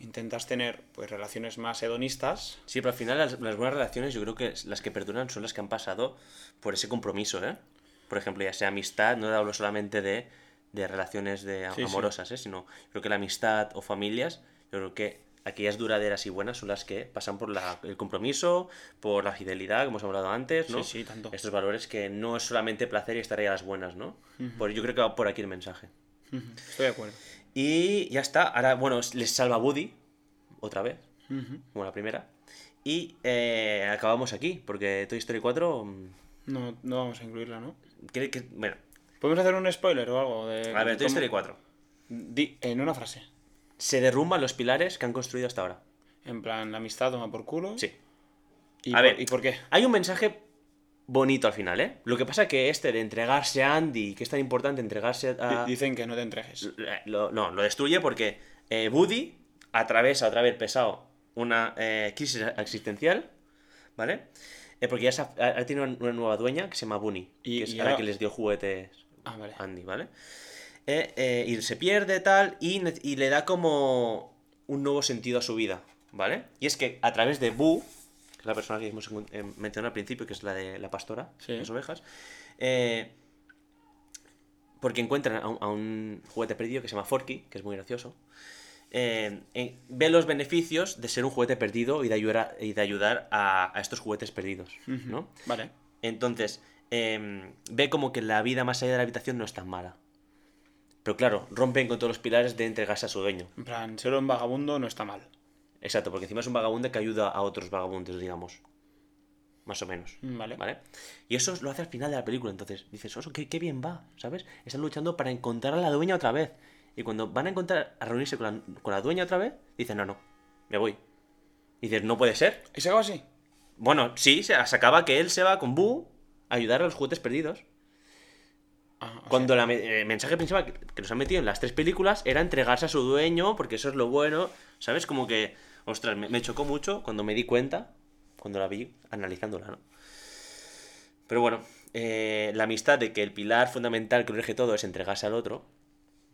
[SPEAKER 1] intentas tener pues relaciones más hedonistas.
[SPEAKER 2] Sí, pero al final las, las buenas relaciones yo creo que las que perduran son las que han pasado por ese compromiso, ¿eh? Por ejemplo, ya sea amistad, no hablo solamente de, de relaciones de
[SPEAKER 1] Sí, sí.
[SPEAKER 2] amorosas, ¿eh? Sino creo que la amistad o familias, yo creo que aquellas duraderas y buenas son las que pasan por la- el compromiso, por la fidelidad, como hemos hablado antes, ¿no?
[SPEAKER 1] Sí, sí, tanto.
[SPEAKER 2] Estos valores que no es solamente placer y estar ahí a las buenas, ¿no? Por, yo creo que va por aquí el mensaje.
[SPEAKER 1] Ujú, Estoy de acuerdo.
[SPEAKER 2] Y ya está. Ahora, bueno, les salva Woody, otra vez, como la primera. Y eh, acabamos aquí, porque Toy Story 4. mm,
[SPEAKER 1] No, no vamos a incluirla, ¿no?
[SPEAKER 2] ¿qué- qué- bueno,
[SPEAKER 1] ¿Podemos hacer un spoiler o algo? De,
[SPEAKER 2] a ver, Toy Story 4.
[SPEAKER 1] Di- en una frase.
[SPEAKER 2] Se derrumban los pilares que han construido hasta ahora.
[SPEAKER 1] En plan, la amistad toma por culo.
[SPEAKER 2] Sí.
[SPEAKER 1] ¿Y,
[SPEAKER 2] A
[SPEAKER 1] por,
[SPEAKER 2] ver.
[SPEAKER 1] ¿Y por qué?
[SPEAKER 2] Hay un mensaje bonito al final, ¿eh? Lo que pasa que este de entregarse a Andy, que es tan importante entregarse a.
[SPEAKER 1] Di- Dicen que no te entregues.
[SPEAKER 2] Lo- no, lo destruye porque eh, Woody atravesa otra vez pesado una eh, crisis existencial, ¿vale? Eh, porque ya se ha, ha tenido una, nueva dueña que se llama Bunny,
[SPEAKER 1] Y-
[SPEAKER 2] que es
[SPEAKER 1] y
[SPEAKER 2] la
[SPEAKER 1] ahora-
[SPEAKER 2] que les dio juguetes
[SPEAKER 1] Ah, vale.
[SPEAKER 2] Andy, ¿vale? Eh, eh, y se pierde tal y, y le da como un nuevo sentido a su vida, ¿vale? Y es que a través de Boo, que es la persona que hemos eh, mencionado al principio, que es la de la pastora,
[SPEAKER 1] Sí.
[SPEAKER 2] las ovejas, eh, porque encuentran a un, a un juguete perdido que se llama Forky, que es muy gracioso, eh, eh, ve los beneficios de ser un juguete perdido y de ayudar, a- y de ayudar a, a estos juguetes perdidos, ¿no?
[SPEAKER 1] Vale.
[SPEAKER 2] Entonces, em, ve como que la vida más allá de la habitación no es tan mala. Pero claro, rompen con todos los pilares de entregarse a su dueño.
[SPEAKER 1] En plan, ser un vagabundo no está mal.
[SPEAKER 2] Exacto, porque encima es un vagabundo que ayuda a otros vagabundos, digamos. Más o menos.
[SPEAKER 1] Mm, Vale.
[SPEAKER 2] ¿Vale? Y eso lo hace al final de la película. Entonces dices, oso, qué, qué bien va, ¿sabes? Están luchando para encontrar a la dueña otra vez. Y cuando van a encontrar, a reunirse con la, con la dueña otra vez, dicen, no, no, me voy. Y dices, no puede ser.
[SPEAKER 1] ¿Y se acaba así?
[SPEAKER 2] Bueno, sí, se, se acaba que él se va con Boo a ayudar a los juguetes perdidos.
[SPEAKER 1] Ah, sea,
[SPEAKER 2] Cuando me- el mensaje principal que, que nos han metido en las tres películas era entregarse a su dueño, porque eso es lo bueno, ¿sabes? Como que, ostras, me, me chocó mucho cuando me di cuenta, cuando la vi analizándola, ¿no? Pero bueno, eh, la amistad de que el pilar fundamental que lo rige todo es entregarse al otro,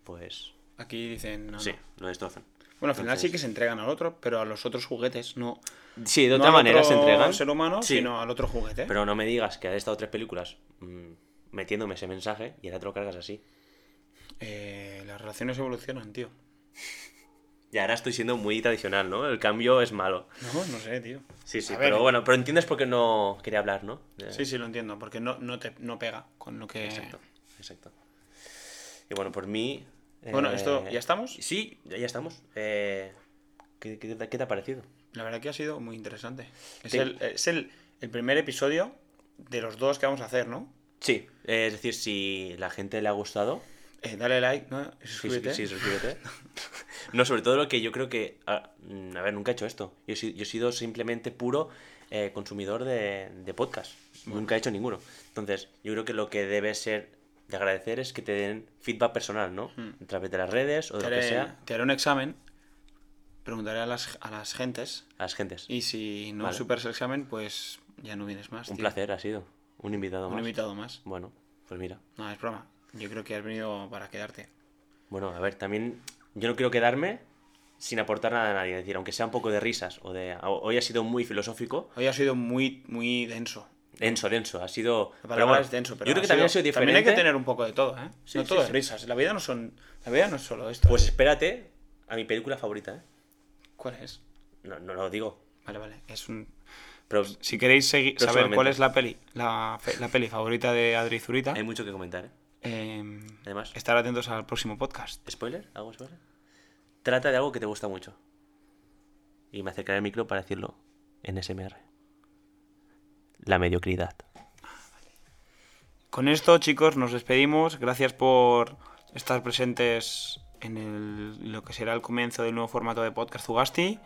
[SPEAKER 2] pues
[SPEAKER 1] Aquí dicen. no,
[SPEAKER 2] sí,
[SPEAKER 1] no.
[SPEAKER 2] lo destrozan.
[SPEAKER 1] Bueno, al final
[SPEAKER 2] Entonces-
[SPEAKER 1] sí que se entregan al otro, pero a los otros juguetes no.
[SPEAKER 2] Sí, de otra manera se entregan.
[SPEAKER 1] ser humano,
[SPEAKER 2] Sí.
[SPEAKER 1] sino al otro juguete.
[SPEAKER 2] Pero no me digas que has estado tres películas mm, metiéndome ese mensaje y ahora te lo cargas así.
[SPEAKER 1] Eh, las relaciones evolucionan, tío.
[SPEAKER 2] Y ahora estoy siendo muy tradicional, ¿no? El cambio es malo.
[SPEAKER 1] No, no sé, tío.
[SPEAKER 2] Sí, sí,
[SPEAKER 1] A ver.
[SPEAKER 2] pero bueno, pero entiendes por qué no quería hablar, ¿no? De-
[SPEAKER 1] Sí, sí, lo entiendo, porque no, no, te, no pega con lo que...
[SPEAKER 2] Exacto, exacto. Y bueno, por mí...
[SPEAKER 1] Bueno,
[SPEAKER 2] eh,
[SPEAKER 1] ¿esto ya estamos?
[SPEAKER 2] Sí, ya, ya estamos. Eh, ¿qué, qué, te- qué te ha parecido?
[SPEAKER 1] La verdad que ha sido muy interesante. Es, el, es el, el primer episodio de los dos que vamos a hacer, ¿no?
[SPEAKER 2] Sí, eh, es decir, si la gente le ha gustado,
[SPEAKER 1] Eh, dale like, ¿no?
[SPEAKER 2] sí, sí,
[SPEAKER 1] Suscríbete.
[SPEAKER 2] sí, suscríbete. no, sobre todo lo que yo creo que... A, a ver, nunca he hecho esto. Yo, he si- yo he sido simplemente puro eh, consumidor de, de podcast. Nunca he hecho ninguno. Entonces, yo creo que lo que debe ser de agradecer es que te den feedback personal, ¿no? A través de las redes o de lo que sea.
[SPEAKER 1] te haré un examen, preguntaré a las, a las gentes,
[SPEAKER 2] A las gentes.
[SPEAKER 1] y si no
[SPEAKER 2] Vale.
[SPEAKER 1] superas el examen, pues ya no vienes más.
[SPEAKER 2] Un
[SPEAKER 1] tío.
[SPEAKER 2] placer ha sido. Un invitado
[SPEAKER 1] Un
[SPEAKER 2] más.
[SPEAKER 1] invitado más.
[SPEAKER 2] Bueno, pues mira.
[SPEAKER 1] No, es broma. Yo creo que has venido para quedarte.
[SPEAKER 2] Bueno, a ver, también yo no quiero quedarme sin aportar nada a nadie. Es decir, aunque sea un poco de risas o de... Hoy ha sido muy filosófico.
[SPEAKER 1] Hoy ha sido muy, muy denso.
[SPEAKER 2] Denso, denso. Ha sido...
[SPEAKER 1] La
[SPEAKER 2] pero
[SPEAKER 1] palabra
[SPEAKER 2] bueno,
[SPEAKER 1] es denso, pero
[SPEAKER 2] yo creo que también ha sido diferente.
[SPEAKER 1] También hay que tener un poco de todo, ¿eh?
[SPEAKER 2] Sí,
[SPEAKER 1] no
[SPEAKER 2] sí,
[SPEAKER 1] todo
[SPEAKER 2] sí.
[SPEAKER 1] es risas. La vida no son. La vida no es solo esto.
[SPEAKER 2] Pues espérate a mi película favorita, ¿eh?
[SPEAKER 1] ¿Cuál es?
[SPEAKER 2] No, no lo digo.
[SPEAKER 1] Vale, vale. Es un.
[SPEAKER 2] Pero
[SPEAKER 1] Si queréis saber cuál es la peli, la, fe- la peli favorita de Adri Zurita,
[SPEAKER 2] hay mucho que comentar, ¿eh?
[SPEAKER 1] Eh,
[SPEAKER 2] Además,
[SPEAKER 1] estar atentos al próximo podcast.
[SPEAKER 2] ¿spoiler? ¿Algo spoiler? Trata de algo que te gusta mucho. Y me acercaré al micro para decirlo en SMR. La mediocridad.
[SPEAKER 1] Con esto, chicos, nos despedimos. Gracias por estar presentes en el- lo que será el comienzo del nuevo formato de Podcast Zugasti.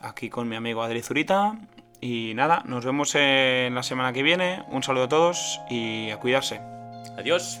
[SPEAKER 1] Aquí con mi amigo Adri Zurita. Y nada, nos vemos en la semana que viene. Un saludo a todos y a cuidarse.
[SPEAKER 2] Adiós.